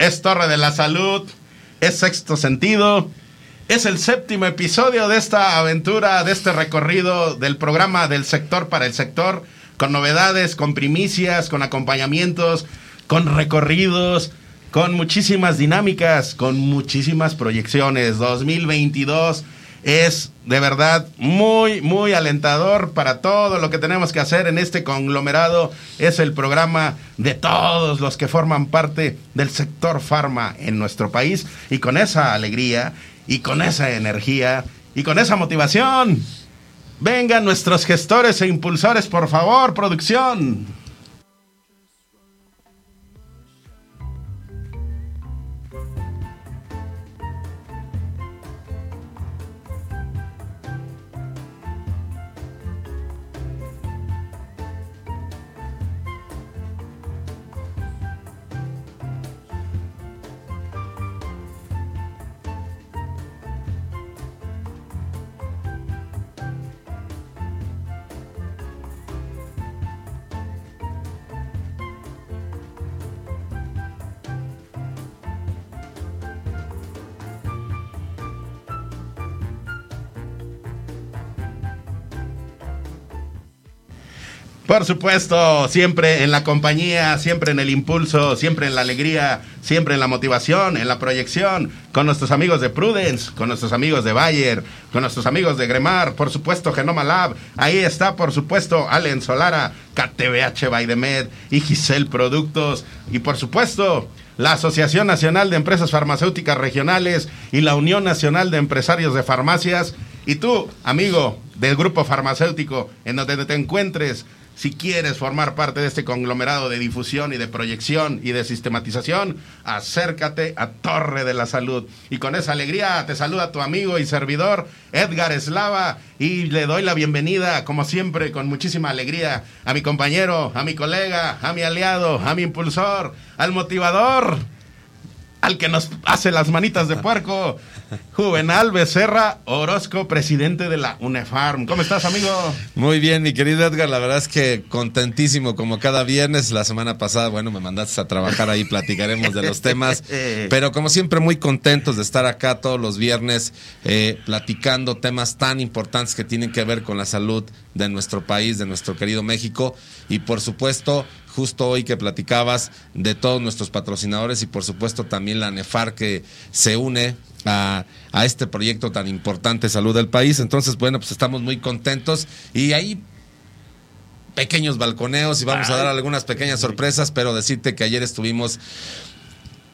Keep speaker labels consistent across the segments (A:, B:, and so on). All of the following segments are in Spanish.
A: Es Torre de la Salud, es Sexto Sentido. Es el séptimo episodio de esta aventura, de este recorrido del programa del sector para el sector, con novedades, con primicias, con acompañamientos, con recorridos, con muchísimas dinámicas, con muchísimas proyecciones. 2022 es de verdad muy, muy alentador para todo lo que tenemos que hacer en este conglomerado. Es el programa de todos los que forman parte del sector farma en nuestro país. Y con esa alegría y con esa energía y con esa motivación, vengan nuestros gestores e impulsores, por favor, producción. Por supuesto, siempre en la compañía, siempre en el impulso, siempre en la alegría, siempre en la motivación, en la proyección, con nuestros amigos de Prudence, con nuestros amigos de Bayer, con nuestros amigos de Gremar, por supuesto Genoma Lab, ahí está por supuesto Allen Solara, KTBH Baidemed y Giselle Productos. Y por supuesto la Asociación Nacional de Empresas Farmacéuticas Regionales y la Unión Nacional de Empresarios de Farmacias. Y tú, amigo del grupo farmacéutico en donde te encuentres, si quieres formar parte de este conglomerado de difusión y de proyección y de sistematización, acércate a Torre de la Salud. Y con esa alegría te saluda tu amigo y servidor Edgar Eslava y le doy la bienvenida, como siempre, con muchísima alegría a mi compañero, a mi colega, a mi aliado, a mi impulsor, al motivador al que nos hace las manitas de puerco, Juvenal Becerra Orozco, presidente de la UNEFARM. ¿Cómo estás, amigo?
B: Muy bien, mi querido Edgar. La verdad es que contentísimo, como cada viernes. La semana pasada, bueno, me mandaste a trabajar ahí, platicaremos de los temas. Pero como siempre, muy contentos de estar acá todos los viernes eh, platicando temas tan importantes que tienen que ver con la salud de nuestro país, de nuestro querido México. Y por supuesto, justo hoy que platicabas de todos nuestros patrocinadores y por supuesto también la NEFAR que se une a, este proyecto tan importante Salud del País. Entonces, bueno, pues estamos muy contentos y ahí pequeños balconeos y vamos a dar algunas pequeñas sorpresas, pero decirte que ayer estuvimos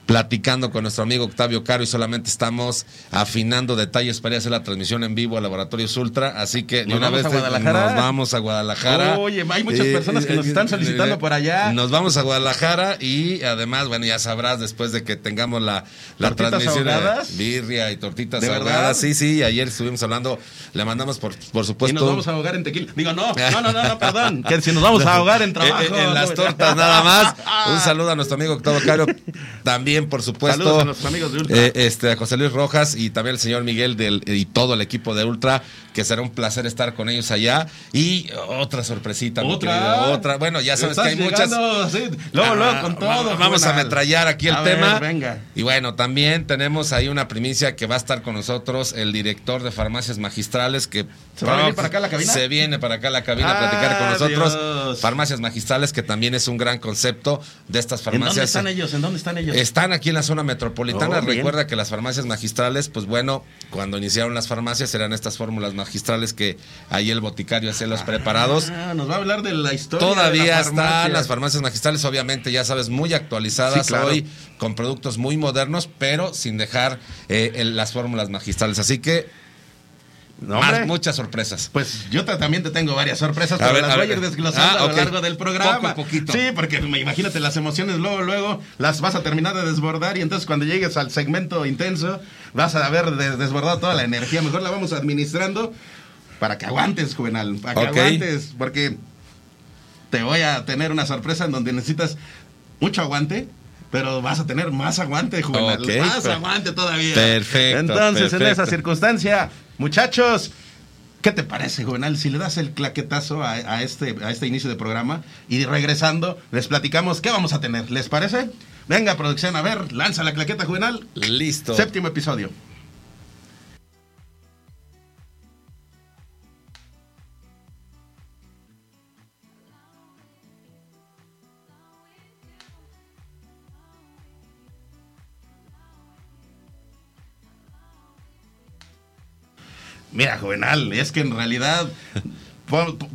B: platicando con nuestro amigo Octavio Caro y solamente estamos afinando detalles para hacer la transmisión en vivo a Laboratorios Ultra. Así que de una vez nos vamos a Guadalajara.
A: Oye, hay muchas eh, personas que nos están solicitando por allá.
B: Nos vamos a Guadalajara y además, bueno, ya sabrás después de que tengamos la, la transmisión
A: ahogadas?
B: birria y tortitas ahogadas. Sí, sí, ayer estuvimos hablando, le mandamos por, por supuesto.
A: Y nos vamos a ahogar en tequila. Digo, no, no, no, no, perdón. Que si nos vamos a ahogar en trabajo.
B: en, las tortas nada más. Un saludo a nuestro amigo Octavio Caro. También por supuesto.
A: Saludos a nuestros amigos de Ultra.
B: Eh, este, a José Luis Rojas y también al señor Miguel del, y todo el equipo de Ultra, que será un placer estar con ellos allá. Y otra sorpresita,
A: otra.
B: otra. Bueno, ya sabes que hay muchas.
A: Luego, luego, con todo.
B: Vamos a ametrallar aquí el tema.
A: venga.
B: Y bueno, también tenemos ahí una primicia que va a estar con nosotros el director de farmacias magistrales que
A: ¿Se va a venir para acá a la cabina?
B: Se viene para acá a la cabina a platicar con nosotros. Farmacias magistrales, que también es un gran concepto de estas farmacias. ¿En
A: dónde están ellos? ¿En dónde están ellos?
B: Están aquí en la zona metropolitana.
A: Oh, bien.
B: Recuerda que las farmacias magistrales, pues bueno, cuando iniciaron las farmacias eran estas fórmulas magistrales que ahí el boticario hacía los preparados.
A: Ah, nos va a hablar de la historia.
B: Todavía
A: de la
B: están las farmacias magistrales, obviamente, ya sabes, muy actualizadas
A: Sí, claro.
B: hoy, con productos muy modernos, pero sin dejar eh, el- las fórmulas magistrales. Así que,
A: No,
B: más- muchas sorpresas.
A: Pues yo ta- también te tengo varias sorpresas,
B: A
A: pero
B: ver,
A: las
B: a
A: voy a ir desglosando
B: Ah,
A: a lo largo del programa.
B: Poco poquito.
A: Sí, porque imagínate las emociones luego, luego las vas a terminar de desbordar y entonces cuando llegues al segmento intenso vas a haber des- desbordado toda la energía. Mejor la vamos administrando para que aguantes, Juvenal, para que aguantes, porque te voy a tener una sorpresa en donde necesitas mucho aguante. Pero vas a tener más aguante, Juvenal. Más aguante todavía.
B: perfecto,
A: Entonces, en esa circunstancia, muchachos, ¿Qué te parece, Juvenal, si le das el claquetazo a, a este, a este inicio de programa y regresando les platicamos qué vamos a tener? ¿Les parece? Venga, producción, a ver, lanza la claqueta, Juvenal.
B: Listo.
A: Séptimo episodio. Mira, Juvenal, es que en realidad,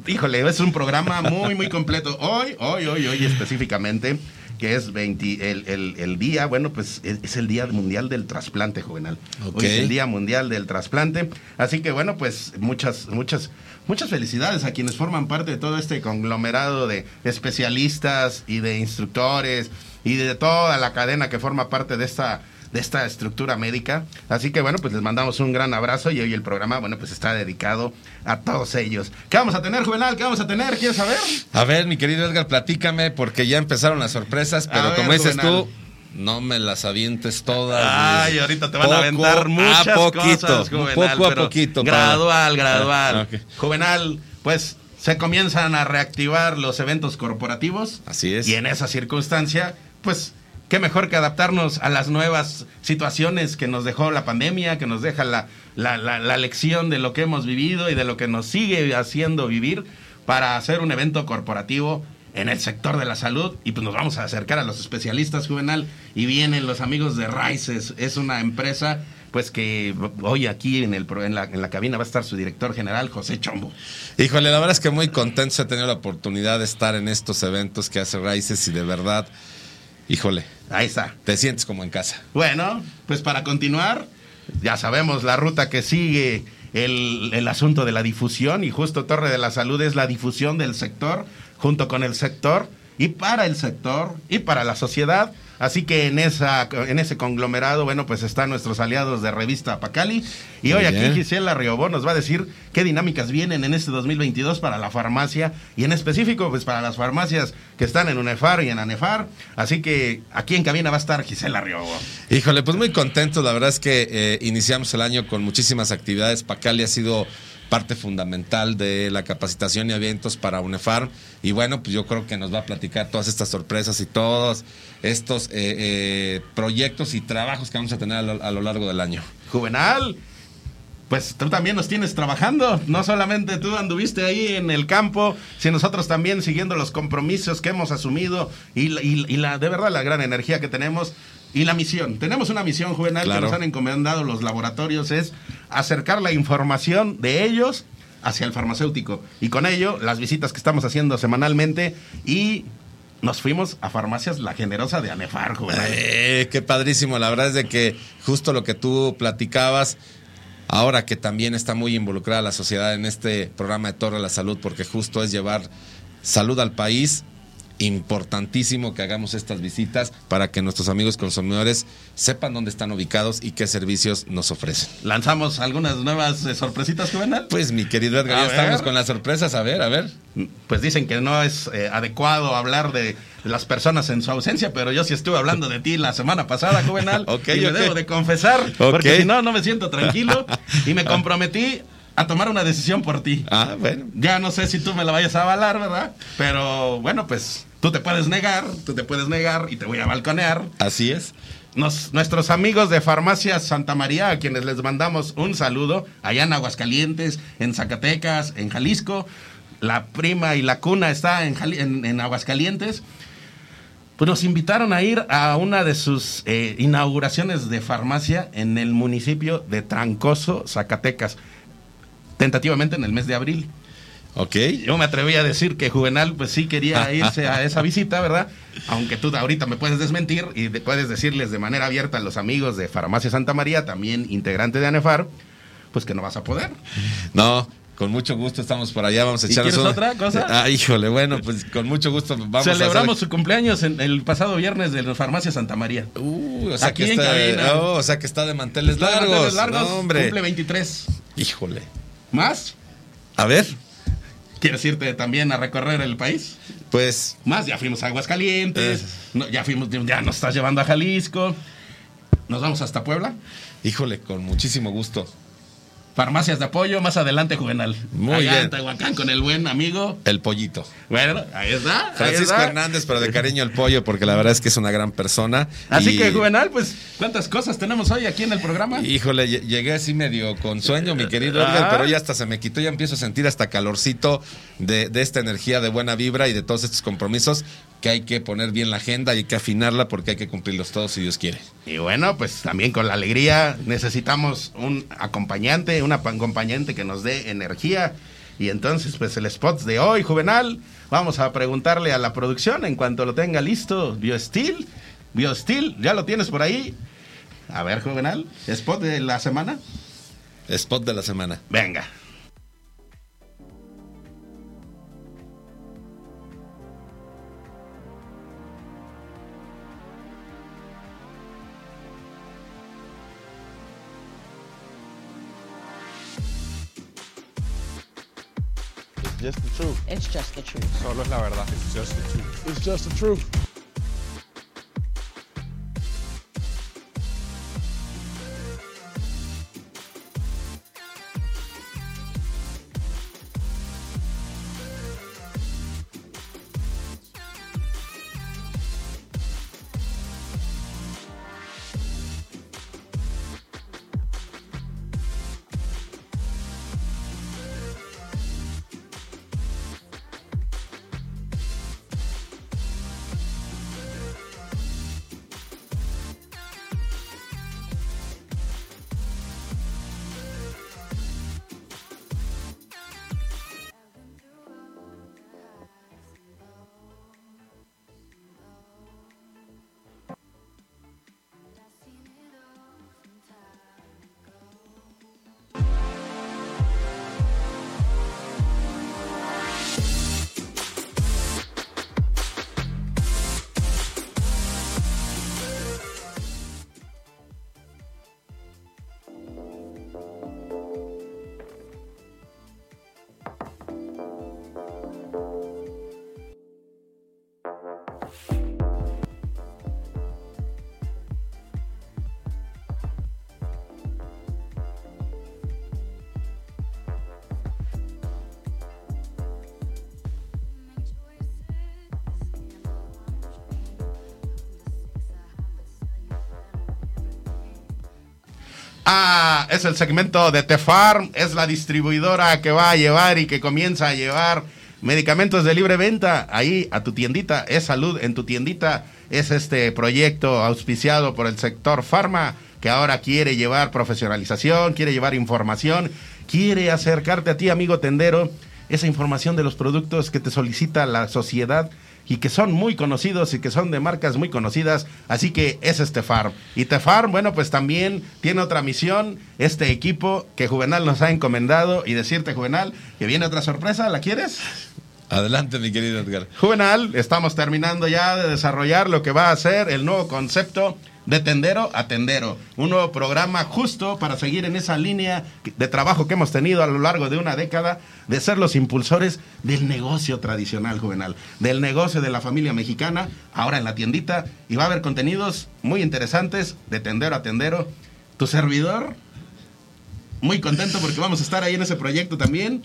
A: híjole, es un programa muy, muy completo. Hoy, hoy, hoy, hoy específicamente, que es 20, el, el- el día, bueno, pues es, es el Día Mundial del Trasplante, Juvenal. Hoy es el Día Mundial del Trasplante. Así que, bueno, pues muchas, muchas, muchas felicidades a quienes forman parte de todo este conglomerado de especialistas y de instructores y de toda la cadena que forma parte de esta de esta estructura médica. Así que bueno, pues les mandamos un gran abrazo y hoy el programa, bueno, pues está dedicado a todos ellos. ¿Qué vamos a tener, Juvenal? ¿Qué vamos a tener? ¿Quieres saber?
B: A ver, mi querido Edgar, platícame, porque ya empezaron las sorpresas, pero
A: ver,
B: como dices
A: Juvenal.
B: tú, no me las avientes todas.
A: Ay, ahorita te van a
B: Poco
A: aventar muchas
B: a poquito,
A: cosas, Juvenal,
B: poco a poquito.
A: Gradual, gradual.
B: Ah.
A: Juvenal, pues se comienzan a reactivar los eventos corporativos.
B: Así es.
A: Y en esa circunstancia, pues, qué mejor que adaptarnos a las nuevas situaciones que nos dejó la pandemia, que nos deja la, la, la- lección de lo que hemos vivido y de lo que nos sigue haciendo vivir para hacer un evento corporativo en el sector de la salud y pues nos vamos a acercar a los especialistas juvenal y vienen los amigos de Rices, es una empresa pues que hoy aquí en, el, en, la, en la cabina va a estar su director general José Chombo.
B: Híjole, la verdad es que muy contento de tener la oportunidad de estar en estos eventos que hace Raíces y de verdad, híjole,
A: Ahí está.
B: te sientes como en casa.
A: Bueno, pues para continuar, ya sabemos la ruta que sigue el, el asunto de la difusión y justo Torre de la Salud es la difusión del sector junto con el sector y para el sector y para la sociedad. Así que en, esa, en ese conglomerado, bueno, pues están nuestros aliados de Revista Pacali. Y hoy aquí. Gisela Riobó nos va a decir qué dinámicas vienen en este 2022 para la farmacia y en específico, pues para las farmacias que están en UNEFAR y en ANEFAR. Así que aquí en cabina va a estar Gisela Riobó.
B: Híjole, pues muy contento. La verdad es que eh, iniciamos el año con muchísimas actividades. Pacali ha sido parte fundamental de la capacitación y eventos para UNEFAR. Y bueno, pues yo creo que nos va a platicar todas estas sorpresas y todos estos eh, eh, proyectos y trabajos que vamos a tener a lo, largo del año.
A: Juvenal, pues tú también nos tienes trabajando. No solamente tú anduviste ahí en el campo, sino nosotros también siguiendo los compromisos que hemos asumido y- y la de verdad la gran energía que tenemos y la misión. Tenemos una misión juvenal
B: Claro.
A: que nos han encomendado los laboratorios es acercar la información de ellos hacia el farmacéutico y con ello las visitas que estamos haciendo semanalmente y nos fuimos a farmacias La Generosa de Anefar, juvenal.
B: Eh, qué padrísimo. La verdad es de que justo lo que tú platicabas, ahora que también está muy involucrada la sociedad en este programa de Torre a la Salud, porque justo es llevar salud al país. Importantísimo que hagamos estas visitas para que nuestros amigos consumidores sepan dónde están ubicados y qué servicios nos ofrecen.
A: Lanzamos algunas nuevas eh, sorpresitas, juvenal.
B: Pues mi querido Edgar, ya estamos con las sorpresas. A ver, a ver.
A: pues dicen que no es eh, adecuado hablar de las personas en su ausencia, pero yo sí estuve hablando de ti la semana pasada, Juvenal.
B: Ok,
A: y me
B: ok.
A: debo de confesar,
B: Ok.
A: porque si no, no me siento tranquilo. y me comprometí a tomar una decisión por ti.
B: Ah, bueno.
A: Ya no sé si tú me la vayas a avalar, ¿verdad? Pero bueno, pues tú te puedes negar, tú te puedes negar y te voy a balconear.
B: Así es.
A: Nos- nuestros amigos de Farmacias Santa María, a quienes les mandamos un saludo, allá en Aguascalientes, en Zacatecas, en Jalisco. La prima y la cuna está en, Jali- en- en Aguascalientes. pues nos invitaron a ir a una de sus eh, inauguraciones de farmacia en el municipio de Trancoso, Zacatecas, tentativamente en el mes de abril.
B: Ok.
A: Yo me atreví a decir que Juvenal, pues sí quería irse a esa visita, ¿verdad? Aunque tú ahorita me puedes desmentir y de- puedes decirles de manera abierta a los amigos de Farmacia Santa María, también integrante de ANEFAR, pues que no vas a poder.
B: No, con mucho gusto estamos por allá. Vamos a
A: ¿Y
B: echarnos
A: quieres
B: una-
A: otra cosa?
B: Ah, híjole, bueno, pues con mucho gusto vamos
A: Celebramos
B: a
A: su cumpleaños en el pasado viernes de la Farmacia Santa María.
B: hacer... Uh, o sea
A: Aquí
B: que
A: en
B: está,
A: cabina.
B: oh, o sea que está de manteles
A: Está de
B: largos.
A: manteles largos,
B: No, hombre.
A: Cumple 23.
B: Híjole.
A: ¿Más?
B: A ver,
A: ¿Quieres irte también a recorrer el país?
B: pues
A: Más, ya fuimos a Aguascalientes,
B: Eh.
A: no, ya fuimos, ya nos estás llevando a Jalisco. Nos vamos hasta Puebla.
B: Híjole, con muchísimo gusto.
A: Farmacias de apoyo, más adelante Juvenal.
B: Muy
A: Allá
B: bien.
A: en Tehuacán con el buen amigo.
B: El pollito.
A: Bueno, ahí está. ahí
B: Francisco
A: está.
B: Hernández, pero de cariño el pollo, porque la verdad es que es una gran persona.
A: Así
B: Y-
A: que Juvenal, pues, ¿cuántas cosas tenemos hoy aquí en el programa?
B: Híjole, lle- llegué así medio con sueño, mi querido Edgar,
A: Ah.
B: pero ya hasta se me quitó, ya empiezo a sentir hasta calorcito de, de esta energía de buena vibra y de todos estos compromisos que hay que poner bien la agenda y hay que afinarla porque hay que cumplirlos todos si Dios quiere.
A: Y bueno, pues también con la alegría necesitamos un acompañante, un acompañante que nos dé energía. Y entonces, pues el spot de hoy, Juvenal, vamos a preguntarle a la producción en cuanto lo tenga listo. BioSteel, BioSteel, ¿ya lo tienes por ahí? A ver, Juvenal, spot de la semana.
B: Spot de la semana.
A: Venga.
C: Just the truth.
D: It's just the truth.
C: Solo es la verdad. It's just the truth. It's just the truth.
A: Es el segmento de Tefarm, es la distribuidora que va a llevar y que comienza a llevar medicamentos de libre venta ahí a tu tiendita, es salud en tu tiendita, es este proyecto auspiciado por el sector farma que ahora quiere llevar profesionalización, quiere llevar información, quiere acercarte a ti, amigo tendero, esa información de los productos que te solicita la sociedad y que son muy conocidos y que son de marcas muy conocidas, así que es este Farm. Y Tefarm, bueno, pues también tiene otra misión, este equipo que Juvenal nos ha encomendado y decirte, Juvenal, que viene otra sorpresa, ¿la quieres?
B: Adelante, mi querido Edgar.
A: Juvenal, estamos terminando ya de desarrollar lo que va a ser el nuevo concepto de tendero a tendero. Un nuevo programa justo para seguir en esa línea de trabajo que hemos tenido a lo largo de una década de ser los impulsores del negocio tradicional juvenal, del negocio de la familia mexicana, ahora en la tiendita. Y va a haber contenidos muy interesantes de tendero a tendero. Tu servidor, muy contento porque vamos a estar ahí en ese proyecto también.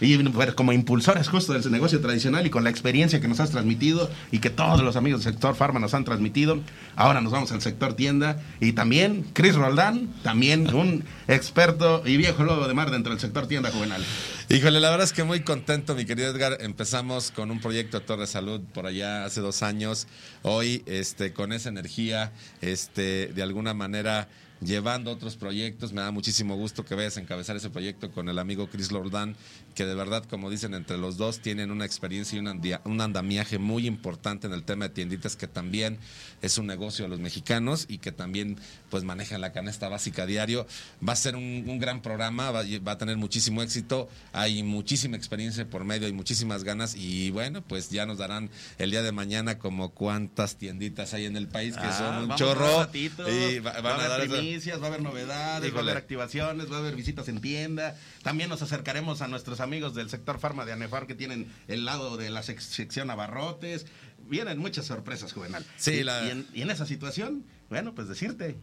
A: Y como impulsores justo del negocio tradicional y con la experiencia que nos has transmitido y que todos los amigos del sector farma nos han transmitido, ahora nos vamos al sector tienda. Y también Chris Roldán, también un experto y viejo lobo de mar dentro del sector tienda juvenal.
B: Híjole, la verdad es que muy contento, mi querido Edgar. Empezamos con un proyecto de Torre Salud por allá hace dos años. Hoy, este, con esa energía, este, de alguna manera llevando otros proyectos. Me da muchísimo gusto que vayas a encabezar ese proyecto con el amigo Chris Lordán, que de verdad, como dicen entre los dos, tienen una experiencia y un andamiaje muy importante en el tema de tienditas, que también es un negocio de los mexicanos y que también pues manejan la canasta básica diario. Va a ser un, gran programa, va, va, a tener muchísimo éxito, hay muchísima experiencia por medio, hay muchísimas ganas y bueno, pues ya nos darán el día de mañana como cuántas tienditas hay en el país, que son
A: Ah,
B: un
A: vamos
B: chorro.
A: un ratito,
B: y va-
A: a
B: a dar
A: haber primicias, va a haber novedades, va a haber activaciones, va a haber visitas en tienda. También nos acercaremos a nuestros amigos del sector farma de Anefar que tienen el lado de la sec- sección abarrotes. Vienen muchas sorpresas, Juvenal.
B: Sí,
A: y,
B: la-
A: y en, y en esa situación, bueno, pues decirte.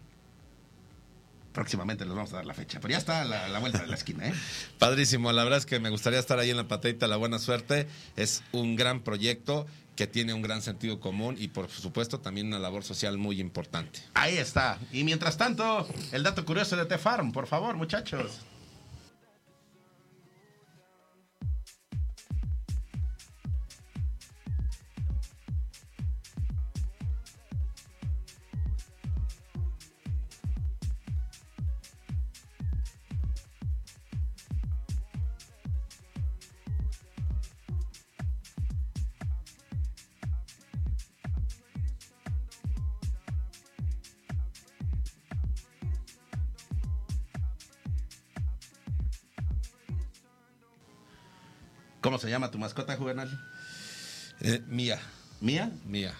A: Próximamente les vamos a dar la fecha, pero ya está a la, a la vuelta de la esquina, ¿eh?
B: Padrísimo, la verdad es que me gustaría estar ahí en la patadita La Buena Suerte. Es un gran proyecto que tiene un gran sentido común y por supuesto también una labor social muy importante.
A: Ahí está. Y mientras tanto, el dato curioso de T-Farm, por favor, muchachos. ¿Cómo se llama tu mascota, Juvenal?
B: Eh, mía,
A: ¿Mía?
B: mía.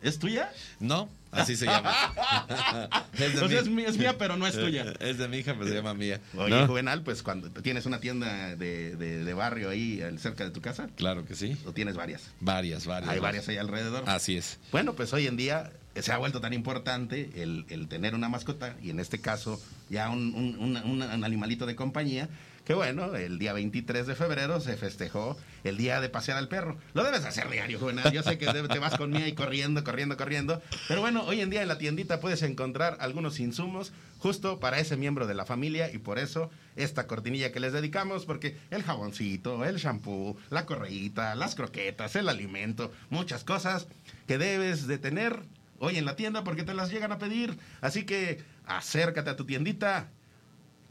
A: ¿Es tuya?
B: No, así se llama. es, de
A: O sea,
B: mi-
A: es mía, pero no es tuya.
B: Es de mi hija, pero se llama mía.
A: Oye,
B: ¿No?
A: Juvenal, pues cuando tienes una tienda de, de- de barrio ahí eh, cerca de tu casa,
B: Claro que sí.
A: o tienes varias.
B: Varias, varias.
A: Hay varias ahí alrededor.
B: Así es.
A: Bueno, pues hoy en día se ha vuelto tan importante el, el tener una mascota y en este caso ya un, un- un- un- un animalito de compañía que bueno, el día 23 de febrero se festejó el día de pasear al perro. Lo debes hacer diario, Juvenal. Yo sé que te vas con y corriendo, corriendo, corriendo. Pero bueno, hoy en día en la tiendita puedes encontrar algunos insumos justo para ese miembro de la familia y por eso esta cortinilla que les dedicamos porque el jaboncito, el shampoo, la correíta, las croquetas, el alimento, muchas cosas que debes de tener hoy en la tienda porque te las llegan a pedir. Así que acércate a tu tiendita,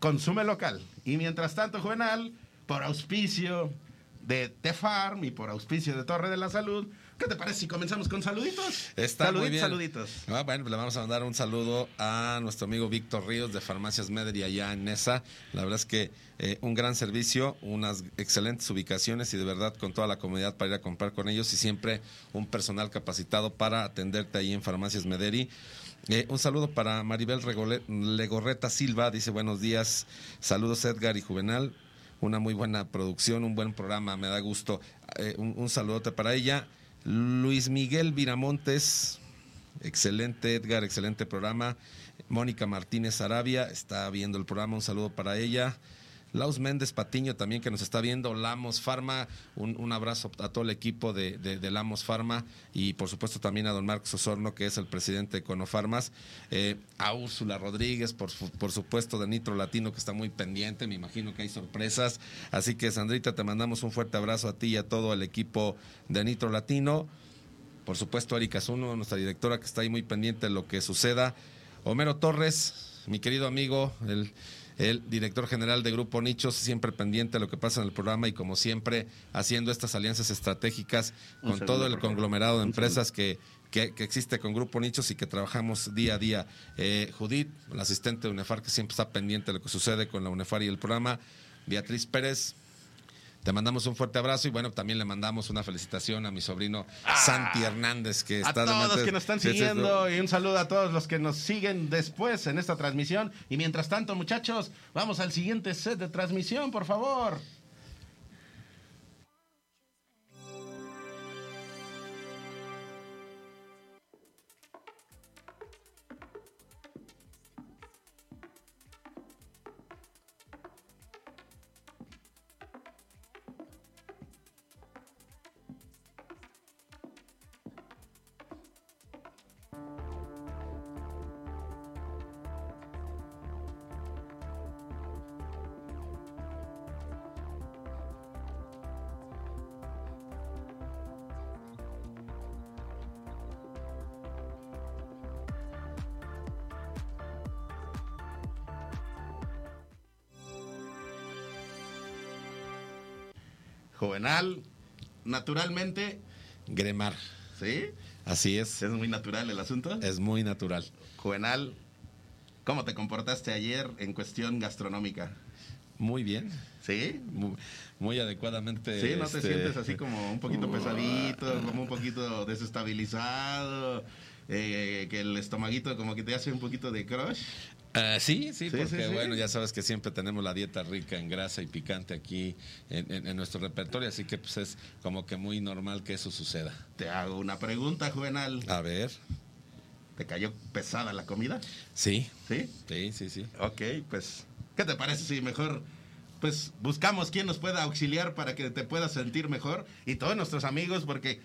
A: consume local. Y mientras tanto, Juvenal, por auspicio de T-Farm y por auspicio de Torre de la Salud, ¿qué te parece si comenzamos con saluditos?
B: Está
A: saluditos,
B: muy bien.
A: saluditos.
B: Ah, bueno, pues le vamos a mandar un saludo a nuestro amigo Víctor Ríos de Farmacias Medri allá en Nesa. La verdad es que eh, un gran servicio, unas excelentes ubicaciones y de verdad con toda la comunidad para ir a comprar con ellos y siempre un personal capacitado para atenderte ahí en Farmacias Mederi. Eh, un saludo para Maribel Legorreta Silva, dice buenos días, saludos Edgar y Juvenal, una muy buena producción, un buen programa, me da gusto. Eh, un, un saludote para ella. Luis Miguel Viramontes, excelente Edgar, excelente programa. Mónica Martínez Arabia está viendo el programa, un saludo para ella. Laus Méndez Patiño también que nos está viendo, Lamos Farma, un, un abrazo a todo el equipo de, de- Lamos Farma y por supuesto también a don Marcos Osorno que es el presidente de Conofarmas, eh, a Úrsula Rodríguez, por, por supuesto de Nitro Latino que está muy pendiente, me imagino que hay sorpresas, así que Sandrita te mandamos un fuerte abrazo a ti y a todo el equipo de Nitro Latino. Por supuesto, Erika Zuno, nuestra directora, que está ahí muy pendiente de lo que suceda. Homero Torres, mi querido amigo, el, el director general de Grupo Nichos, siempre pendiente de lo que pasa en el programa y como siempre haciendo estas alianzas estratégicas con
A: segundo,
B: todo el conglomerado de empresas que, que, que existe con Grupo Nichos y que trabajamos día a día. Eh, Judith, la asistente de UNEFAR, que siempre está pendiente de lo que sucede con la UNEFAR y el programa. Beatriz Pérez, te mandamos un fuerte abrazo y bueno, también le mandamos una felicitación a mi sobrino Santi Hernández que
A: A
B: está de
A: todos
B: mente-
A: que nos están siguiendo y un saludo a todos los que nos siguen después en esta transmisión. Y mientras tanto, muchachos, vamos al siguiente set de transmisión, por favor. Juvenal, naturalmente,
B: Gremar.
A: ¿sí?
B: Así es.
A: Es muy natural el asunto.
B: Es muy natural.
A: Juvenal, ¿cómo te comportaste ayer en cuestión gastronómica?
B: Muy bien.
A: ¿Sí?
B: Muy, muy adecuadamente.
A: Sí, no te
B: este,
A: sientes así como un poquito pesadito, como un poquito desestabilizado, eh, que el estomaguito como que te hace un poquito de crush.
B: Ah, sí, sí,
A: Sí,
B: porque
A: sí, sí.
B: bueno, ya sabes que siempre tenemos la dieta rica en grasa y picante aquí en, en- en nuestro repertorio, así que pues es como que muy normal que eso suceda.
A: Te hago una pregunta, Juvenal.
B: A ver,
A: ¿Te cayó pesada la comida?
B: sí,
A: ¿Sí?
B: sí, sí, sí.
A: Ok, pues, ¿qué te parece si mejor, pues, buscamos quien nos pueda auxiliar para que te puedas sentir mejor? Y todos nuestros amigos, porque,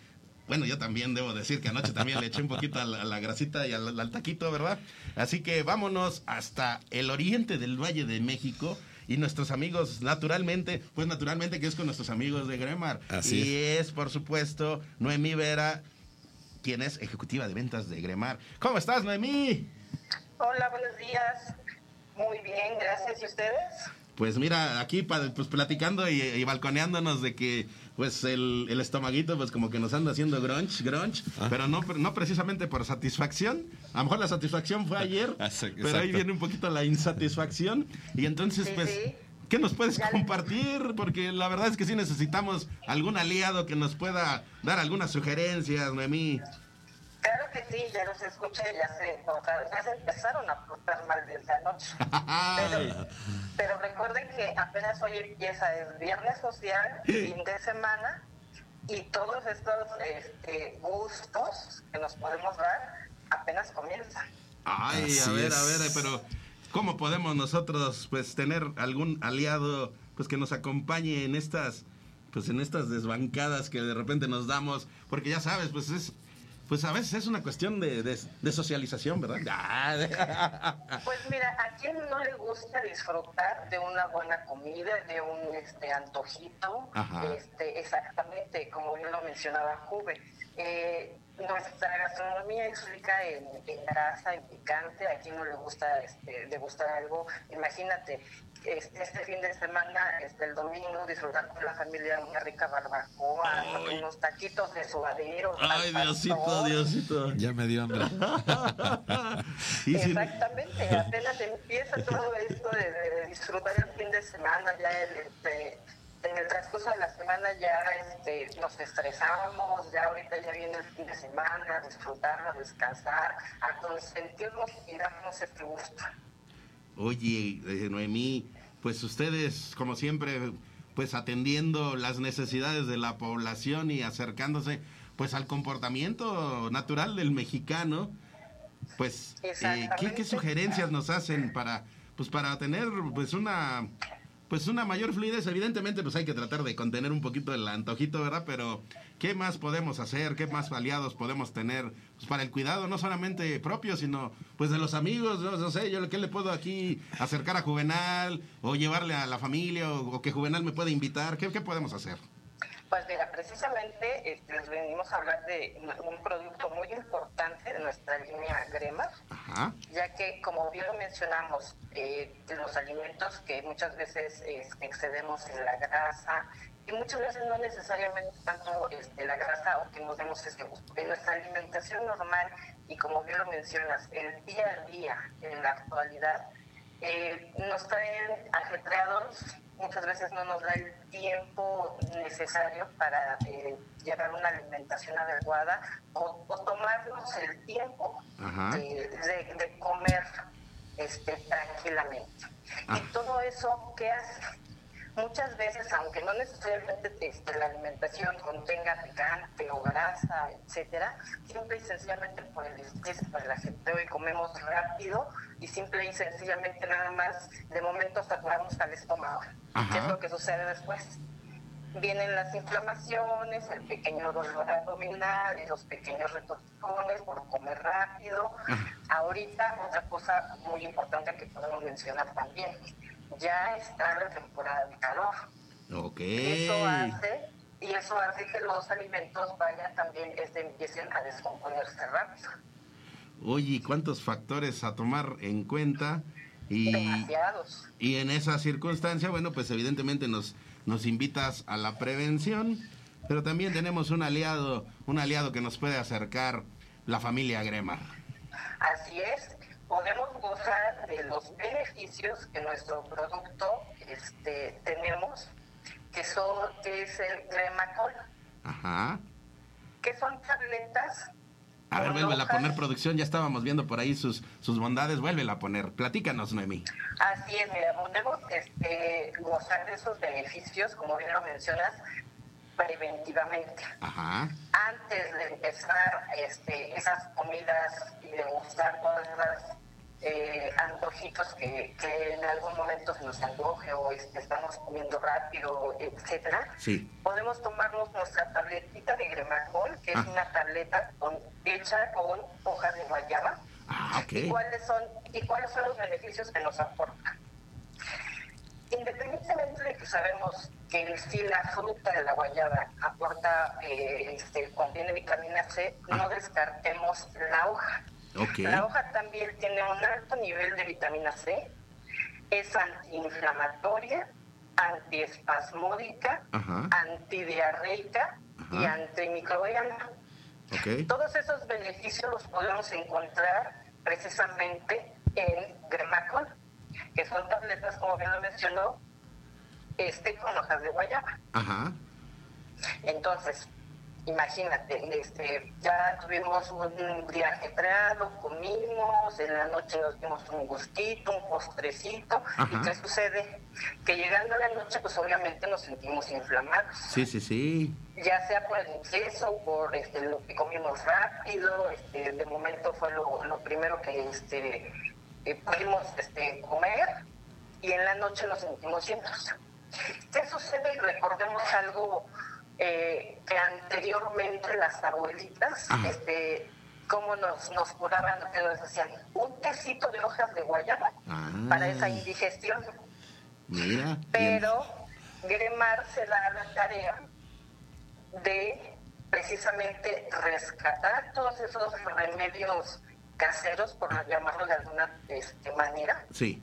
A: bueno, yo también debo decir que anoche también le eché un poquito a la, a la grasita y al, al taquito, ¿verdad? Así que vámonos hasta el oriente del Valle de México. Y nuestros amigos, naturalmente, pues naturalmente que es con nuestros amigos de Gremar.
B: Así
A: y es, por supuesto, Noemí Vera, quien es ejecutiva de ventas de Gremar. ¿Cómo estás, Noemí?
D: Hola, buenos días. Muy bien, gracias. ¿Y ustedes?
A: Pues mira, aquí pues platicando y, y balconeándonos de que pues el, el estomaguito pues como que nos anda haciendo grunge, grunge,
B: Ah.
A: pero no, no precisamente por satisfacción. A lo mejor la satisfacción fue ayer, pero ahí viene un poquito la insatisfacción. Y entonces
D: Sí,
A: pues,
D: sí.
A: ¿qué nos puedes compartir? Porque la verdad es que sí necesitamos algún aliado que nos pueda dar algunas sugerencias, Noemí.
D: Claro que sí, ya los escuché, ya se, o sea, ya se empezaron a portar mal desde anoche. Pero, pero recuerden que apenas hoy empieza el viernes social, fin de semana, y todos estos este, gustos que nos podemos dar apenas comienzan.
A: Ay, a ver,
B: es.
A: a ver, pero ¿cómo podemos nosotros pues tener algún aliado pues que nos acompañe en estas pues en estas desbancadas que de repente nos damos? Porque ya sabes, pues es pues a veces es una cuestión de, de- de socialización, ¿verdad?
D: Pues mira, a quien no le gusta disfrutar de una buena comida, de un este antojito,
A: Ajá.
D: este exactamente como yo lo mencionaba Juve. Eh, nuestra gastronomía es rica en, en grasa, en picante, a quien no le gusta este, degustar algo, imagínate, este, este fin de semana, este, el domingo, disfrutar con la familia una rica barbacoa,
A: Ay.
D: unos taquitos de suadero.
A: Ay, Diosito. Diosito.
B: Ya me dio hambre.
A: Y si-
D: Exactamente, apenas empieza todo esto de, de- de disfrutar el fin de semana, ya el, este, en el transcurso de la semana ya este, nos estresamos, ya ahorita ya viene el fin de semana, a disfrutar, a descansar, a consentirnos y darnos este gusto.
A: Oye, Noemí, pues ustedes, como siempre, pues atendiendo las necesidades de la población y acercándose, pues al comportamiento natural del mexicano, pues, eh, ¿qué, qué sugerencias nos hacen para, pues, para tener, pues, una, pues, una mayor fluidez? Evidentemente, pues, hay que tratar de contener un poquito el antojito, ¿verdad? Pero, ¿qué más podemos hacer? ¿Qué más aliados podemos tener pues, para el cuidado, no solamente propio, sino, pues, de los amigos? No, sé, yo, ¿qué le puedo aquí acercar a Juvenal? O llevarle a la familia, o, que Juvenal me pueda invitar? ¿Qué, qué podemos hacer?
D: Pues mira, precisamente este, les venimos a hablar de un producto muy importante de nuestra línea Grema, Ya que como bien lo mencionamos, eh, los alimentos que muchas veces eh, excedemos en la grasa y muchas veces no necesariamente tanto este, la grasa o que nos demos ese gusto. En nuestra alimentación normal y como bien lo mencionas, el día a día en la actualidad eh, nos traen ajetreados, muchas veces no nos da el tiempo necesario para eh, llevar una alimentación adecuada o, o tomarnos el tiempo de- de comer este, tranquilamente.
A: Ah.
D: Y todo eso, ¿qué hace? Muchas veces, aunque no necesariamente este, la alimentación contenga picante o grasa, etcétera, simple y sencillamente por el estrés, por el ajetreo y comemos rápido y simple y sencillamente nada más de momento saturamos al estómago.
A: Ajá.
D: ¿Qué es lo que sucede después? Vienen las inflamaciones, el pequeño dolor abdominal, los pequeños retortijones por comer rápido. Ahorita, otra cosa muy importante que podemos mencionar también, ya está la temporada de calor.
A: Ok.
D: Y eso hace, y eso hace que los alimentos vayan también, este, empiecen a descomponerse rápido.
A: Oye, ¿cuántos factores a tomar en cuenta? Y,
D: Demasiados.
A: y en esa circunstancia, bueno, pues evidentemente nos, nos invitas a la prevención, pero también tenemos un aliado, un aliado que nos puede acercar, la familia Grema.
D: Así es, podemos gozar de los beneficios que nuestro producto este, tenemos, que, son, que es el Gremacol,
A: Ajá.
D: que son tabletas.
A: A ver, vuélvela a poner producción, ya estábamos viendo por ahí sus, sus bondades, vuélvela a poner. Platícanos, Noemí.
D: Así es, mira, podemos este, gozar de esos beneficios, como bien lo mencionas, preventivamente.
A: Ajá.
D: Antes de empezar este, esas comidas y de gustar todas esas eh, antojitos que, que en algún momento se nos antoje o estamos comiendo rápido, etcétera,
A: Sí.
D: podemos tomarnos nuestra tabletita de Gremacol, que
A: Ah.
D: es una tableta con, hecha con hojas de guayaba.
A: Ah,
D: ¿Y cuáles son y cuáles son los beneficios que nos aporta? Independientemente de que sabemos que sí la fruta de la guayaba aporta, eh, este, contiene vitamina C, no
A: Ah.
D: descartemos la hoja. La hoja también tiene un alto nivel de vitamina C, es antiinflamatoria, antiespasmódica,
A: Ajá.
D: antidiarreica y antimicrobiana.
A: Ok.
D: Todos esos beneficios los podemos encontrar precisamente en Gremacol, que son tabletas, como bien lo mencionó, este, con hojas de guayaba.
A: Ajá.
D: Entonces, imagínate, este, ya tuvimos un día ajetreado, comimos, en la noche nos dimos un gustito, un postrecito,
A: Ajá.
D: y ¿qué sucede? Que llegando a la noche, pues obviamente nos sentimos inflamados
A: Sí, sí, sí.
D: ya sea por el exceso, por este, lo que comimos rápido, este, de momento fue lo, lo primero que este, eh, pudimos este, comer y en la noche nos sentimos llenos. ¿Qué sucede? Recordemos algo eh, que anteriormente las abuelitas,
A: Ajá.
D: este, cómo nos, nos curaban, que nos decían, un tecito de hojas de guayaba
A: Ah.
D: para esa indigestión.
A: Mira.
D: Pero Gremar se da la tarea de precisamente rescatar todos esos remedios caseros, por llamarlo de alguna este, manera,
A: Sí.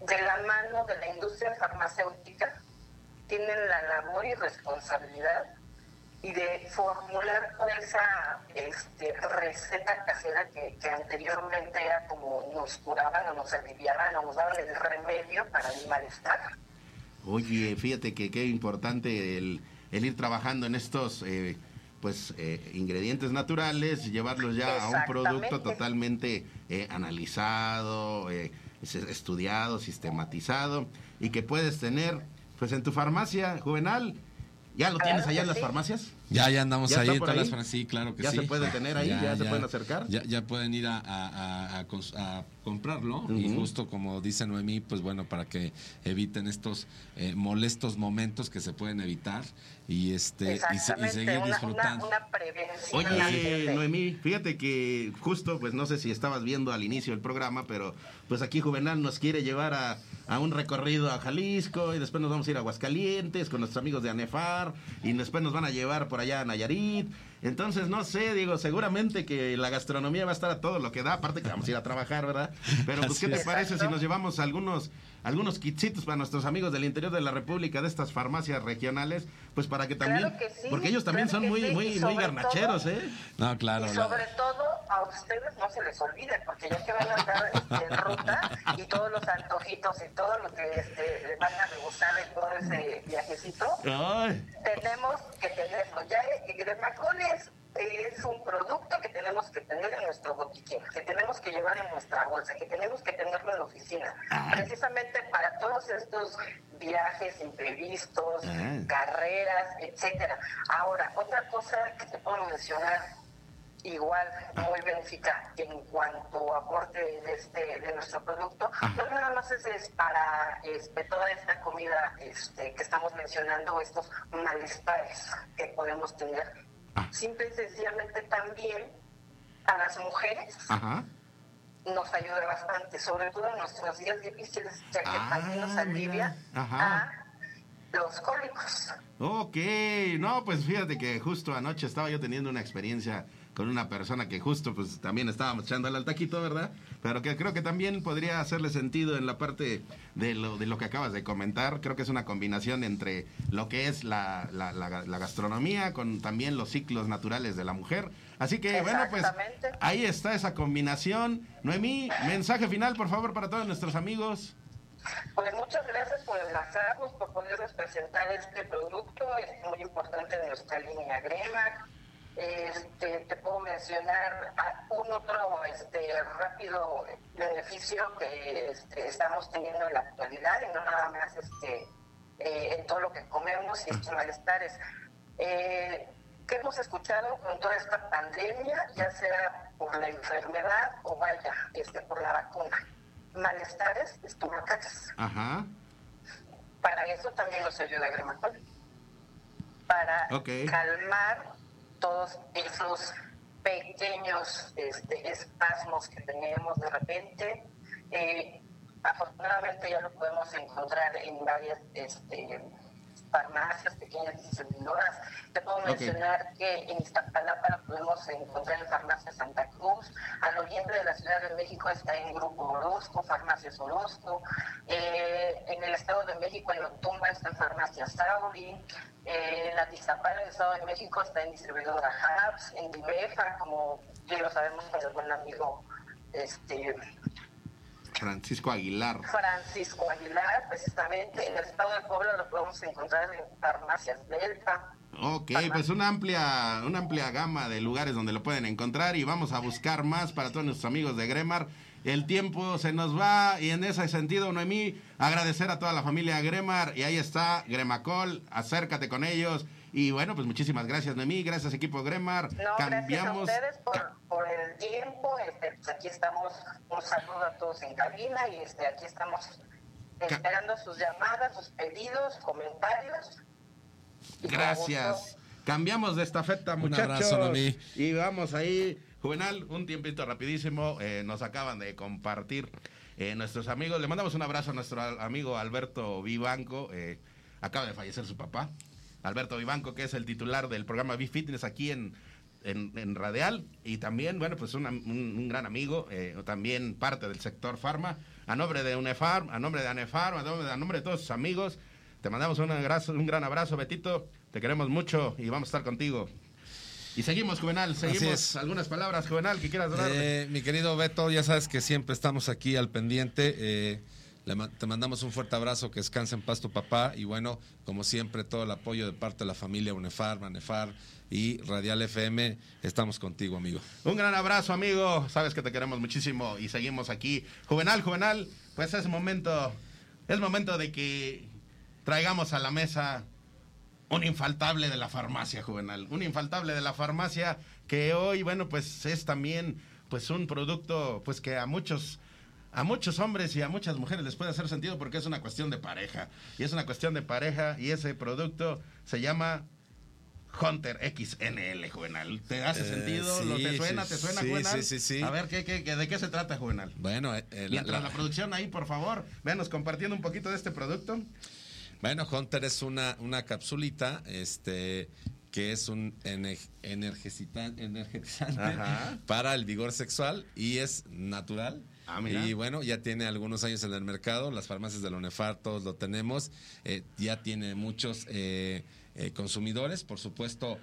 D: de la mano de la industria farmacéutica, tienen la labor y responsabilidad y de formular esa este, receta casera que, que anteriormente era como nos curaban o nos aliviaban o nos daban el remedio para el malestar.
A: Oye, fíjate que qué importante el, el ir trabajando en estos eh, pues eh, ingredientes naturales, llevarlos ya a un producto totalmente eh, analizado, eh, es- estudiado, sistematizado y que puedes tener pues en tu farmacia juvenal. ¿Ya lo
D: Claro
A: tienes allá en las
D: sí.
A: farmacias?
B: Ya, ya andamos
A: ¿Ya
B: ahí
A: está
B: en
A: por
B: todas
A: ahí?
B: las. Sí, claro que
A: ¿Ya
B: sí.
A: se puede tener ahí? ¿Ya se pueden acercar?
B: Ya, ya pueden ir a, a- a- a cons- a comprarlo. Y justo como dice Noemí, pues bueno, para que eviten estos eh, molestos momentos que se pueden evitar y este y, seguir
D: una,
B: disfrutando.
D: una, una prevención.
A: Oye, Noemí, fíjate que justo, pues no sé si estabas viendo al inicio del programa, pero pues aquí Juvenal nos quiere llevar a, a un recorrido a Jalisco y después nos vamos a ir a Aguascalientes con nuestros amigos de ANEFAR y después nos van a llevar por allá a Nayarit. Entonces, no sé, digo, seguramente que la gastronomía va a estar a todo lo que da, aparte que vamos a ir a trabajar, ¿verdad? Pero pues, ¿qué te
B: es.
A: parece si nos llevamos algunos, algunos kitsitos para nuestros amigos del interior de la República, de estas farmacias regionales? Pues para que también,
D: Claro que sí,
A: porque ellos también
D: claro
A: son muy,
D: sí,
A: muy, muy garnacheros,
D: todo-
A: ¿eh?
B: No, claro.
D: y
B: la-
D: sobre todo a ustedes no se les olvide, porque ya que van a andar este, en ruta y todos los antojitos y todo lo que este, van a degustar en todo ese viajecito,
A: Ay,
D: tenemos que tenerlo. Ya el Gremacol es, es un producto que tenemos que tener en nuestro botiquín, que tenemos que llevar en nuestra bolsa, que tenemos que tenerlo en la oficina,
A: Ay.
D: precisamente para todos estos viajes imprevistos,
A: Ah.
D: carreras, etcétera. Ahora, otra cosa que te puedo mencionar igual muy benéfica en cuanto a aporte de este de nuestro producto no nada más es, es para este, toda esta comida este, que estamos mencionando estos malestares que podemos tener
A: Ah.
D: simple y sencillamente también a las mujeres
A: ajá.
D: nos ayuda bastante sobre todo en nuestros días difíciles ya que
A: Ah,
D: también nos alivia.
A: Ajá.
D: a los cólicos
A: Ok, no, pues fíjate que justo anoche estaba yo teniendo una experiencia con una persona que justo pues también estábamos echándole al taquito, ¿verdad? Pero que creo que también podría hacerle sentido en la parte de lo, de lo que acabas de comentar. Creo que es una combinación entre lo que es la, la, la- la gastronomía con también los ciclos naturales de la mujer. Así que bueno, pues ahí está esa combinación. Noemí, mensaje final por favor para todos nuestros amigos.
D: Pues muchas gracias por enlazarnos, por poderles presentar este producto, es muy importante de nuestra línea Grema. Este, te puedo mencionar un otro este, rápido beneficio que este, estamos teniendo en la actualidad y no nada más este, eh, en todo lo que comemos y estos malestares. Eh, ¿Qué hemos escuchado con toda esta pandemia, ya sea por la enfermedad o vaya, este, por la vacuna? Malestares estomacales.
A: Ajá.
D: Para eso también nos ayuda Gremacol. Para calmar todos esos pequeños este, espasmos que tenemos de repente. Eh, afortunadamente ya lo podemos encontrar en varias este, farmacias, pequeñas distribuidoras. Te puedo mencionar que en Iztapalapa lo podemos encontrar en Farmacia Santa Cruz. Al oriente de la Ciudad de México está en Grupo Orozco, Farmacias Orozco. Eh, en el Estado de México, en Otumba, está en Farmacia Sauri. Eh, en la Tizapal, en el Estado de México, está en distribuidora Habs. En Divefa, como ya lo sabemos con el buen amigo este,
A: Francisco Aguilar.
D: Francisco Aguilar, precisamente. En el Estado de Puebla lo podemos encontrar en Farmacias Delta.
A: Ok, pues una amplia, una amplia gama de lugares donde lo pueden encontrar y vamos a buscar más para todos nuestros amigos de Gremar. El tiempo se nos va y en ese sentido, Noemí, agradecer a toda la familia Gremar y ahí está Gremacol, acércate con ellos y bueno, pues muchísimas gracias Noemí, gracias equipo Gremar.
D: No, gracias a ustedes por, por el tiempo. Este, pues aquí estamos. Un saludo a todos en cabina y este, aquí estamos esperando sus llamadas, sus pedidos, comentarios.
A: Gracias. Cambiamos de estafeta, muchachos.
B: abrazo, Noemí.
A: Y vamos ahí. Juvenal, un tiempito rapidísimo. eh, nos acaban de compartir eh, nuestros amigos. Le mandamos un abrazo a nuestro amigo Alberto Vivanco. eh, acaba de fallecer su papá. Alberto Vivanco, que es el titular del programa B-Fitness aquí en, en, en Radial. Y también, bueno, pues una- un, un gran amigo, eh, también parte del sector farma. A nombre de UNEFARM, a nombre de ANEFARM, a nombre, a nombre de todos sus amigos. Te mandamos un, abrazo- un gran abrazo, Betito. Te queremos mucho y vamos a estar contigo. Y seguimos, Juvenal. Seguimos. Algunas palabras, Juvenal, que quieras darle.
B: Eh, mi querido Beto, ya sabes que siempre estamos aquí al pendiente. eh, te mandamos un fuerte abrazo, que descanse en paz tu papá. Y bueno, como siempre, todo el apoyo de parte de la familia UNEFAR, MANEFAR y Radial FM. Estamos contigo, amigo.
A: Un gran abrazo, amigo. Sabes que te queremos muchísimo y seguimos aquí. Juvenal, Juvenal, pues es momento, es momento de que traigamos a la mesa un infaltable de la farmacia, Juvenal. Un infaltable de la farmacia que hoy, bueno, pues es también pues un producto pues que a muchos a muchos hombres y a muchas mujeres les puede hacer sentido porque es una cuestión de pareja. Y es una cuestión de pareja y ese producto se llama Hunter XNL, Juvenal. ¿Te hace
B: Eh,
A: sentido?
B: sí,
A: ¿Lo te suena?
B: sí,
A: ¿Te suena,
B: sí,
A: Juvenal?
B: sí, sí, sí.
A: A ver, ¿qué, qué, qué- de qué se trata, Juvenal?
B: Bueno, eh, eh, la-
A: Mientras
B: la-
A: la, producción ahí, por favor, véanos compartiendo un poquito de este producto.
B: Bueno, Hunter es una, una capsulita, este que es un energizante para el vigor sexual y es natural.
A: Ah.
B: Y bueno, ya tiene algunos años en el mercado, las farmacias de UNEFAR todos lo tenemos, eh, ya tiene muchos eh, eh, consumidores, por supuesto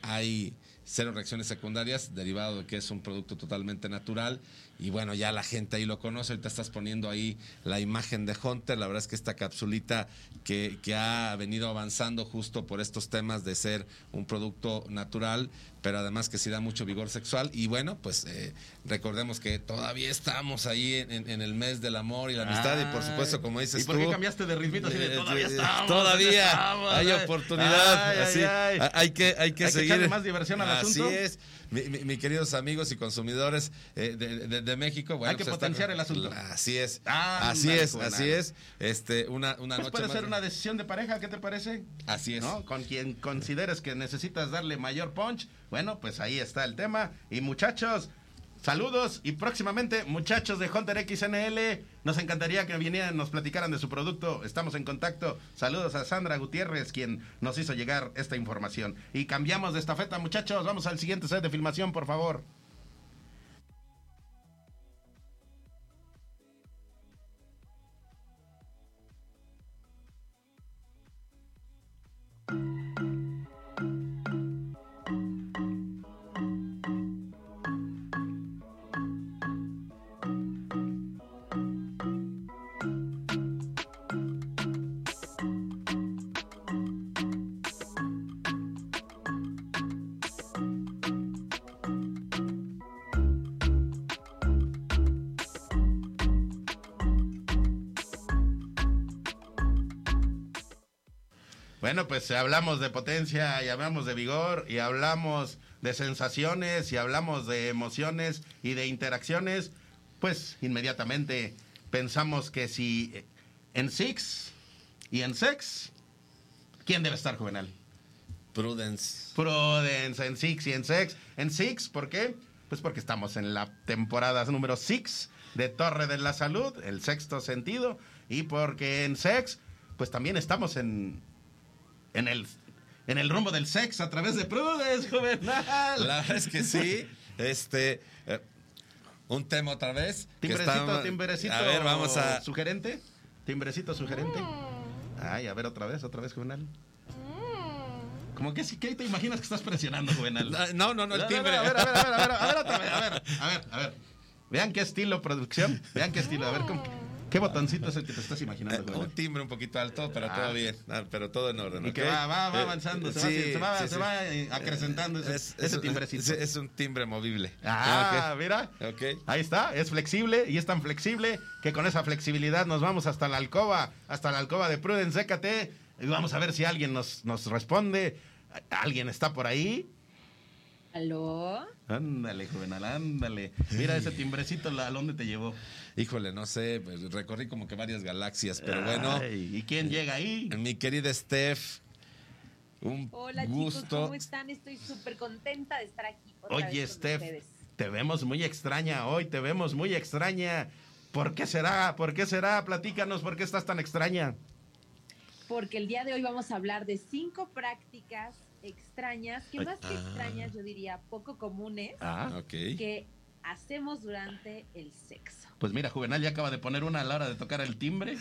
B: hay cero reacciones secundarias derivado de que es un producto totalmente natural y bueno, ya la gente ahí lo conoce, ahorita estás poniendo ahí la imagen de Hunter, la verdad es que esta capsulita que ha venido avanzando justo por estos temas de ser un producto natural, pero además que sí da mucho vigor sexual y bueno, pues eh, recordemos que todavía estamos ahí en, en- el mes del amor y la amistad y por supuesto como dices
A: ¿Y por qué
B: tú,
A: cambiaste de ritmito así de
B: eh,
A: todavía
B: eh,
A: estamos?
B: Todavía
A: estamos,
B: hay
A: ay?
B: oportunidad.
A: Ay, ay,
B: así,
A: ay.
B: Hay que, hay que
A: Hay que
B: seguir.
A: echarle más diversión al
B: así
A: asunto.
B: es. Mi, mi- mi queridos amigos y consumidores eh, de, de- de México. Bueno,
A: Hay que
B: pues
A: potenciar el asunto.
B: Así es. Así es, así es. Este, una, una
A: Pues
B: noche
A: puede
B: más-
A: ser una decisión de pareja, ¿qué te parece?
B: Así es.
A: ¿No? Con quien consideres que necesitas darle mayor punch, bueno, pues ahí está el tema. Y muchachos, Saludos y próximamente, muchachos de Hunter XNL, nos encantaría que vinieran, nos platicaran de su producto. Estamos en contacto. Saludos a Sandra Gutiérrez, quien nos hizo llegar esta información. Y cambiamos de estafeta, muchachos. Vamos al siguiente set de filmación, por favor. Bueno, pues hablamos de potencia y hablamos de vigor y hablamos de sensaciones y hablamos de emociones y de interacciones, pues inmediatamente pensamos que si en Six y en Sex, ¿quién debe estar juvenal?
B: Prudence.
A: Prudence en Six y en Sex. En Six, ¿por qué? Pues porque estamos en la temporada número 6 de Torre de la Salud, el sexto sentido, y porque en Sex, pues también estamos en en el, en el rumbo del sexo a través de Prudence, juvenal.
B: La verdad es que sí. Este. eh, un tema otra vez. que
A: Timbrecito, timbrecito.
B: A ver, vamos a.
A: Sugerente. Timbrecito sugerente. Ay, a ver otra vez, otra vez, juvenal. Como que sí, ¿qué te imaginas que estás presionando, juvenal?
B: No, no, no, el timbre.
A: A ver, a ver, a ver, a ver, a ver, otra vez, a ver, a ver, a ver. Vean qué estilo producción, vean qué estilo, a ver, ¿cómo- ¿qué botoncito es el que te estás
B: Eh,
A: imaginando, juvenal?
B: un timbre un poquito alto, pero
A: Ah.
B: todo bien. Ah, pero todo en orden.
A: Y que
B: ¿ok?
A: va, va, va
B: Eh,
A: avanzando, se va
B: sí,
A: haciendo- se va-
B: sí,
A: se va, eh, acrecentando ese- timbrecito.
B: Es, es un timbre movible.
A: Ah,
B: Ok.
A: mira.
B: Ok.
A: Ahí está, es flexible y es tan flexible que con esa flexibilidad nos vamos hasta la alcoba, hasta la alcoba de Prudence, sécate. Y vamos a ver si alguien nos, nos responde. ¿Alguien está por ahí?
E: ¿Aló?
A: Ándale, juvenal, ándale. Mira ese timbrecito, ¿a dónde te llevó?
B: Híjole, no sé, pues, recorrí como que varias galaxias, pero bueno.
A: Ay, ¿Y quién llega ahí?
B: Mi querida Steph, un
E: Hola
B: gusto.
E: chicos, ¿cómo están? Estoy súper contenta de estar aquí. otra
A: Oye,
E: vez con
A: Steph,
E: ustedes.
A: te vemos muy extraña hoy, te vemos muy extraña. ¿Por qué será? ¿Por qué será? Platícanos, ¿por qué estás tan extraña?
E: Porque el día de hoy vamos a hablar de cinco prácticas extrañas, que más que
B: ah.
E: extrañas, yo diría poco comunes,
A: Ah,
B: Ok.
E: que hacemos durante el sexo.
A: Pues mira, Juvenal ya acaba de poner una a la hora de tocar el timbre.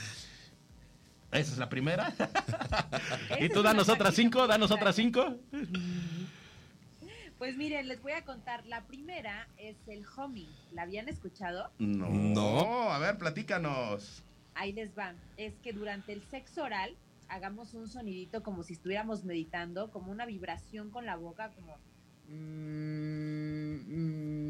A: Esa es la primera. Y tú danos otras cinco, danos otras cinco.
E: Pues miren, les voy a contar. La primera es el humming. ¿La habían escuchado?
A: No.
B: No.
A: a ver, platícanos.
E: Ahí les va. Es que durante el sexo oral hagamos un sonidito como si estuviéramos meditando, como una vibración con la boca, como... mm, mm,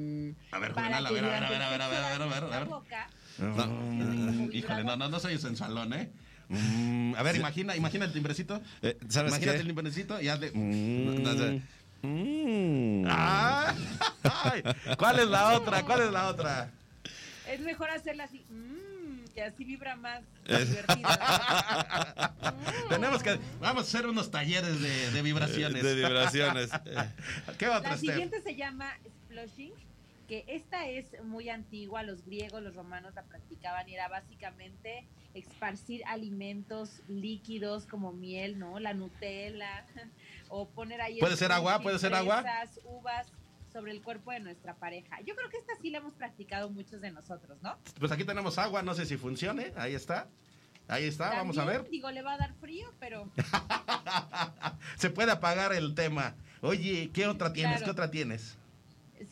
A: A ver, Juvenal, a ver, a ver, a ver, a ver, a ver, a ver, a ver,
E: boca,
A: Mm, híjole, no, no, no soy sensualón, ¿eh? Mm, a ver,
B: Sí.
A: imagina, imagina el timbrecito.
B: Eh, ¿Sabes
A: Imagínate
B: qué?
A: el timbrecito y hazle.
B: No.
A: Mm. Ah, ay, ¿Cuál es la otra? ¿Cuál es la otra?
E: es mejor hacerla así, mm, que así vibra más.
A: Tenemos que. Vamos a hacer unos talleres de, de vibraciones.
B: De vibraciones.
A: ¿Qué otra,
E: La
A: Steph?
E: siguiente se llama splushing, esta es muy antigua, los griegos, los romanos la practicaban y era básicamente esparcir alimentos líquidos como miel, ¿no? La Nutella, o poner ahí...
A: ¿Puede ser agua? ¿Puede ser agua?
E: uvas sobre el cuerpo de nuestra pareja. Yo creo que esta sí la hemos practicado muchos de nosotros, ¿no?
A: Pues aquí tenemos agua, no sé si funcione. Ahí está. Ahí está, vamos a ver.
E: Digo, le va a dar frío, pero
A: Se puede apagar el tema. Oye, ¿qué otra tienes?
E: Claro.
A: ¿Qué otra tienes?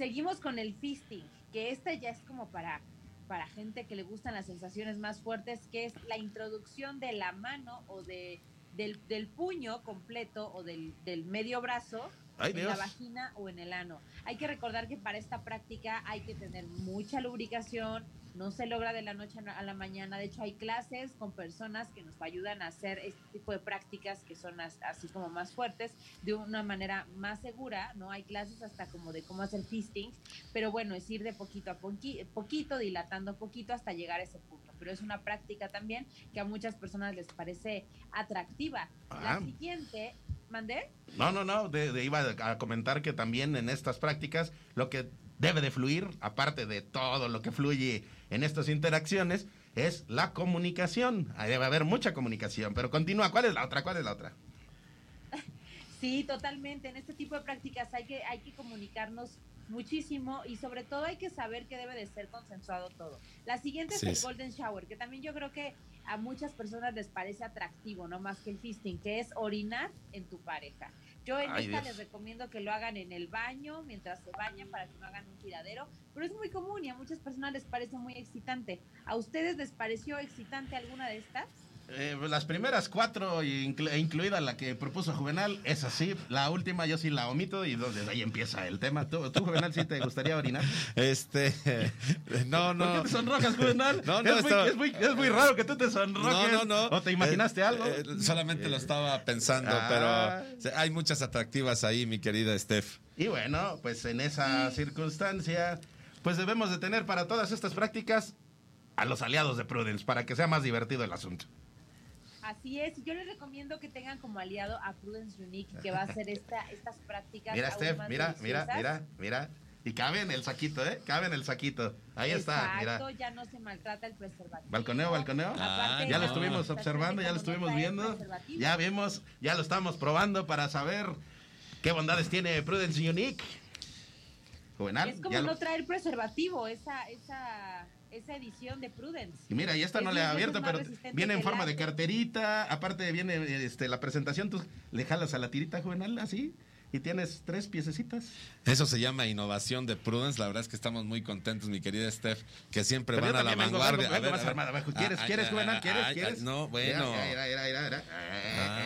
E: Seguimos con el fisting, que esta ya es como para, para gente que le gustan las sensaciones más fuertes, que es la introducción de la mano o de, del, del puño completo o del, del medio brazo
A: Ay,
E: en
A: Dios.
E: la vagina o en el ano. Hay que recordar que para esta práctica hay que tener mucha lubricación, no se logra de la noche a la mañana. De hecho, hay clases con personas que nos ayudan a hacer este tipo de prácticas que son as- así como más fuertes, de una manera más segura, ¿no? Hay clases hasta como de cómo hacer fisting, pero bueno, es ir de poquito a poqui- poquito, dilatando poquito hasta llegar a ese punto. Pero es una práctica también que a muchas personas les parece atractiva.
A: Ah.
E: La siguiente, ¿mandé?
A: No, no, no. De, de- iba a comentar que también en estas prácticas lo que debe de fluir, aparte de todo lo que fluye en estas interacciones, es la comunicación. Ahí debe haber mucha comunicación, pero continúa. ¿Cuál es la otra? ¿Cuál es la otra?
E: Sí, totalmente. En este tipo de prácticas hay que, hay que comunicarnos muchísimo y sobre todo hay que saber que debe de ser consensuado todo. La siguiente
B: Sí,
E: es el. Golden Shower, que también yo creo que a muchas personas les parece atractivo, no más que el fisting, que es orinar en tu pareja. Yo en
A: Ay,
E: esta
A: Dios.
E: les recomiendo que lo hagan en el baño, mientras se bañan, para que no hagan un tiradero, pero es muy común y a muchas personas les parece muy excitante. ¿A ustedes les pareció excitante alguna de estas?
A: Eh, las primeras cuatro, inclu- incluida la que propuso Juvenal, es así. La última yo sí la omito y desde ahí empieza el tema. ¿Tú, tú Juvenal, sí te gustaría orinar?
B: Este, no, no.
A: ¿Por qué te sonrojas, Juvenal?
B: No, no,
A: es, muy,
B: estaba-
A: es, muy, es muy raro que tú te sonrojes.
B: No, no, no.
A: ¿O te imaginaste
B: Eh,
A: algo?
B: eh, solamente lo estaba pensando,
A: Ah.
B: pero hay muchas atractivas ahí, mi querida Steph.
A: Y bueno, pues en esa circunstancia, pues debemos de tener para todas estas prácticas a los aliados de Prudence para que sea más divertido el asunto.
E: Así es, yo les recomiendo que tengan como aliado a Prudence Unique, que va a hacer esta, estas prácticas.
A: Mira, Steph, mira, mira,
E: deliciosas.
A: mira, mira. Y cabe en el saquito, ¿eh? Cabe en el saquito. Ahí está,
E: Exacto,
A: mira.
E: ya no se maltrata el preservativo.
A: Balconeo, balconeo.
E: Aparte,
A: Ya lo estuvimos observando, ya lo estuvimos viendo. Ya vimos, ya lo estamos probando para saber qué bondades tiene Prudence Unique. Juvenal.
E: Es como no
A: lo-
E: traer preservativo, esa, esa, esa edición de Prudence.
A: Y mira, ya esta
E: Es
A: no le he abierto, pero viene en forma de carterita. Aparte viene este, la presentación, tú le jalas a la tirita juvenal así y tienes tres piececitas.
B: Eso se llama innovación de Prudence. La verdad es que estamos muy contentos, mi querida Steph, que siempre
A: Pero
B: van a la
A: vengo-
B: vanguardia.
A: vengo- vengo
B: A ver,
A: más
B: a ver.
A: armada. ¿Quieres,
B: Ah,
A: quieres,
B: ah, ah,
A: ¿Quieres?
B: ah,
A: ¿Quieres?
B: No, bueno.
A: Mira, mira, mira, mira.
B: Ah,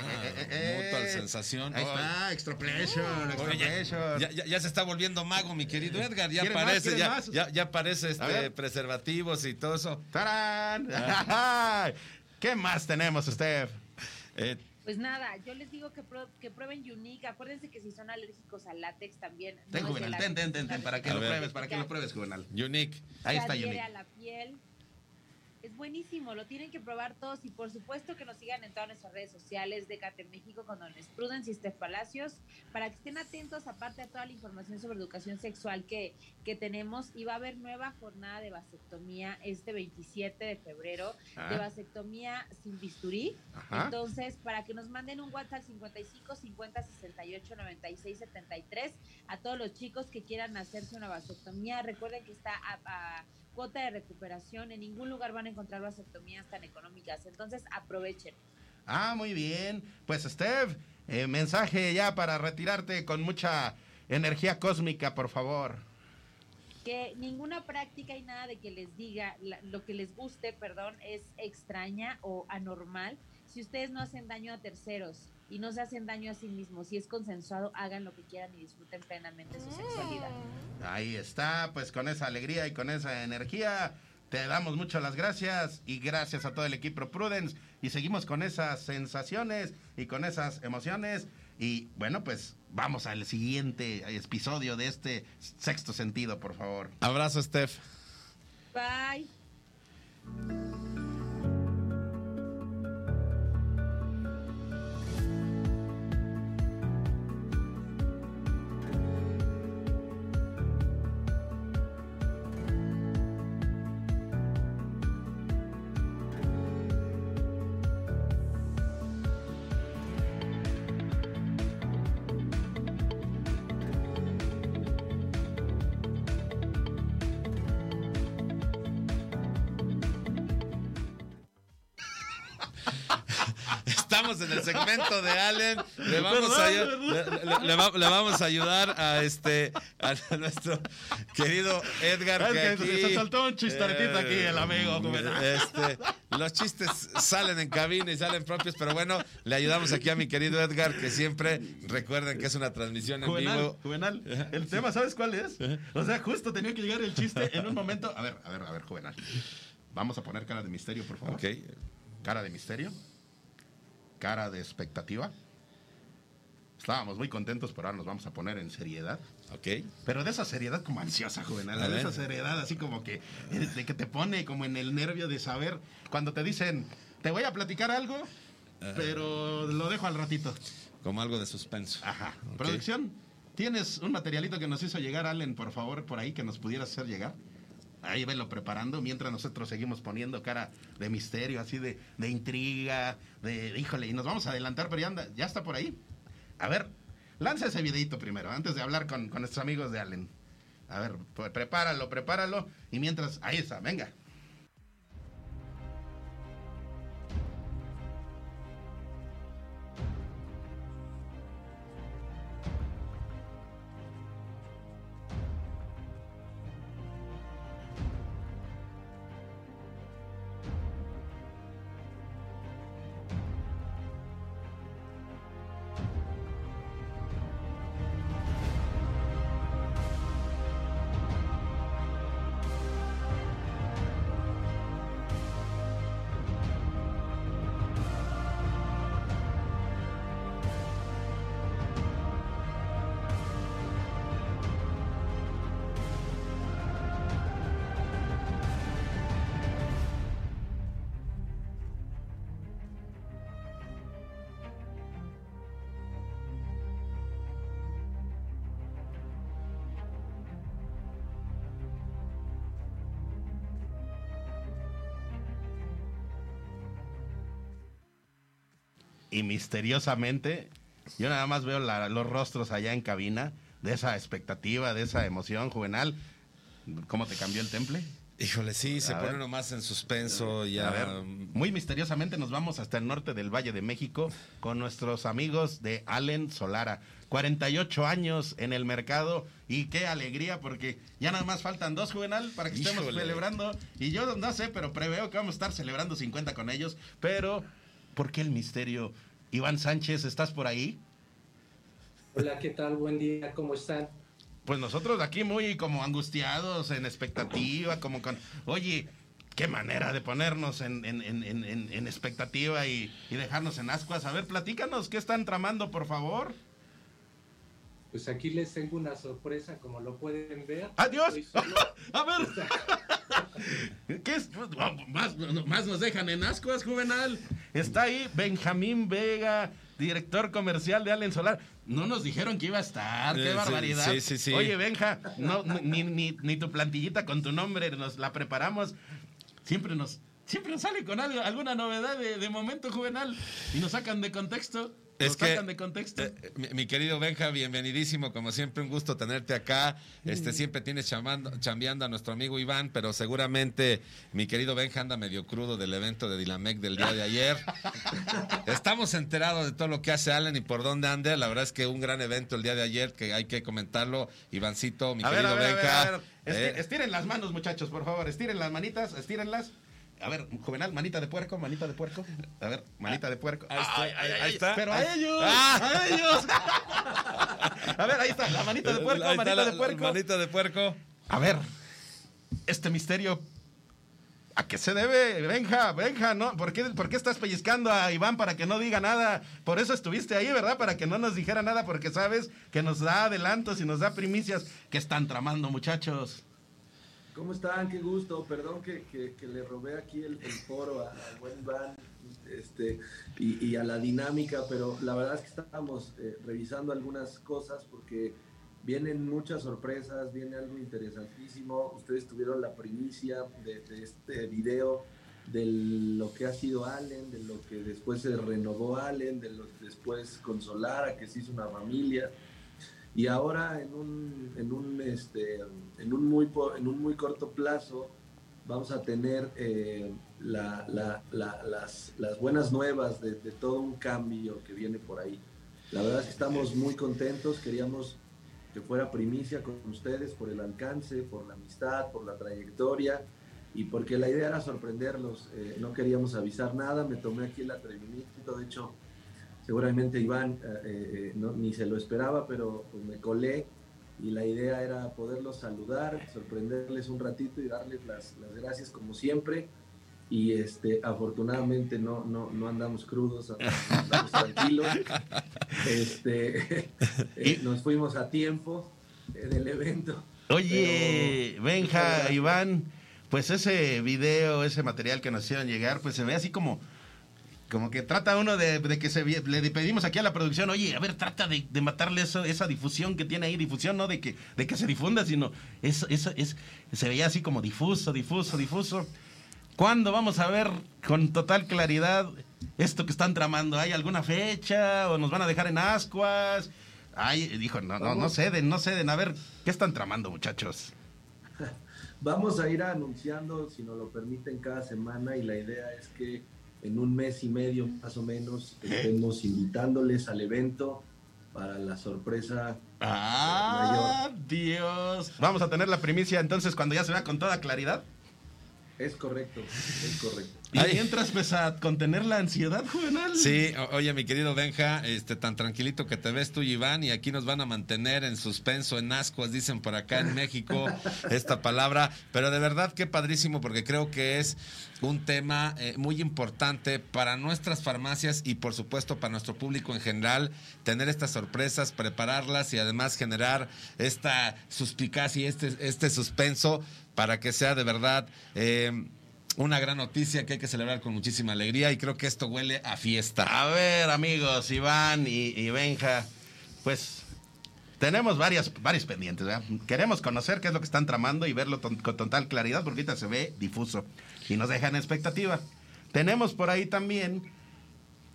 A: Eh,
B: mutual sensación.
A: Ahí está, extra pleasure, extra pleasure.
B: ya- ya- ya se está volviendo mago, mi querido Edgar. Ya parece,
A: ¿Quieres
B: ya,
A: más?
B: ya, ya parece este, preservativos y todo eso.
A: ¡Tarán!
B: Ah.
A: ¿Qué más tenemos, Steph?
B: Eh,
E: Pues nada, yo les digo que, pro- que prueben Unique. Acuérdense que si son alérgicos al látex también.
A: Ten,
E: no
A: Juvenal, ten, ten, ten, ten, para que lo pruebes, para que lo pruebes, Juvenal.
B: Unique.
A: Ahí está, Unique.
E: a la piel. Es buenísimo, lo tienen que probar todos y por supuesto que nos sigan en todas nuestras redes sociales de Cate México con Don Prudence y Steph Palacios para que estén atentos aparte de toda la información sobre educación sexual que, que tenemos y va a haber nueva jornada de vasectomía este 27 de febrero
A: Ah.
E: de vasectomía sin bisturí.
A: Ajá.
E: Entonces, para que nos manden un WhatsApp 55 50 68 96 73 a todos los chicos que quieran hacerse una vasectomía. Recuerden que está a, a cuota de recuperación. En ningún lugar van a encontrar vasectomías tan económicas. Entonces, aprovechen.
A: Ah, muy bien. Pues, Steph, eh, mensaje ya para retirarte con mucha energía cósmica, por favor.
E: Que ninguna práctica y nada de que les diga la- lo que les guste, perdón, es extraña o anormal. Si ustedes no hacen daño a terceros y no se hacen daño a sí mismos, si es consensuado, hagan lo que quieran y disfruten plenamente su sexualidad.
A: Ahí está, pues con esa alegría y con esa energía. Te damos muchas las gracias y gracias a todo el equipo Prudence y seguimos con esas sensaciones y con esas emociones y bueno pues vamos al siguiente episodio de este sexto sentido por favor.
B: Abrazo, Steph.
E: Bye.
B: De Allen. Le vamos, a, ayu- le, le- le va- le vamos a ayudar a este a nuestro querido Edgar. Que aquí,
A: se soltó un chistortito aquí el amigo.
B: Este, los chistes salen en cabina y salen propios, pero bueno, le ayudamos aquí a mi querido Edgar, que siempre recuerden que es una transmisión en
A: Juvenal,
B: vivo.
A: Juvenal, el tema, ¿sabes cuál es? O sea, justo tenía que llegar el chiste en un momento. A ver, a ver, a ver, Juvenal. Vamos a poner cara de misterio, por favor.
B: Ok.
A: Cara de misterio. Cara de expectativa. Estábamos muy contentos, pero ahora nos vamos a poner en seriedad.
B: Ok.
A: Pero de esa seriedad como ansiosa, Juvenal.
B: A
A: De
B: ver.
A: esa seriedad así como que, eh, de que te pone como en el nervio de saber. Cuando te dicen, te voy a platicar algo, pero lo dejo al ratito.
B: Como algo de suspenso.
A: Ajá. Producción, ¿Tienes un materialito que nos hizo llegar, Allen, por favor, por ahí que nos pudieras hacer llegar? Ahí velo preparando mientras nosotros seguimos poniendo cara de misterio, así de, de intriga, de, híjole, y nos vamos a adelantar, pero ya, anda, ya está por ahí. A ver, lanza ese videito primero, antes de hablar con, con nuestros amigos de Allen. A ver, pues, prepáralo, prepáralo, y mientras, ahí está, venga. Y misteriosamente, yo nada más veo la- los rostros allá en cabina de esa expectativa, de esa emoción juvenal. ¿Cómo te cambió el temple?
B: Híjole, sí, se
A: A
B: pone
A: ver.
B: nomás en suspenso ya.
A: A ver, muy misteriosamente nos vamos hasta el norte del Valle de México con nuestros amigos de Allen Solara. 48 años en el mercado y qué alegría porque ya nada más faltan dos juvenal para que estemos celebrando. Y yo no sé, pero preveo que vamos a estar celebrando 50 con ellos. Pero, ¿por qué el misterio? Iván Sánchez, ¿estás por ahí?
F: Hola, ¿qué tal? Buen día, ¿cómo están?
A: Pues nosotros aquí muy como angustiados, en expectativa, como con, oye, qué manera de ponernos en, en- en- en- expectativa y, y dejarnos en ascuas. A ver, platícanos, ¿qué están tramando, por favor?
F: Pues aquí les tengo una sorpresa, como lo pueden ver.
A: ¡Adiós! A ver. ¿Qué es? Más, más nos dejan en ascuas, juvenal. Está ahí Benjamín Vega, director comercial de Allen Solar. No nos dijeron que iba a estar.
B: Eh,
A: ¡Qué
B: sí,
A: barbaridad!
B: sí, sí, sí.
A: Oye, Benja, no, no, ni, ni, ni tu plantillita con tu nombre nos la preparamos. Siempre nos, siempre nos sale con algo, alguna novedad de, de momento juvenal y nos sacan de contexto.
B: Es que,
A: sacan de contexto.
B: eh, eh, mi, mi querido Benja, bienvenidísimo. Como siempre, un gusto tenerte acá. Este, siempre tienes chamando, chambeando a nuestro amigo Iván, pero seguramente mi querido Benja anda medio crudo del evento de Dilamec del día de ayer. Estamos enterados de todo lo que hace Allen y por dónde anda. La verdad es que un gran evento el día de ayer que hay que comentarlo. Ivancito, mi
A: a
B: querido
A: a ver, a ver,
B: Benja.
A: a ver. Esti-
B: eh,
A: Estiren las manos, muchachos, por favor. Estiren las manitas, estírenlas. A ver, Juvenal, manita de puerco, manita de puerco. A ver, manita de puerco.
B: Ahí está,
A: Ay, ay,
B: ahí está.
A: Pero a ellos,
B: Ah.
A: a ellos. A ver, ahí está, la manita de puerco,
B: ahí está
A: manita
B: la-
A: de
B: la
A: puerco.
B: manita de puerco.
A: A ver, este misterio, ¿a qué se debe, Benja? Benja, ¿no? ¿Por qué, ¿Por qué estás pellizcando a Iván para que no diga nada? Por eso estuviste ahí, ¿verdad? Para que no nos dijera nada, porque sabes que nos da adelantos y nos da primicias que están tramando, muchachos.
G: ¿Cómo están? Qué gusto. Perdón que, que- que le robé aquí el, el foro a- al buen Iván este, y, y a la dinámica, pero la verdad es que estábamos eh, revisando algunas cosas porque vienen muchas sorpresas, viene algo interesantísimo. Ustedes tuvieron la primicia de, de este video de lo que ha sido Allen, de lo que después se renovó Allen, de lo que después con Solara, que se hizo una familia. Y ahora en un, en un, este, en un, muy, en un muy corto plazo vamos a tener eh, la- la- la- las, las buenas nuevas de, de todo un cambio que viene por ahí. La verdad es que estamos muy contentos, queríamos que fuera primicia con ustedes por el alcance, por la amistad, por la trayectoria y porque la idea era sorprenderlos. Eh, no queríamos avisar nada, me tomé aquí el atrevimiento, de hecho seguramente Iván eh, eh, no- ni se lo esperaba, pero pues me colé y la idea era poderlos saludar, sorprenderles un ratito y darles las, las gracias como siempre. Y este, afortunadamente no, no, no andamos crudos, andamos tranquilos. Este, eh, nos fuimos a tiempo eh, del evento.
A: Oye,
G: Pero-
A: Benja, Iván, pues ese video, ese material que nos hicieron llegar, pues se ve así como, como que trata uno de, de que se le pedimos aquí a la producción, oye, a ver, trata de, de matarle eso, esa difusión que tiene ahí, difusión, no de que, de que se difunda, sino eso, eso es, se veía así como difuso, difuso, difuso. ¿Cuándo vamos a ver con total claridad esto que están tramando? ¿Hay alguna fecha? ¿O nos van a dejar en ascuas? Ay, dijo, no, no, no ceden, no ceden. A ver, ¿qué están tramando, muchachos?
G: Vamos a ir anunciando, si nos lo permiten, cada semana y la idea es que en un mes y medio más o menos estemos invitándoles al evento para la sorpresa
A: ¡Ah, Dios! Vamos a tener la primicia entonces cuando ya se vea con toda claridad.
G: Es correcto, es correcto.
A: Y
B: Ay.
A: mientras, pues, a contener la ansiedad juvenal.
B: Sí, o- oye, mi querido Benja, este, tan tranquilito que te ves tú, Iván, y aquí nos van a mantener en suspenso, en ascuas, dicen por acá en México esta palabra. Pero de verdad, qué padrísimo, porque creo que es un tema eh, muy importante para nuestras farmacias y, por supuesto, para nuestro público en general, tener estas sorpresas, prepararlas y además generar esta suspicacia y este, este suspenso para que sea de verdad. eh, una gran noticia que hay que celebrar con muchísima alegría y creo que esto huele a fiesta.
A: A ver, amigos, Iván y, Benja, pues tenemos varias, varios pendientes. ¿verdad? Queremos conocer qué es lo que están tramando y verlo ton- con total claridad, porque ahorita se ve difuso y nos deja en expectativa. Tenemos por ahí también,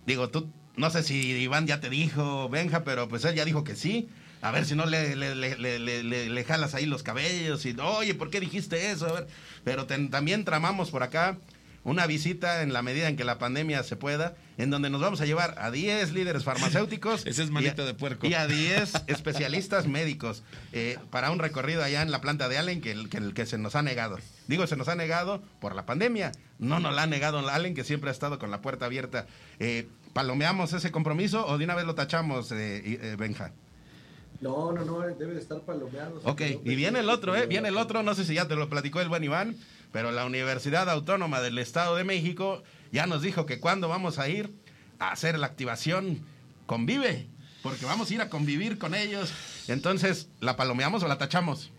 A: digo, tú, no sé si Iván ya te dijo, Benja, pero pues él ya dijo que sí. A ver si no le, le, jalas ahí los cabellos y, oye, ¿por qué dijiste eso? A ver, pero ten- también tramamos por acá una visita en la medida en que la pandemia se pueda, en donde nos vamos a llevar a 10 líderes farmacéuticos.
B: Ese es
A: y
B: manito
A: a-
B: de puerco.
A: Y a 10 especialistas médicos eh, para un recorrido allá en la planta de Allen que, que, se nos ha negado. Digo, se nos ha negado por la pandemia. No nos la ha negado Allen, que siempre ha estado con la puerta abierta. Eh, ¿Palomeamos ese compromiso o de una vez lo tachamos, eh, eh, Benja?
G: No, no, no, debe de estar palomeado.
A: Ok, y viene el otro, ¿eh? Viene el otro, no sé si ya te lo platicó el buen Iván, pero la Universidad Autónoma del Estado de México ya nos dijo que cuando vamos a ir a hacer la activación convive, porque vamos a ir a convivir con ellos. Entonces, ¿la palomeamos o la tachamos?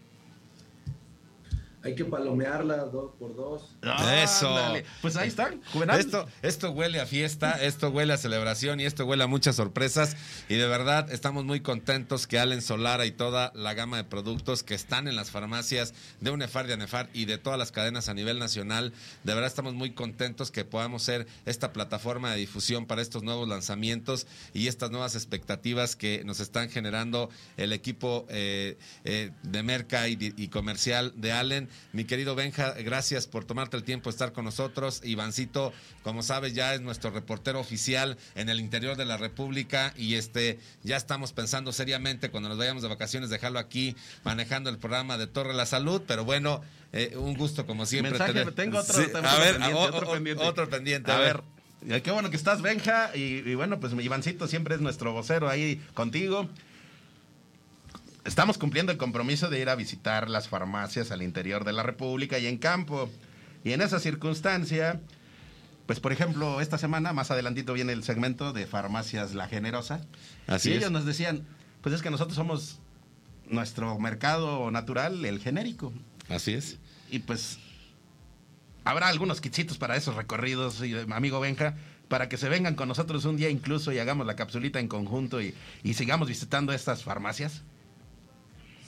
G: Hay que palomearla dos por dos.
B: Eso.
A: Ándale. Pues ahí están, Juvenal.
B: Esto, esto huele a fiesta, esto huele a celebración y esto huele a muchas sorpresas. Y de verdad estamos muy contentos que Allen Solara y toda la gama de productos que están en las farmacias de UNEFAR, de ANEFAR y de todas las cadenas a nivel nacional, de verdad estamos muy contentos que podamos ser esta plataforma de difusión para estos nuevos lanzamientos y estas nuevas expectativas que nos están generando el equipo eh, eh, de merca y, y comercial de Allen. Mi querido Benja, gracias por tomarte el tiempo de estar con nosotros. Ivancito, como sabes, ya es nuestro reportero oficial en el interior de la República y este ya estamos pensando seriamente cuando nos vayamos de vacaciones dejarlo aquí manejando el programa de Torre la Salud, pero bueno, eh, un gusto como siempre.
A: Mensaje,
B: tener-
A: tengo otro,
B: Sí, a ver,
A: pendiente,
B: o-
A: otro
B: o-
A: pendiente.
B: otro pendiente,
A: A ver, qué bueno que estás, Benja. Y, y bueno, pues Ivancito siempre es nuestro vocero ahí contigo. Estamos cumpliendo el compromiso de ir a visitar las farmacias al interior de la República y en campo. Y en esa circunstancia, pues por ejemplo, esta semana, más adelantito viene el segmento de Farmacias La Generosa.
B: Así
A: y
B: es.
A: ellos nos decían, pues es que nosotros somos nuestro mercado natural, el genérico.
B: Así es.
A: Y pues habrá algunos kitsitos para esos recorridos, y, amigo Benja, para que se vengan con nosotros un día incluso y hagamos la capsulita en conjunto y, y sigamos visitando estas farmacias.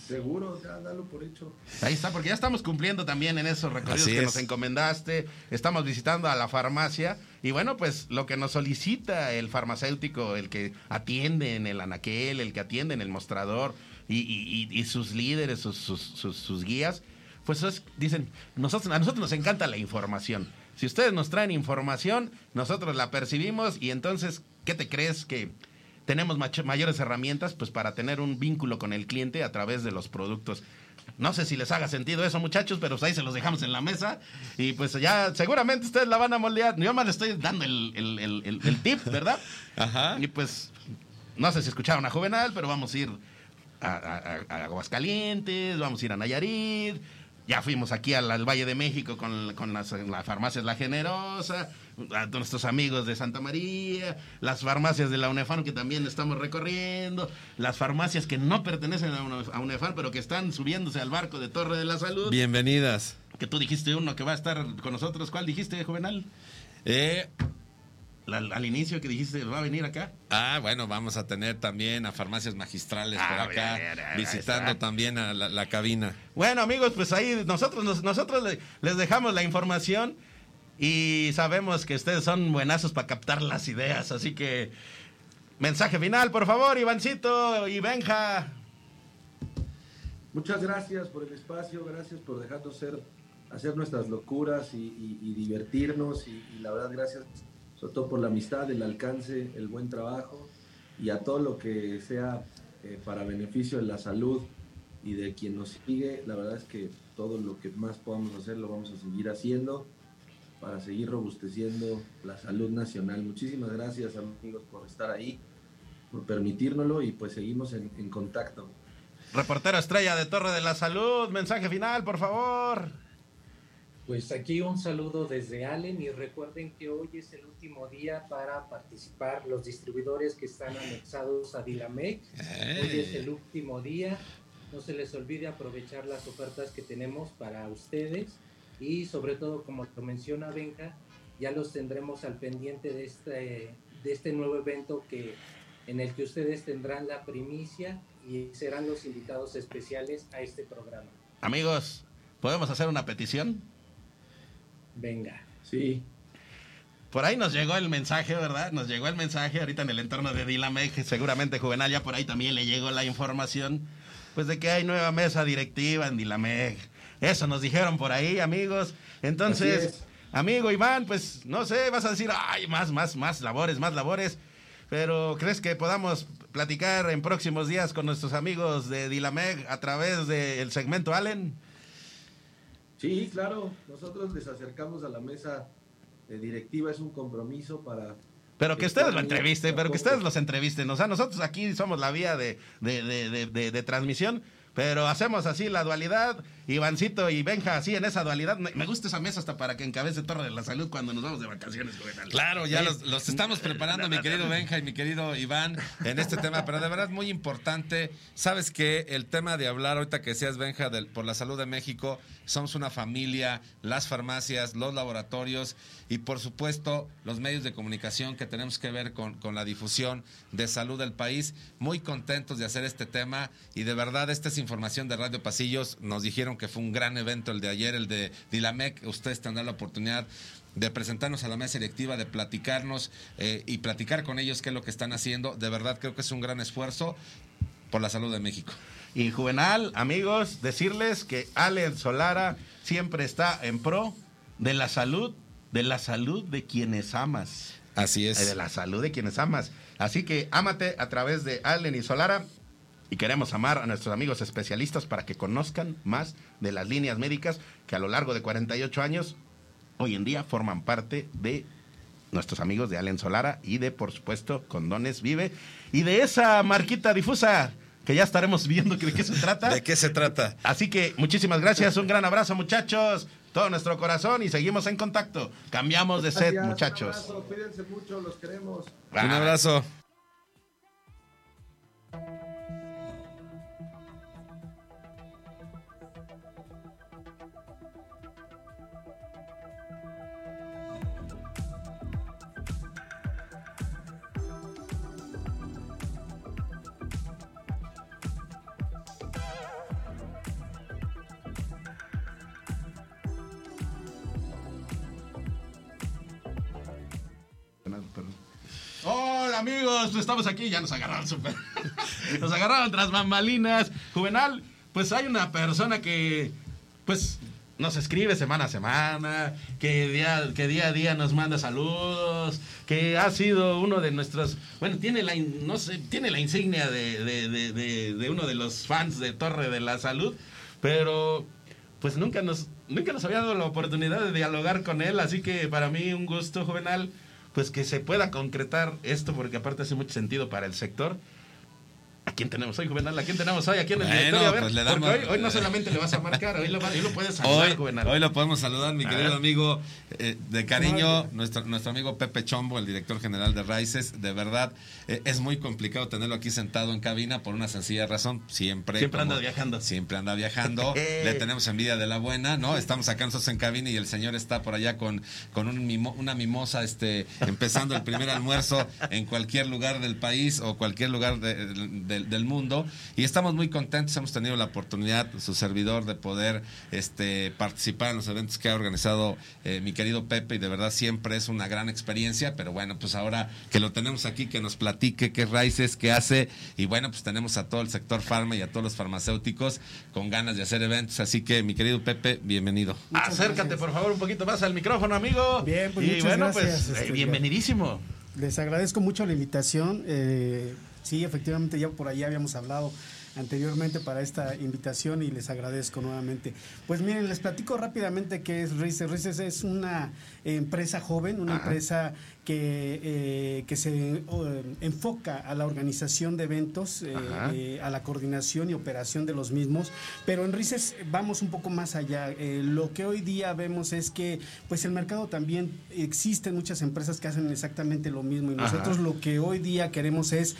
G: Seguro, ya dalo por hecho.
A: Ahí está, porque ya estamos cumpliendo también en esos recorridos
B: Así
A: que
B: es.
A: nos encomendaste. Estamos visitando a la farmacia y bueno, pues lo que nos solicita el farmacéutico, el que atiende en el anaquel, el que atiende en el mostrador y, y- y- y sus líderes, sus, sus- sus- sus guías, pues es- dicen, nosotros, a nosotros nos encanta la información. Si ustedes nos traen información, nosotros la percibimos y entonces, ¿qué te crees que tenemos mayores herramientas pues para tener un vínculo con el cliente a través de los productos. No sé si les haga sentido eso, muchachos, pero ahí se los dejamos en la mesa. Y pues ya seguramente ustedes la van a moldear. Yo más les estoy dando el, el- el- tip, ¿verdad?
B: Ajá.
A: Y pues, no sé si escucharon a Juvenal, pero vamos a ir a, a- Aguascalientes, vamos a ir a Nayarit. Ya fuimos aquí al, al Valle de México con, con las, las farmacias La Generosa, a nuestros amigos de Santa María, las farmacias de la UNEFAN que también estamos recorriendo, las farmacias que no pertenecen a UNE- a UNEFAN pero que están subiéndose al barco de Torre de la Salud.
B: Bienvenidas.
A: Que tú dijiste uno que va a estar con nosotros. ¿Cuál dijiste, Juvenal?
B: Eh,
A: al, al inicio que dijiste, ¿va a venir acá?
B: Ah, bueno, vamos a tener también a farmacias magistrales
A: Ah,
B: por acá,
A: bien, bien, bien,
B: visitando también a la, la cabina.
A: Bueno, amigos, pues ahí nosotros, nos- nosotros le- les dejamos la información y sabemos que ustedes son buenazos para captar las ideas, así que mensaje final, por favor, Ivancito y Benja.
G: Muchas gracias por el espacio, gracias por dejarnos ser, hacer nuestras locuras y, divertirnos y, y la verdad gracias sobre todo por la amistad, el alcance, el buen trabajo y a todo lo que sea eh, para beneficio de la salud y de quien nos sigue. La verdad es que todo lo que más podamos hacer lo vamos a seguir haciendo para seguir robusteciendo la salud nacional. Muchísimas gracias amigos por estar ahí, por permitírnoslo y pues seguimos en- en contacto.
A: Reportero estrella de Torre de la Salud, mensaje final, por favor.
F: Pues aquí un saludo desde Allen y recuerden que hoy es el último día para participar los distribuidores que están anexados a Dilamec. Hoy es el último día. No se les olvide aprovechar las ofertas que tenemos para ustedes y sobre todo, como lo menciona Benja, ya los tendremos al pendiente de este, de este nuevo evento que, en el que ustedes tendrán la primicia y serán los invitados especiales a este programa.
A: Amigos, ¿podemos hacer una petición?
F: Venga.
G: Sí,
A: Por ahí nos llegó el mensaje, ¿verdad? Nos llegó el mensaje ahorita en el entorno de Dilamec, seguramente Juvenal ya por ahí también le llegó la información, pues de que hay nueva mesa directiva en Dilamec. Eso nos dijeron por ahí, amigos. Entonces,
G: es.
A: amigo Iván, pues no sé, vas a decir, ay, más, más, más labores, más labores. Pero ¿crees que podamos platicar en próximos días con nuestros amigos de Dilamec a través del segmento Allen?
G: Sí, claro, nosotros les acercamos a la mesa eh, directiva, es un compromiso para...
A: Pero que ustedes lo entrevisten, pero que ustedes los entrevisten. O sea, nosotros aquí somos la vía de, de, de, de, de- de transmisión, pero hacemos así la dualidad. Ivancito y Benja, así en esa dualidad. Me me gusta esa mesa hasta para que encabece Torre de la Salud cuando nos vamos de vacaciones. Juvenal.
B: Claro, ya los, los estamos preparando, mi querido Benja y mi querido Iván, en este tema, pero de verdad muy importante. Sabes que el tema de hablar, ahorita que decías, Benja, del- por la salud de México, somos una familia, las farmacias, los laboratorios y por supuesto los medios de comunicación que tenemos que ver con, con la difusión de salud del país. Muy contentos de hacer este tema y de verdad esta es información de Radio Pasillos. Nos dijeron que fue un gran evento el de ayer, el de Dilamec. Ustedes tendrán la oportunidad de presentarnos a la mesa directiva, de platicarnos eh, y platicar con ellos qué es lo que están haciendo. De verdad creo que es un gran esfuerzo por la salud de México.
A: Y Juvenal, amigos, decirles que Allen Solara siempre está en pro de la salud, de la salud de quienes amas.
B: Así
A: Eh,
B: es.
A: de la salud de quienes amas. Así que ámate a través de Allen y Solara. Y queremos amar a nuestros amigos especialistas para que conozcan más de las líneas médicas que a lo largo de 48 años, hoy en día, forman parte de nuestros amigos de Allen Solara y de, por supuesto, Condones Vive. Y de esa marquita difusa que ya estaremos viendo de qué se trata.
B: ¿De qué se trata?
A: Así que muchísimas gracias, un gran abrazo muchachos, todo nuestro corazón y seguimos en contacto. Cambiamos de set,
G: Gracias,
A: muchachos.
G: Un abrazo, cuídense mucho, los queremos.
B: Un abrazo.
A: Amigos, estamos aquí, ya nos agarraron super. nos agarraron tras bambalinas. Juvenal, pues hay una persona que pues nos escribe semana a semana, que día, que día a día nos manda saludos, que ha sido uno de nuestros, bueno, tiene la, no sé, tiene la insignia de- de- de- de uno de los fans de Torre de la Salud, pero pues nunca nos, nunca nos había dado la oportunidad de dialogar con él, así que para mí un gusto, Juvenal, pues que se pueda concretar esto, porque aparte hace mucho sentido para el sector. Quién tenemos hoy, Juvenal? ¿A quién tenemos hoy? ¿A quién en el
B: Bueno,
A: directorio? A ver,
B: pues le
A: porque
B: damos-
A: hoy, hoy no solamente le vas a marcar, hoy lo, hoy lo puedes saludar,
B: Hoy,
A: Juvenal.
B: hoy lo podemos saludar, mi
A: A
B: querido amigo eh, de cariño, nuestro, nuestro amigo Pepe Chombo, el director general de Raices. De verdad, eh, es muy complicado tenerlo aquí sentado en cabina por una sencilla razón. Siempre.
A: Siempre anda viajando.
B: Siempre anda viajando. Le tenemos envidia de la buena, ¿no? Estamos acá nosotros en cabina y el señor está por allá con, con un mimo- una mimosa, este, empezando el primer almuerzo en cualquier lugar del país o cualquier lugar de- del- del mundo. Y estamos muy contentos, hemos tenido la oportunidad, su servidor, de poder este, participar en los eventos que ha organizado eh, mi querido Pepe y de verdad siempre es una gran experiencia, pero bueno, pues ahora que lo tenemos aquí, que nos platique qué raíces, qué hace y bueno, pues tenemos a todo el sector farma y a todos los farmacéuticos con ganas de hacer eventos, así que mi querido Pepe, bienvenido.
A: Acércate, por favor, un poquito más al micrófono, amigo.
H: Bien, pues
A: y
H: muchas
A: bueno,
H: gracias,
A: pues, eh,
H: este,
A: bienvenidísimo.
H: Les agradezco mucho la invitación. eh, sí, efectivamente, ya por ahí habíamos hablado anteriormente para esta invitación y les agradezco nuevamente. Pues miren, les platico rápidamente qué es Rices. Rices es una empresa joven, una
A: Ajá.
H: empresa que, eh, que se enfoca a la organización de eventos, eh, eh, a la coordinación y operación de los mismos, pero en Rices vamos un poco más allá. Lo que hoy día vemos es que pues el mercado también existen muchas empresas que hacen exactamente lo mismo y
A: Ajá.
H: nosotros lo que hoy día queremos es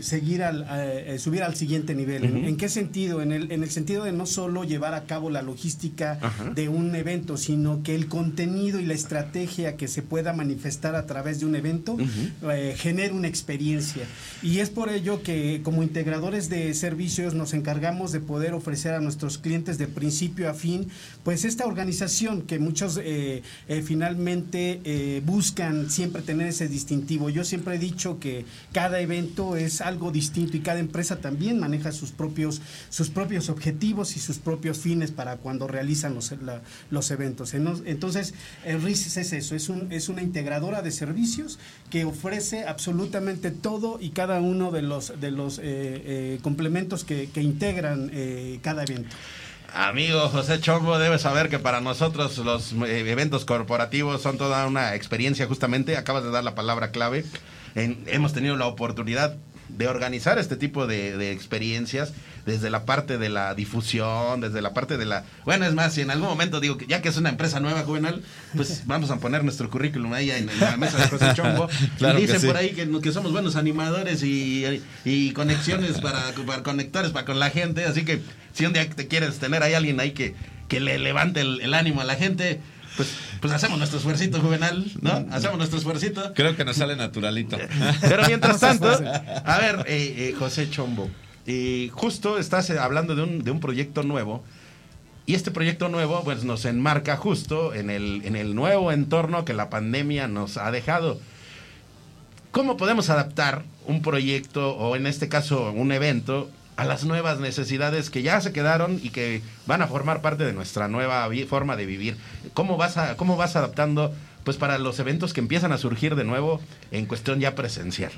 H: seguir al subir al siguiente nivel. ¿En-
A: Ujú.
H: ¿En, qué sentido? En el, en el sentido de no solo llevar a cabo la logística
A: Ajá.
H: de un evento, sino que el contenido y la estrategia que se pueda manifestar a través de un evento
A: Ujú.
H: eh, genere una experiencia. Y es por ello que como integradores de servicios nos encargamos de poder ofrecer a nuestros clientes de principio a fin, pues esta organización que muchos eh, eh, finalmente eh, buscan siempre tener ese distintivo. Yo siempre he dicho que cada evento es algo distinto y cada empresa también maneja sus propios, sus propios objetivos y sus propios fines para cuando realizan los, los eventos. Entonces, el RIS es eso, es, un, es una integradora de servicios que ofrece absolutamente todo y cada uno de los, de los eh, eh, complementos que, integran eh, cada evento.
A: Amigo José Chombo, debes saber que para nosotros los eventos corporativos son toda una experiencia justamente. Acabas de dar la palabra clave. Hemos tenido la oportunidad de organizar este tipo de, de experiencias desde la parte de la difusión, desde la parte de la... Bueno, es más, si en algún momento digo que ya que es una empresa nueva, Juvenal, pues vamos a poner nuestro currículum ahí en, en la mesa de José Chombo.
B: Claro
A: y dicen
B: sí.
A: por ahí que, que somos buenos animadores y, y conexiones para, para conectores para con la gente. Así que si un día te quieres tener ahí alguien ahí que, que le levante el, el ánimo a la gente, pues, pues hacemos nuestro esfuercito juvenal, ¿no? Hacemos nuestro esfuercito.
B: Creo que nos sale naturalito.
A: Pero mientras tanto, a ver, eh, eh, José Chombo, eh, justo estás eh, hablando de un, de un proyecto nuevo. Y este proyecto nuevo pues, nos enmarca justo en el, en el nuevo entorno que la pandemia nos ha dejado. ¿Cómo podemos adaptar un proyecto o en este caso un evento a las nuevas necesidades que ya se quedaron y que van a formar parte de nuestra nueva forma de vivir? ¿Cómo vas, a, ¿Cómo vas adaptando pues para los eventos que empiezan a surgir de nuevo en cuestión ya presencial?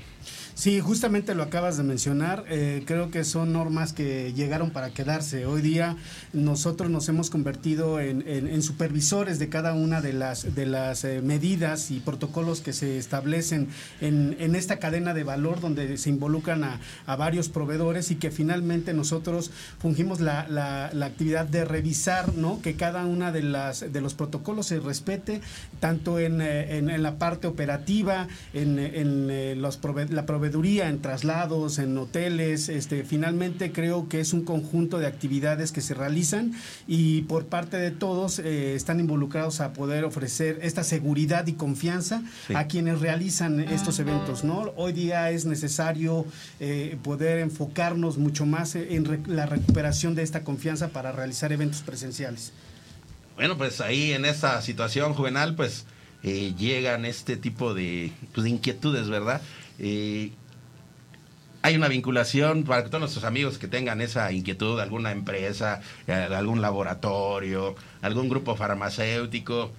H: Sí, justamente lo acabas de mencionar. eh, creo que son normas que llegaron para quedarse. Hoy día nosotros nos hemos convertido en, supervisores de cada una de las, de las eh, medidas y protocolos que se establecen en, esta cadena de valor donde se involucran a, varios proveedores y que finalmente nosotros fungimos la, la- la actividad de revisar ¿no? que cada una de, las, de los protocolos se respete, tanto en, eh, la parte operativa, en, los prove- la proveeduría, en traslados, en hoteles. Este, finalmente creo que es un conjunto de actividades que se realizan y por parte de todos eh, están involucrados a poder ofrecer esta seguridad y confianza
A: Sí.
H: a quienes realizan estos eventos. ¿no? Hoy día es necesario eh, poder enfocarnos mucho más en re- la recuperación de esta confianza para realizar eventos presenciales.
A: Bueno, pues ahí en esta situación juvenal, pues eh, llegan este tipo de, pues, de inquietudes, ¿verdad? Eh, hay una vinculación para todos nuestros amigos que tengan esa inquietud, alguna empresa, eh, algún laboratorio, algún grupo farmacéutico.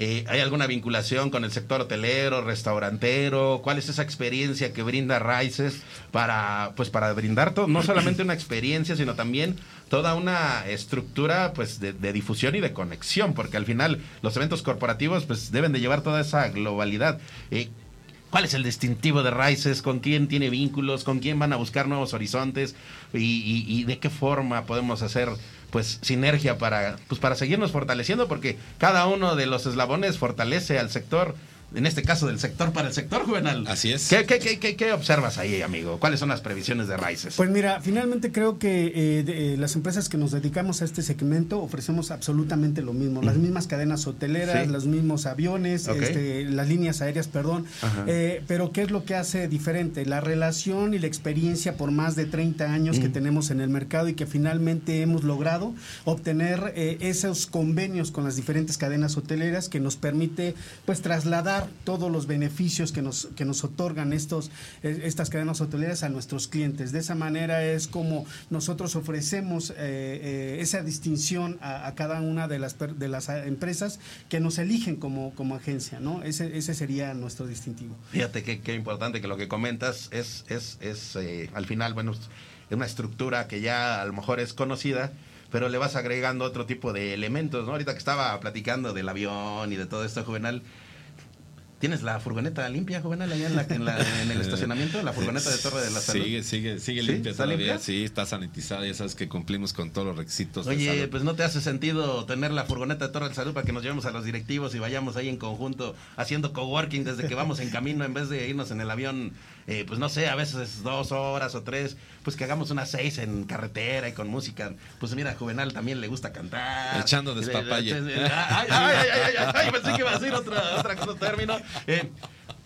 A: Eh, ¿Hay alguna vinculación con el sector hotelero, restaurantero? ¿Cuál es esa experiencia que brinda Rices para, pues, para brindar to- no solamente una experiencia, sino también toda una estructura pues, de, de difusión y de conexión? Porque al final los eventos corporativos pues, deben de llevar toda esa globalidad. Eh, ¿Cuál es el distintivo de Rices? ¿Con quién tiene vínculos? ¿Con quién van a buscar nuevos horizontes? ¿Y, y- y de qué forma podemos hacer pues sinergia para, pues, para seguirnos fortaleciendo? Porque cada uno de los eslabones fortalece al sector, en este caso del sector para el sector juvenal.
B: Así es.
A: ¿Qué, qué, qué, qué- qué observas ahí, amigo? ¿Cuáles son las previsiones de Rices?
H: Pues mira, finalmente creo que eh, de- eh, las empresas que nos dedicamos a este segmento ofrecemos absolutamente lo mismo, las mismas cadenas hoteleras,
A: Sí.
H: los mismos aviones, este, las líneas aéreas, perdón. Eh, pero ¿qué es lo que hace diferente? La relación y la experiencia por más de 30 años que tenemos en el mercado y que finalmente hemos logrado obtener eh, esos convenios con las diferentes cadenas hoteleras que nos permite pues trasladar todos los beneficios que nos, que nos otorgan estos, eh, estas cadenas hoteleras a nuestros clientes. De esa manera es como nosotros ofrecemos eh, eh, esa distinción a, a cada una de las, de las eh, empresas que nos eligen como, como agencia, ¿no? Ese, ese sería nuestro distintivo.
A: Fíjate qué, qué importante que lo que comentas es, es, es eh, al final, bueno, es una estructura que ya a lo mejor es conocida, pero le vas agregando otro tipo de elementos, ¿no? Ahorita que estaba platicando del avión y de todo esto, Juvenal, ¿tienes la furgoneta limpia, Juvenal, allá en, la, en, la- en el estacionamiento? ¿La furgoneta de Torre de la Salud?
B: Sigue, sigue, sigue
A: ¿Sí?
B: limpia
A: ¿Está
B: todavía.
A: limpia?
B: Sí, está sanitizada. Ya sabes que cumplimos con todos los requisitos. de
A: Oye,
B: salud.
A: pues no te hace sentido tener la furgoneta de Torre de Salud para que nos llevemos a los directivos y vayamos ahí en conjunto haciendo coworking desde que vamos en camino en vez de irnos en el avión, eh, pues no sé, a veces dos horas o tres, pues que hagamos unas seis en carretera y con música. Pues mira, a Juvenal también le gusta cantar.
B: Echando despapalle.
A: Ay, ay, ay, ay, ay, ay, ay, pensé que iba a decir otra, otra cosa, término. Eh,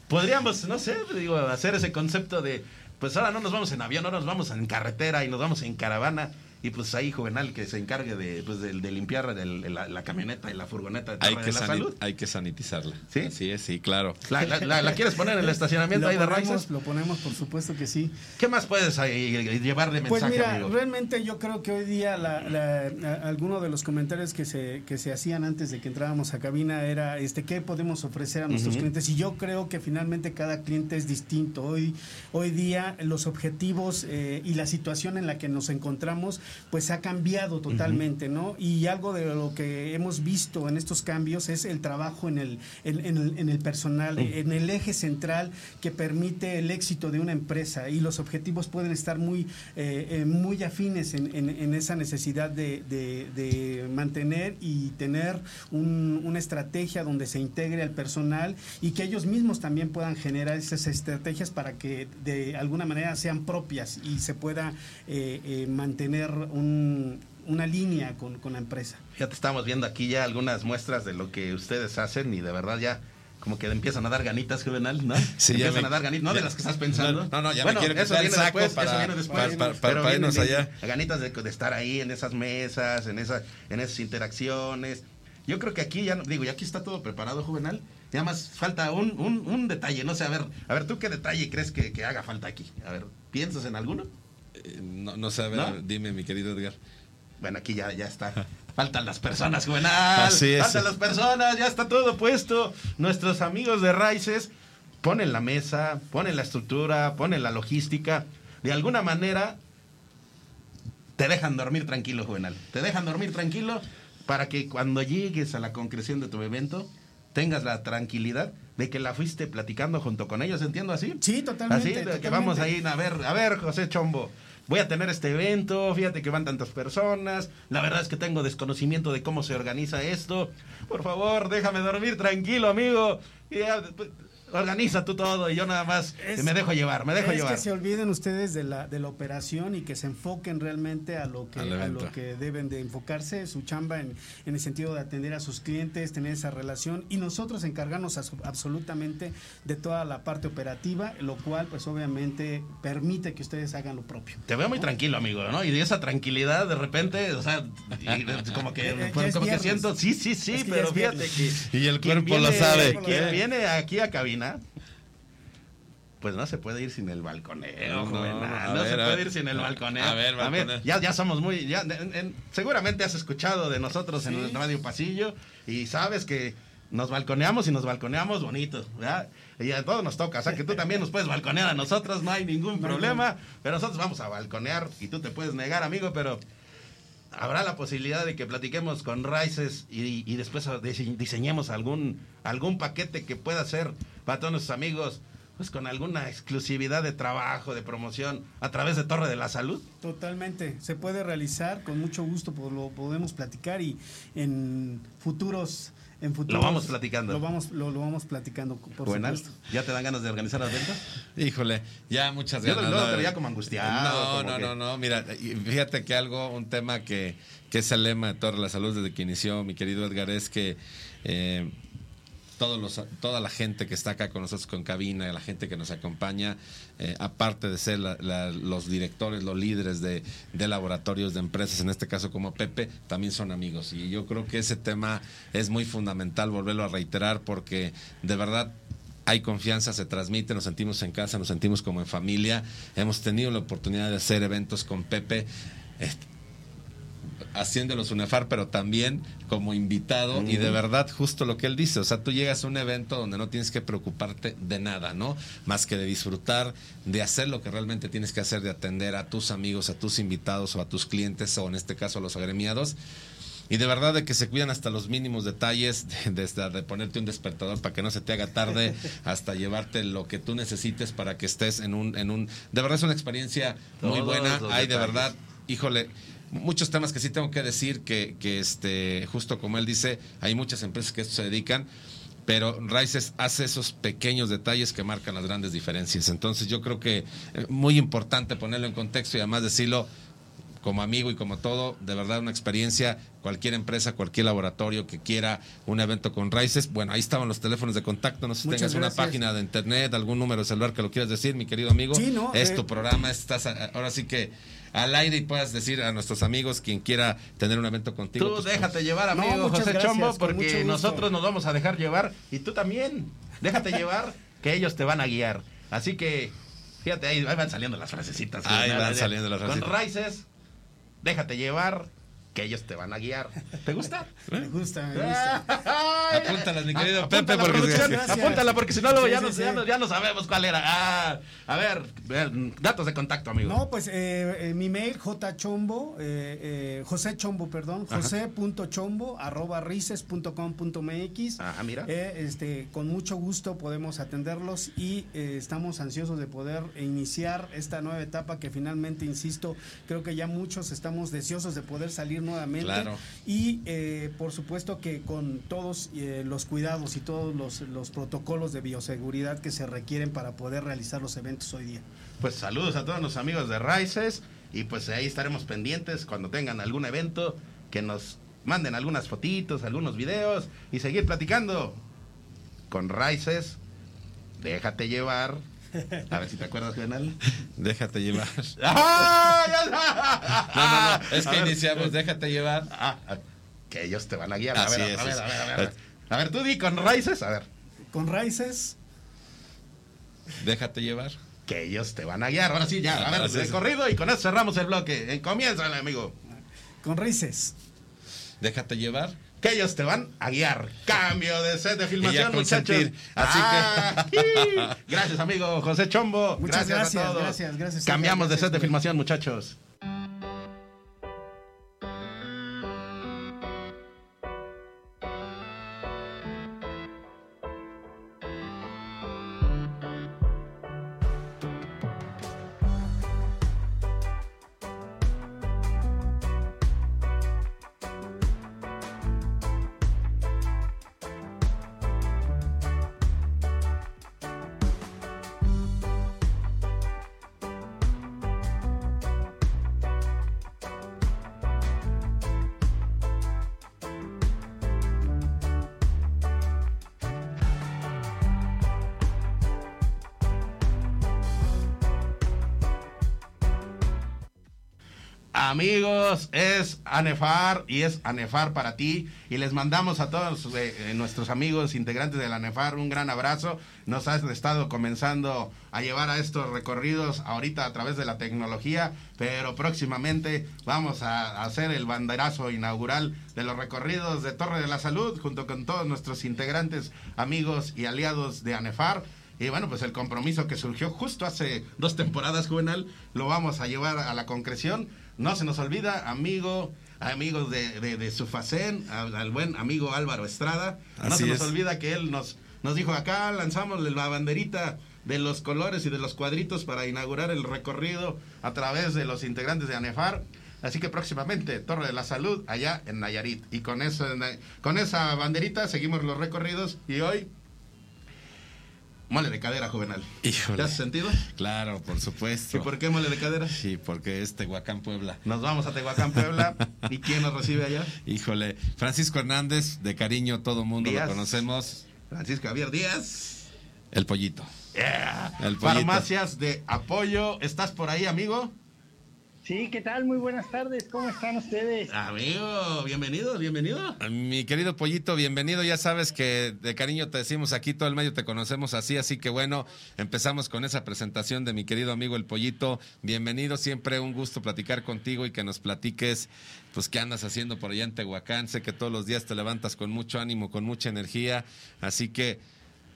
A: podríamos, no sé, digo, hacer ese concepto de, pues ahora no nos vamos en avión, ahora nos vamos en carretera y nos vamos en caravana. Y pues ahí Juvenal que se encargue de, pues, de, de limpiar del- la, la camioneta y la furgoneta de
B: hay, que
A: de la Salud.
B: hay que sanitizarla.
A: ¿Sí?
B: Sí, es, sí, claro.
A: La, la- la- la quieres poner en el estacionamiento ahí de Rices?
H: lo ponemos, por supuesto que sí.
A: ¿Qué más puedes ahí llevar de mensaje,
H: Pues mira,
A: amigo?
H: realmente yo creo que hoy día la, la- a- alguno de los comentarios que se, que se hacían antes de que entrábamos a cabina era este qué podemos ofrecer a nuestros clientes y yo creo que finalmente cada cliente es distinto. Hoy, hoy día los objetivos eh, y la situación en la que nos encontramos pues ha cambiado totalmente, ¿no? Y algo de lo que hemos visto en estos cambios es el trabajo en el, en, en el, en el personal, en el eje central que permite el éxito de una empresa. Y los objetivos pueden estar muy, eh, eh, muy afines en, en- en esa necesidad de, de- de mantener y tener un- una estrategia donde se integre al personal y que ellos mismos también puedan generar esas estrategias para que de alguna manera sean propias y se pueda eh, eh, mantener un- una línea con, con la empresa.
A: Fíjate, estamos viendo aquí ya algunas muestras de lo que ustedes hacen y de verdad ya como que empiezan a dar ganitas, Juvenal, ¿no?
B: Sí, ya
A: empiezan
B: me-
A: a dar ganitas, no de las que estás pensando.
B: No, no, ya me
A: bueno, eso
B: el
A: viene
B: saco
A: después,
B: para-
A: eso viene después.
B: para- para-
A: pero
B: para
A: vienen
B: irnos allá.
A: Ganitas de, de estar ahí en esas mesas, en, esa, en esas interacciones. Yo creo que aquí ya, no- digo, ya aquí está todo preparado, Juvenal. Ya más falta un, un, un detalle, no sé, a ver, a ver, ¿tú qué detalle crees que, que haga falta aquí? A ver, ¿piensas en alguno?
B: Eh, No, no
A: ¿No?
B: dime, mi querido Edgar.
A: Bueno, aquí ya, ya está. Faltan las personas, Juvenal.
B: Así es.
A: Faltan las personas, ya está todo puesto. Nuestros amigos de Raices ponen la mesa, ponen la estructura, ponen la logística. De alguna manera te dejan dormir tranquilo, Juvenal. Te dejan dormir tranquilo para que cuando llegues a la concreción de tu evento tengas la tranquilidad de que la fuiste platicando junto con ellos, ¿entiendo así?
H: Sí, totalmente.
A: Así, de que
H: totalmente.
A: vamos ahí, a ver, a ver, José Chombo, voy a tener este evento, fíjate que van tantas personas, la verdad es que tengo desconocimiento de cómo se organiza esto, por favor, déjame dormir tranquilo, amigo, y ya, pues, organiza tú todo y yo nada más
H: Es-
A: me dejo llevar, me dejo
H: es
A: llevar.
H: que se olviden ustedes de la, de la operación y que se enfoquen realmente a lo que, a lo que deben de enfocarse, su chamba en, en el sentido de atender a sus clientes, tener esa relación y nosotros encargarnos a absolutamente de toda la parte operativa, lo cual pues obviamente permite que ustedes hagan lo propio.
A: Te veo muy tranquilo, amigo, ¿no? Y de esa tranquilidad, de repente, o sea, y como que,
H: Eh, eh,
A: como
H: ya es
A: que siento, sí, sí, sí,
H: Es que
A: pero fíjate que...
B: Y el cuerpo lo
A: viene-
B: sabe.
A: Quien viene aquí a cabina, pues no se puede ir sin el balconeo,
B: No,
A: Juvenal,
B: no, a
A: no
B: ver,
A: se puede
B: ver.
A: ir sin el balconeo.
B: A ver, balconeo.
A: ya, ya somos muy, ya, en- en- seguramente has escuchado de nosotros en el Radio Pasillo y sabes que nos balconeamos y nos balconeamos bonitos, ¿verdad? Y a todos nos toca, o sea que tú también nos puedes balconear a nosotros, no hay ningún problema, pero nosotros vamos a balconear y tú te puedes negar, amigo, pero habrá la posibilidad de que platiquemos con Rices y, después dise- diseñemos algún, algún paquete que pueda ser para todos nuestros amigos. pues con alguna exclusividad de trabajo, de promoción a través de Torre de la Salud?
H: Totalmente, se puede realizar, con mucho gusto lo podemos platicar y en futuros en futuro.
A: Lo vamos platicando.
H: Lo vamos, lo, vamos platicando, por supuesto.
A: ¿Ya te dan ganas de organizar las ventas?
B: Híjole, ya muchas ganas.
A: Yo luego te veía como angustiado.
B: No, no, no, no. Mira, fíjate que algo, un tema que, que es el lema de Torre la Salud desde que inició mi querido Edgar es que eh, toda la gente que está acá con nosotros con cabina, la gente que nos acompaña, eh, aparte de ser los directores, los líderes de, laboratorios de empresas, en este caso como Pepe, también son amigos. Y yo creo que ese tema es muy fundamental volverlo a reiterar porque de verdad hay confianza, se transmite, nos sentimos en casa, nos sentimos como en familia. Hemos tenido la oportunidad de hacer eventos con Pepe haciendo los UNEFAR, pero también como invitado y de verdad justo lo que él dice, o sea, tú llegas a un evento donde no tienes que preocuparte de nada, ¿no? Más que de disfrutar, de hacer lo que realmente tienes que hacer, de atender a tus amigos, a tus invitados o a tus clientes o en este caso a los agremiados. Y de verdad de que se cuidan hasta los mínimos detalles, desde de, ponerte un despertador para que no se te haga tarde, hasta llevarte lo que tú necesites para que estés en un... En un de verdad es una experiencia muy buena. Hay de verdad, híjole, muchos temas que sí tengo que decir que, que este, justo como él dice, hay muchas empresas que esto se dedican, pero Rices hace esos pequeños detalles que marcan las grandes diferencias. Entonces yo creo que es eh, muy importante ponerlo en contexto y además decirlo como amigo y como todo, de verdad una experiencia, cualquier empresa, cualquier laboratorio que quiera un evento con Rices, bueno, ahí estaban los teléfonos de contacto, no sé si tengas una página de internet, algún número de celular que lo quieras decir, mi querido amigo.
H: Sí, no,
B: es tu eh, programa, estás ahora sí que al aire y puedas decir a nuestros amigos, quien quiera tener un evento contigo.
A: Tú pues, déjate llevar, amigo José Chombo, porque nosotros nos vamos a dejar llevar y tú también. Déjate llevar, que ellos te van a guiar. Así que, fíjate, ahí, van saliendo las frasecitas.
B: Ahí van saliendo las
A: frasecitas. Con Rices, déjate llevar que ellos te van a guiar. ¿Te gusta?
H: Me gusta, me gusta.
B: Apúntala, mi querido Pepe,
A: porque apúntala porque si no luego ya, no, ya, no, sabemos cuál era. Ah, a ver, datos de contacto, amigo.
H: No, pues eh, eh mi mail jchombo, eh, eh, José Chombo, perdón, josé.chombo arroba rices.com.mx.
A: Ah, mira.
H: Eh, este, con mucho gusto podemos atenderlos y eh, estamos ansiosos de poder iniciar esta nueva etapa que finalmente, insisto, creo que ya muchos estamos deseosos de poder salir nuevamente. Y eh, por supuesto que con todos eh, los cuidados y todos los, protocolos de bioseguridad que se requieren para poder realizar los eventos hoy día.
A: Pues saludos a todos los amigos de Rices y pues ahí estaremos pendientes cuando tengan algún evento que nos manden algunas fotitos, algunos videos y seguir platicando con Rices. Déjate llevar a ver si te acuerdas, Juvenal.
B: Déjate llevar. ¡Ah! no, no, no. Es que iniciamos, déjate llevar.
A: Ah, ah, que ellos te van a guiar. a, ver, a, ver, a ver, a ver, a ver. tú di con raíces, a ver.
H: Con raíces.
B: Déjate llevar.
A: Que ellos te van a guiar. Ahora sí, ya. A ver, recorrido y con eso cerramos el bloque. Eh, comienza, amigo.
H: Con raíces.
B: Déjate llevar
A: que ellos te van a guiar. Cambio de set de filmación, muchachos.
B: Así que
A: ah, gracias, amigo José Chombo.
H: Muchas
A: gracias,
H: gracias a todos. Gracias, gracias.
A: Cambiamos de set de filmación, muchachos. Amigos, es ANEFAR y es ANEFAR para ti. Y les mandamos a todos eh, eh, nuestros amigos integrantes de la ANEFAR un gran abrazo. Nos has estado comenzando a llevar a estos recorridos ahorita a través de la tecnología, pero próximamente vamos a hacer el banderazo inaugural de los recorridos de Torre de la Salud junto con todos nuestros integrantes, amigos y aliados de ANEFAR. Y bueno, pues el compromiso que surgió justo hace dos temporadas, Juvenal, lo vamos a llevar a la concreción no se nos olvida, amigo, amigos de, de, de Sufacén, al, buen amigo Álvaro Estrada. no se nos olvida que él nos, nos dijo acá lanzamos la banderita de los colores y de los cuadritos para inaugurar el recorrido a través de los integrantes de ANEFAR. Así que próximamente, Torre de la Salud, allá en Nayarit. Y con, eso, con esa banderita seguimos los recorridos y hoy Mole de cadera, Juvenal.
B: Híjole.
A: ¿Te has sentido?
B: Claro, por supuesto.
A: ¿Y por qué mole de cadera?
B: Sí, porque es Tehuacán, Puebla.
A: Nos vamos a Tehuacán, Puebla. ¿Y quién nos recibe allá?
B: Híjole, Francisco Hernández, de cariño, todo mundo lo conocemos.
A: Francisco Javier Díaz.
B: El pollito.
A: El pollito. Farmacias de apoyo. ¿Estás por ahí, amigo?
I: Sí, ¿qué tal? Muy buenas tardes. ¿Cómo están ustedes?
A: Amigo, bienvenido, bienvenido.
B: Mi querido Pollito, bienvenido. Ya sabes que de cariño te decimos aquí, todo el medio te conocemos así, así que bueno, empezamos con esa presentación de mi querido amigo el Pollito. Bienvenido, siempre un gusto platicar contigo y que nos platiques, pues, qué andas haciendo por allá en Tehuacán. Sé que todos los días te levantas con mucho ánimo, con mucha energía, así que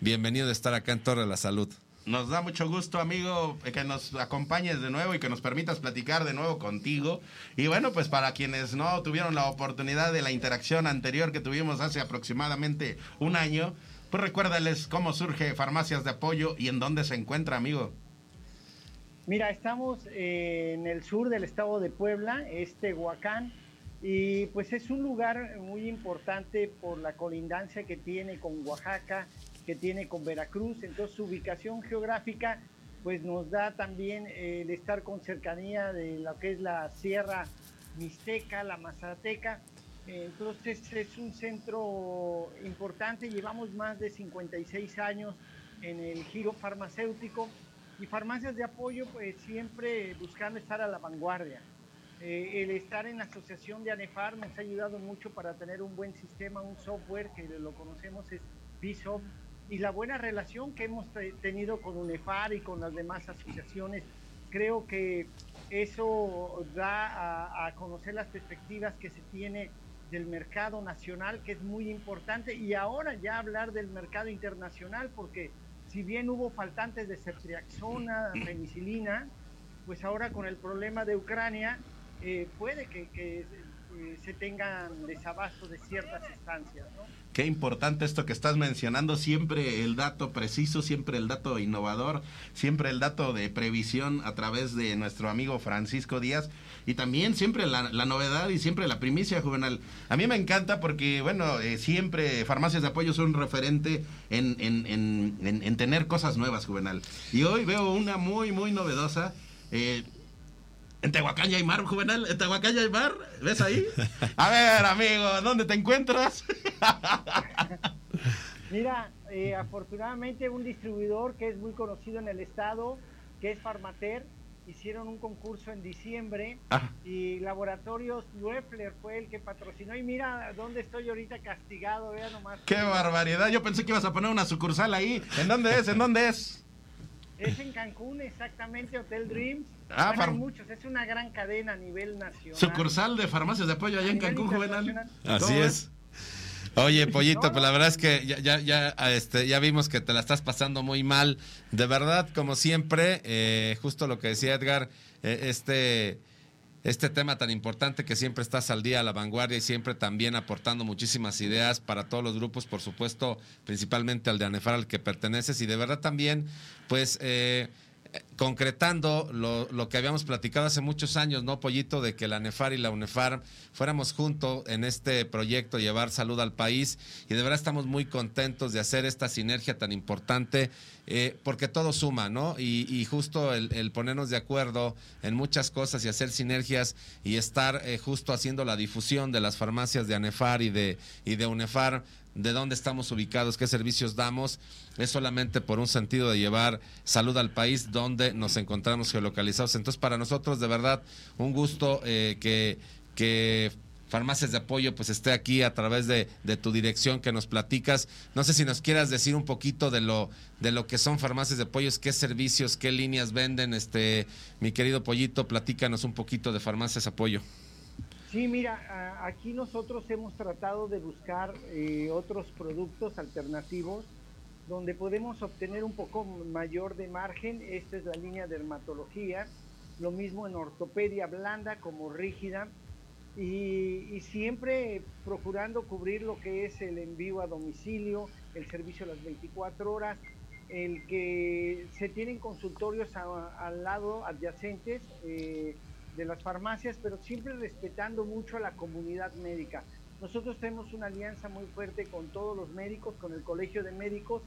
B: bienvenido de estar acá en Torre de la Salud.
A: Nos da mucho gusto, amigo, que nos acompañes de nuevo y que nos permitas platicar de nuevo contigo. Y bueno, pues para quienes no tuvieron la oportunidad de la interacción anterior que tuvimos hace aproximadamente un año, pues recuérdales cómo surge Farmacias de Apoyo y en dónde se encuentra, amigo.
I: Mira, estamos eh, en el sur del estado de Puebla, este Huacán, y pues es un lugar muy importante por la colindancia que tiene con Oaxaca que tiene con Veracruz. Entonces su ubicación geográfica pues nos da también el estar con cercanía de lo que es la Sierra Mixteca, la Mazateca. Entonces es un centro importante, llevamos más de 56 años en el giro farmacéutico y farmacias de apoyo pues siempre buscando estar a la vanguardia. Eh, el estar en la asociación de ANEFAR nos ha ayudado mucho para tener un buen sistema, un software que lo conocemos es BISOP, y la buena relación que hemos tenido con UNEFAR y con las demás asociaciones, creo que eso da a, conocer las perspectivas que se tiene del mercado nacional, que es muy importante, y ahora ya hablar del mercado internacional, porque si bien hubo faltantes de ceftriaxona, penicilina, pues ahora con el problema de Ucrania, eh, puede que, eh, se tengan desabasto de ciertas estancias. ¿no?
A: Qué importante esto que estás mencionando, siempre el dato preciso, siempre el dato innovador, siempre el dato de previsión a través de nuestro amigo Francisco Díaz y también siempre la, novedad y siempre la primicia juvenal. A mí me encanta porque, bueno, eh, siempre farmacias de apoyo son un referente en, en, en, en, tener cosas nuevas, juvenal. Y hoy veo una muy, muy novedosa. Eh, en Tehuacán ya hay mar, Juvenal. En Tehuacán ya hay mar. ¿Ves ahí? A ver, amigo, ¿dónde te encuentras?
I: Mira, eh, afortunadamente un distribuidor que es muy conocido en el estado, que es Farmater, hicieron un concurso en diciembre ah. y Laboratorios Loeffler fue el que patrocinó. Y mira dónde estoy ahorita castigado, vea nomás.
A: ¡Qué barbaridad! Yo pensé que ibas a poner una sucursal ahí. ¿En dónde es? ¿En dónde es?
I: Es en Cancún, exactamente, Hotel Dreams. Ah, hay muchos, es una gran cadena a nivel nacional.
A: Sucursal de farmacias de apoyo allá en Cancún, Juvenal.
B: Así es. Oye, Pollito, pues la verdad es que ya, ya, ya, este, ya vimos que te la estás pasando muy mal. De verdad, como siempre, eh, justo lo que decía Edgar, eh, este este tema tan importante que siempre estás al día a la vanguardia y siempre también aportando muchísimas ideas para todos los grupos, por supuesto, principalmente al de ANEFAR al que perteneces y de verdad también, pues... Eh, concretando lo, lo, que habíamos platicado hace muchos años, ¿no, Pollito? De que la NEFAR y la UNEFAR fuéramos juntos en este proyecto, llevar salud al país. Y de verdad estamos muy contentos de hacer esta sinergia tan importante, eh, porque todo suma, ¿no? Y, justo el, ponernos de acuerdo en muchas cosas y hacer sinergias y estar eh, justo haciendo la difusión de las farmacias de ANEFAR y de, y de UNEFAR de dónde estamos ubicados, qué servicios damos, es solamente por un sentido de llevar salud al país donde nos encontramos geolocalizados. Entonces, para nosotros, de verdad, un gusto eh, que, que Farmacias de Apoyo pues esté aquí a través de, de, tu dirección que nos platicas. No sé si nos quieras decir un poquito de lo de lo que son Farmacias de Apoyo, qué servicios, qué líneas venden, este mi querido Pollito, platícanos un poquito de Farmacias Apoyo.
I: Sí, mira, aquí nosotros hemos tratado de buscar eh, otros productos alternativos donde podemos obtener un poco mayor de margen. Esta es la línea de dermatología, lo mismo en ortopedia blanda como rígida. y, siempre procurando cubrir lo que es el envío a domicilio, el servicio a las 24 horas, el que se tienen consultorios al lado adyacentes eh, de las farmacias, pero siempre respetando mucho a la comunidad médica. Nosotros tenemos una alianza muy fuerte con todos los médicos, con el Colegio de Médicos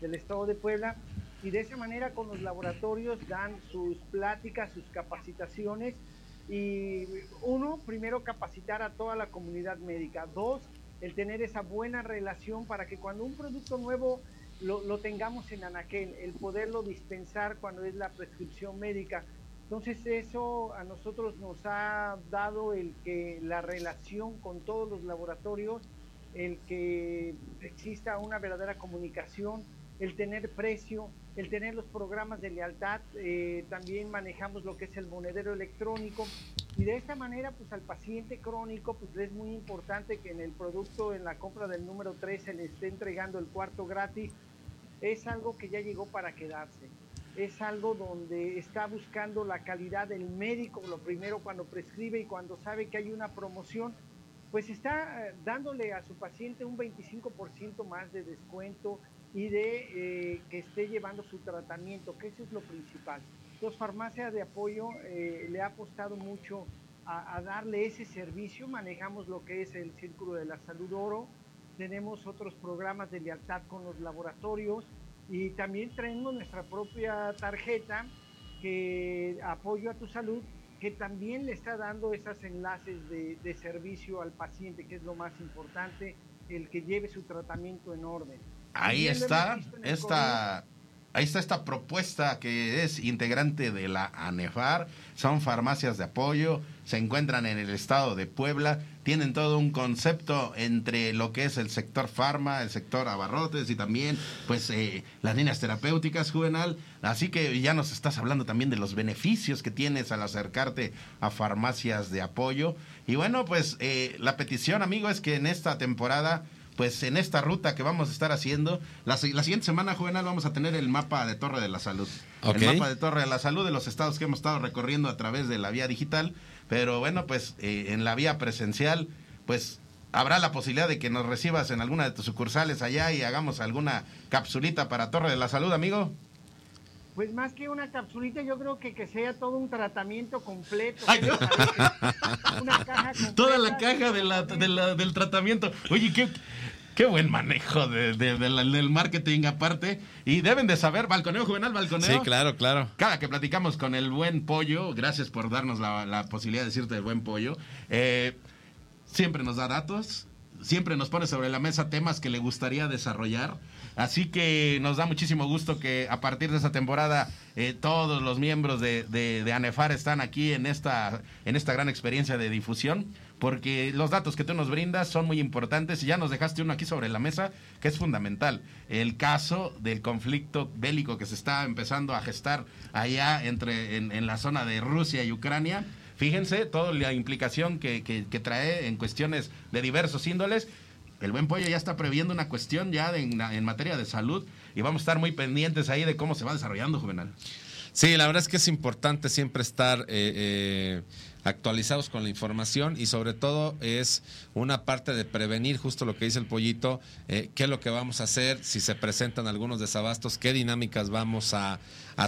I: del Estado de Puebla, y de esa manera con los laboratorios dan sus pláticas, sus capacitaciones y uno, primero capacitar a toda la comunidad médica. Dos, el tener esa buena relación para que cuando un producto nuevo lo, tengamos en anaquel, el poderlo dispensar cuando es la prescripción médica. Entonces eso a nosotros nos ha dado el que la relación con todos los laboratorios, el que exista una verdadera comunicación, el tener precio, el tener los programas de lealtad, eh, también manejamos lo que es el monedero electrónico. Y de esta manera pues al paciente crónico pues es muy importante que en el producto en la compra del número 3 se le esté entregando el cuarto gratis, es algo que ya llegó para quedarse, es algo donde está buscando la calidad del médico, lo primero cuando prescribe y cuando sabe que hay una promoción, pues está eh, dándole a su paciente un 25% más de descuento, y de eh, que esté llevando su tratamiento, que eso es lo principal. Entonces, Farmacia de Apoyo eh, le ha apostado mucho a, darle ese servicio. Manejamos lo que es el Círculo de la Salud Oro, tenemos otros programas de lealtad con los laboratorios y también tenemos nuestra propia tarjeta que apoyo a tu salud que también le está dando esos enlaces de, de servicio al paciente, que es lo más importante, el que lleve su tratamiento en orden.
A: Ahí está esta, ahí está esta propuesta que es integrante de la ANEFAR. Son farmacias de apoyo, se encuentran en el estado de Puebla, tienen todo un concepto entre lo que es el sector farma, el sector abarrotes y también pues eh, las líneas terapéuticas juvenal. Así que ya nos estás hablando también de los beneficios que tienes al acercarte a farmacias de apoyo. Y bueno, pues eh, la petición, amigo, es que en esta temporada pues en esta ruta que vamos a estar haciendo, la, siguiente semana, Juvenal, vamos a tener el mapa de Torre de la Salud. El mapa de Torre de la Salud de los estados que hemos estado recorriendo a través de la vía digital, pero bueno, pues eh, en la vía presencial, pues habrá la posibilidad de que nos recibas en alguna de tus sucursales allá y hagamos alguna capsulita para Torre de la Salud, amigo.
I: Pues más que una capsulita, yo creo que que sea todo un tratamiento completo.
A: una caja Toda la caja de la, del tratamiento. Oye, qué, qué buen manejo de, del marketing aparte. Y deben de saber, balconeo juvenal, balconeo.
B: Sí, claro, claro.
A: Cada que platicamos con el buen pollo, gracias por darnos la, posibilidad de decirte el buen pollo, eh, siempre nos da datos, siempre nos pone sobre la mesa temas que le gustaría desarrollar. Así que nos da muchísimo gusto que a partir de esta temporada eh, todos los miembros de, ANEFAR están aquí en esta, en esta gran experiencia de difusión, porque los datos que tú nos brindas son muy importantes y ya nos dejaste uno aquí sobre la mesa que es fundamental. El caso del conflicto bélico que se está empezando a gestar allá entre, en, la zona de Rusia y Ucrania Fíjense toda la implicación que, que, trae en cuestiones de diversos índoles. El buen pollo ya está previendo una cuestión ya en, materia de salud y vamos a estar muy pendientes ahí de cómo se va desarrollando, Juvenal.
B: Sí, la verdad es que es importante siempre estar eh, eh, actualizados con la información y sobre todo es una parte de prevenir justo lo que dice el pollito, eh, qué es lo que vamos a hacer, si se presentan algunos desabastos, qué dinámicas vamos a,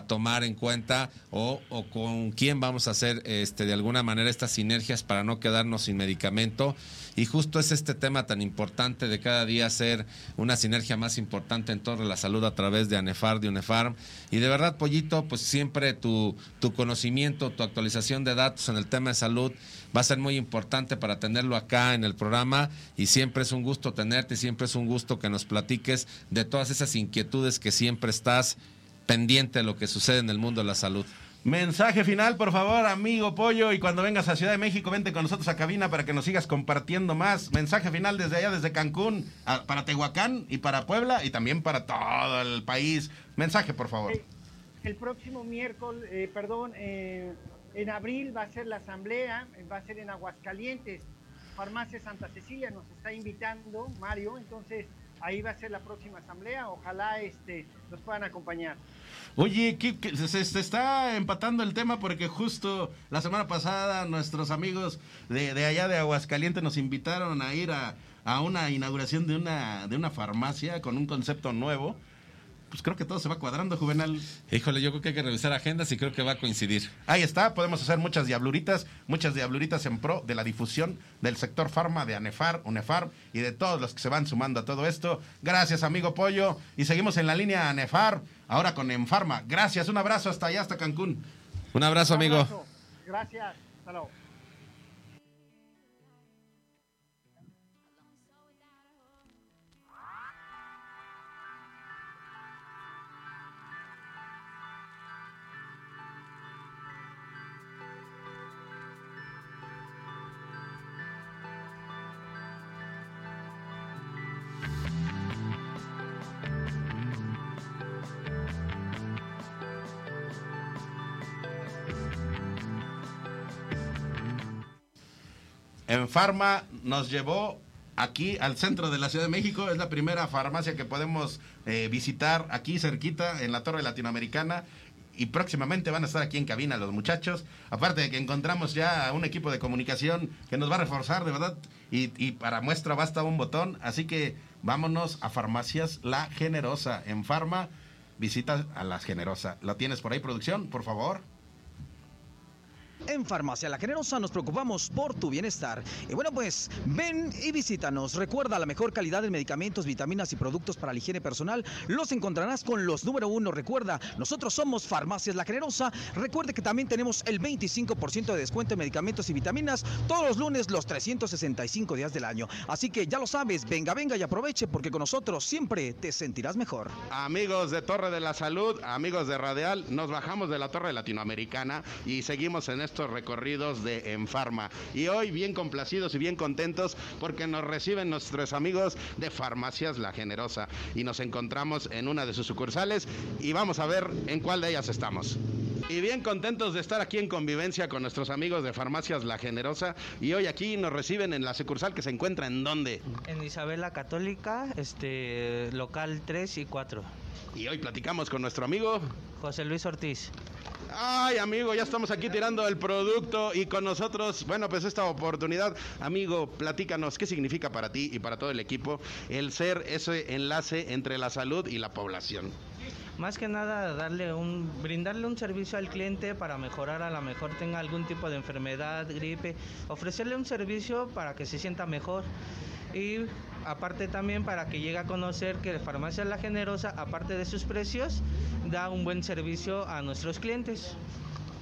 B: tomar en cuenta o, con quién vamos a hacer este, de alguna manera estas sinergias para no quedarnos sin medicamento. Y justo es este tema tan importante de cada día hacer una sinergia más importante en torno a la salud a través de ANEFAR, de UNEFARM. Y de verdad, Pollito, pues siempre tu, tu conocimiento, tu actualización de datos en el tema de salud va a ser muy importante para tenerlo acá en el programa y siempre es un gusto tenerte siempre es un gusto que nos platiques de todas esas inquietudes que siempre estás pendiente de lo que sucede en el mundo de la salud.
A: Mensaje final, por favor, amigo Pollo. Y cuando vengas a Ciudad de México, vente con nosotros a cabina para que nos sigas compartiendo más. Mensaje final desde allá, desde Cancún, para Tehuacán y para Puebla y también para todo el país. Mensaje, por favor.
I: El, próximo miércoles, eh, perdón, eh, en abril va a ser la asamblea, va a ser en Aguascalientes. Farmacia Santa Cecilia nos está invitando, Mario. Entonces, ahí va a ser la próxima asamblea. Ojalá este, nos puedan acompañar.
A: Oye, ¿qué, qué- se, se está empatando el tema porque justo la semana pasada nuestros amigos de, de allá de Aguascalientes nos invitaron a ir a, a una inauguración de una, de una farmacia con un concepto nuevo. Pues creo que todo se va cuadrando, Juvenal.
B: Híjole, yo creo que hay que revisar agendas y creo que va a coincidir.
A: Ahí está, podemos hacer muchas diabluritas, muchas diabluritas en pro de la difusión del sector farma, de ANEFAR, UNEFAR y de todos los que se van sumando a todo esto. Gracias, amigo Pollo. Y seguimos en la línea ANEFAR, ahora con Enfarma. Gracias, un abrazo hasta allá, hasta Cancún.
B: Un abrazo, amigo.
I: Abrazo. Gracias. Hasta luego.
A: En Farma nos llevó aquí al centro de la Ciudad de México. Es la primera farmacia que podemos eh, visitar aquí cerquita en la Torre Latinoamericana. Y próximamente van a estar aquí en cabina los muchachos. Aparte de que encontramos ya un equipo de comunicación que nos va a reforzar, de verdad. Y, y para muestra basta un botón. Así que vámonos a Farmacias La Generosa. En Farma, visita a La Generosa. ¿La tienes por ahí, producción? Por favor.
J: En Farmacia La Generosa nos preocupamos por tu bienestar. Y bueno, pues ven y visítanos. Recuerda la mejor calidad de medicamentos, vitaminas y productos para la higiene personal. Los encontrarás con los número uno. Recuerda, nosotros somos Farmacias La Generosa. Recuerde que también tenemos el 25% de descuento en medicamentos y vitaminas todos los lunes, los 365 días del año. Así que ya lo sabes, venga, venga y aproveche porque con nosotros siempre te sentirás mejor.
A: Amigos de Torre de la Salud, amigos de Radial, nos bajamos de la Torre Latinoamericana y seguimos en estos recorridos de Enfarma. Y hoy bien complacidos y bien contentos porque nos reciben nuestros amigos de Farmacias La Generosa y nos encontramos en una de sus sucursales y vamos a ver en cuál de ellas estamos. Y bien contentos de estar aquí en convivencia con nuestros amigos de Farmacias La Generosa y hoy aquí nos reciben en la sucursal que se encuentra en dónde.
K: En Isabela Católica, este local 3 y 4.
A: Y hoy platicamos con nuestro amigo
K: José Luis Ortiz.
A: Ay, amigo, ya estamos aquí tirando el producto y con nosotros, bueno, pues esta oportunidad, amigo, platícanos qué significa para ti y para todo el equipo el ser ese enlace entre la salud y la población.
K: Más que nada darle un brindarle un servicio al cliente para mejorar a lo mejor tenga algún tipo de enfermedad, gripe, ofrecerle un servicio para que se sienta mejor. Y aparte también para que llegue a conocer que Farmacia La Generosa, aparte de sus precios, da un buen servicio a nuestros clientes.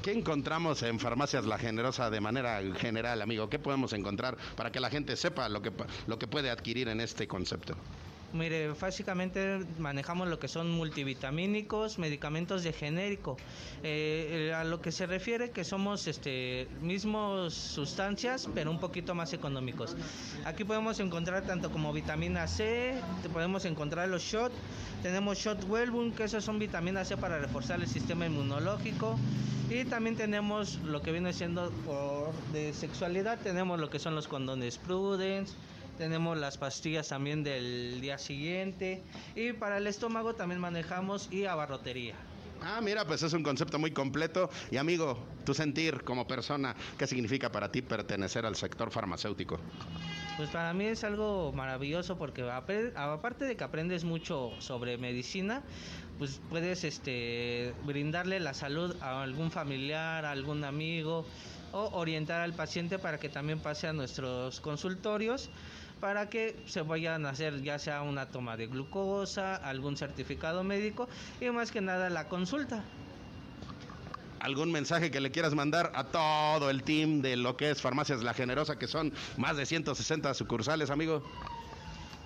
A: ¿Qué encontramos en Farmacias La Generosa de manera general, amigo? ¿Qué podemos encontrar para que la gente sepa lo que, lo que puede adquirir en este concepto?
K: Mire, básicamente manejamos lo que son multivitamínicos, medicamentos de genérico. Eh, a lo que se refiere que somos este mismos sustancias, pero un poquito más económicos. Aquí podemos encontrar tanto como vitamina C, podemos encontrar los shot, tenemos shot Wellbun, que esos son vitaminas C para reforzar el sistema inmunológico. Y también tenemos lo que viene siendo de sexualidad, tenemos lo que son los condones Prudence, tenemos las pastillas también del día siguiente y para el estómago también manejamos y abarrotería.
A: Ah, mira, pues es un concepto muy completo. Y amigo, tu sentir como persona, ¿qué significa para ti pertenecer al sector farmacéutico?
K: Pues para mí es algo maravilloso porque aparte de que aprendes mucho sobre medicina, pues puedes este brindarle la salud a algún familiar, a algún amigo o orientar al paciente para que también pase a nuestros consultorios para que se vayan a hacer ya sea una toma de glucosa, algún certificado médico y más que nada la consulta.
A: ¿Algún mensaje que le quieras mandar a todo el team de lo que es Farmacias La Generosa, que son más de 160 sucursales, amigo?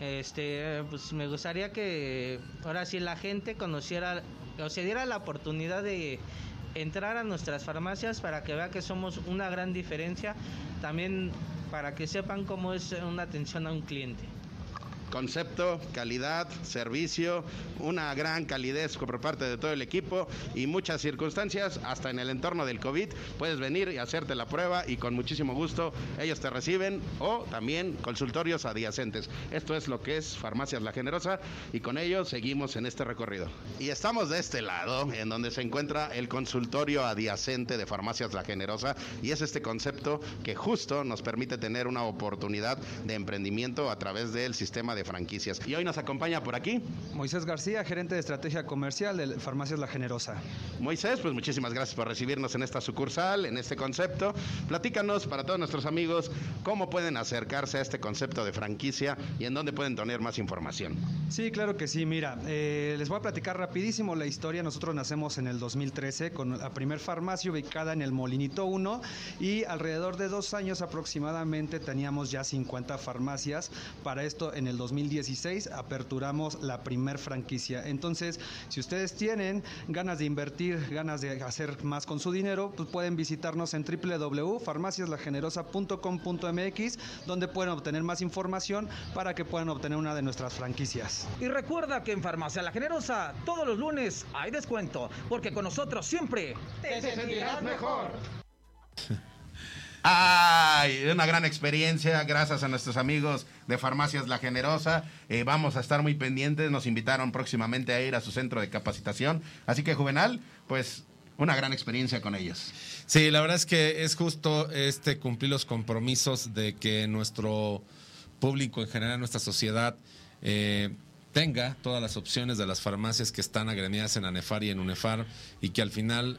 K: Este, pues me gustaría que ahora sí la gente conociera o se diera la oportunidad de entrar a nuestras farmacias para que vea que somos una gran diferencia, también para que sepan cómo es una atención a un cliente.
A: Concepto, calidad, servicio, una gran calidez por parte de todo el equipo y muchas circunstancias, hasta en el entorno del COVID, puedes venir y hacerte la prueba y con muchísimo gusto ellos te reciben o también consultorios adyacentes. Esto es lo que es Farmacias La Generosa y con ello seguimos en este recorrido. Y estamos de este lado, en donde se encuentra el consultorio adyacente de Farmacias La Generosa y es este concepto que justo nos permite tener una oportunidad de emprendimiento a través del sistema de franquicias. Y hoy nos acompaña por aquí
L: Moisés García, gerente de estrategia comercial de Farmacias La Generosa.
A: Moisés, pues muchísimas gracias por recibirnos en esta sucursal, en este concepto. Platícanos para todos nuestros amigos cómo pueden acercarse a este concepto de franquicia y en dónde pueden tener más información.
L: Sí, claro que sí. Mira, eh, les voy a platicar rapidísimo la historia. Nosotros nacemos en el 2013 con la primer farmacia ubicada en el Molinito 1 y alrededor de dos años aproximadamente teníamos ya 50 farmacias. Para esto, en el 2016 aperturamos la primer franquicia. Entonces, si ustedes tienen ganas de invertir, ganas de hacer más con su dinero, pues pueden visitarnos en www.farmaciaslagenerosa.com.mx donde pueden obtener más información para que puedan obtener una de nuestras franquicias.
J: Y recuerda que en Farmacia La Generosa todos los lunes hay descuento, porque con nosotros siempre
A: te sentirás mejor. Ay, una gran experiencia, gracias a nuestros amigos de Farmacias La Generosa. Eh, vamos a estar muy pendientes, nos invitaron próximamente a ir a su centro de capacitación. Así que, Juvenal, pues una gran experiencia con ellos.
B: Sí, la verdad es que es justo este cumplir los compromisos de que nuestro público en general, nuestra sociedad, eh, tenga todas las opciones de las farmacias que están agremiadas en ANEFAR y en UNEFAR y que al final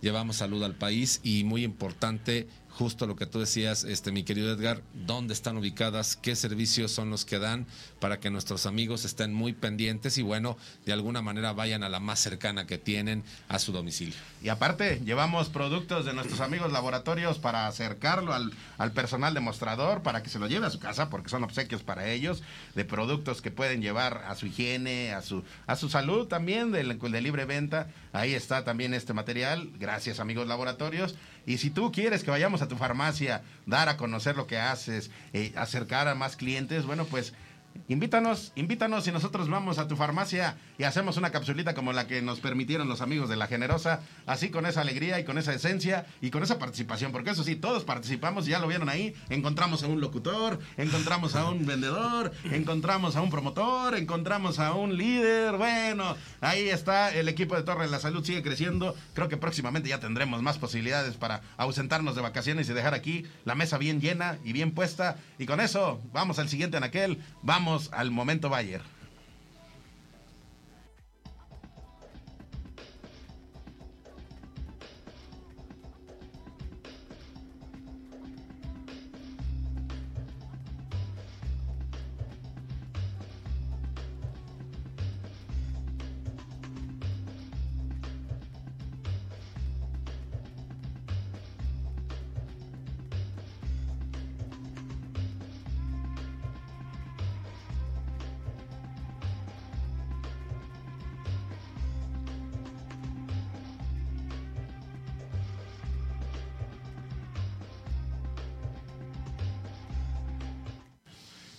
B: llevamos salud al país y muy importante justo lo que tú decías, este mi querido Edgar, dónde están ubicadas, qué servicios son los que dan para que nuestros amigos estén muy pendientes y bueno, de alguna manera vayan a la más cercana que tienen a su domicilio.
A: Y aparte, llevamos productos de nuestros amigos laboratorios para acercarlo al, al personal demostrador, para que se lo lleve a su casa, porque son obsequios para ellos, de productos que pueden llevar a su higiene, a su, a su salud también, de, de libre venta. Ahí está también este material. Gracias amigos laboratorios. Y si tú quieres que vayamos a tu farmacia, dar a conocer lo que haces, eh, acercar a más clientes, bueno, pues Invítanos, invítanos y nosotros vamos a tu farmacia y hacemos una capsulita como la que nos permitieron los amigos de La Generosa, así con esa alegría y con esa esencia y con esa participación, porque eso sí, todos participamos, ya lo vieron ahí, encontramos a un locutor, encontramos a un vendedor, encontramos a un promotor, encontramos a un líder, bueno, ahí está el equipo de Torre de la Salud, sigue creciendo, creo que próximamente ya tendremos más posibilidades para ausentarnos de vacaciones y dejar aquí la mesa bien llena y bien puesta, y con eso vamos al siguiente en vamos al momento Bayer.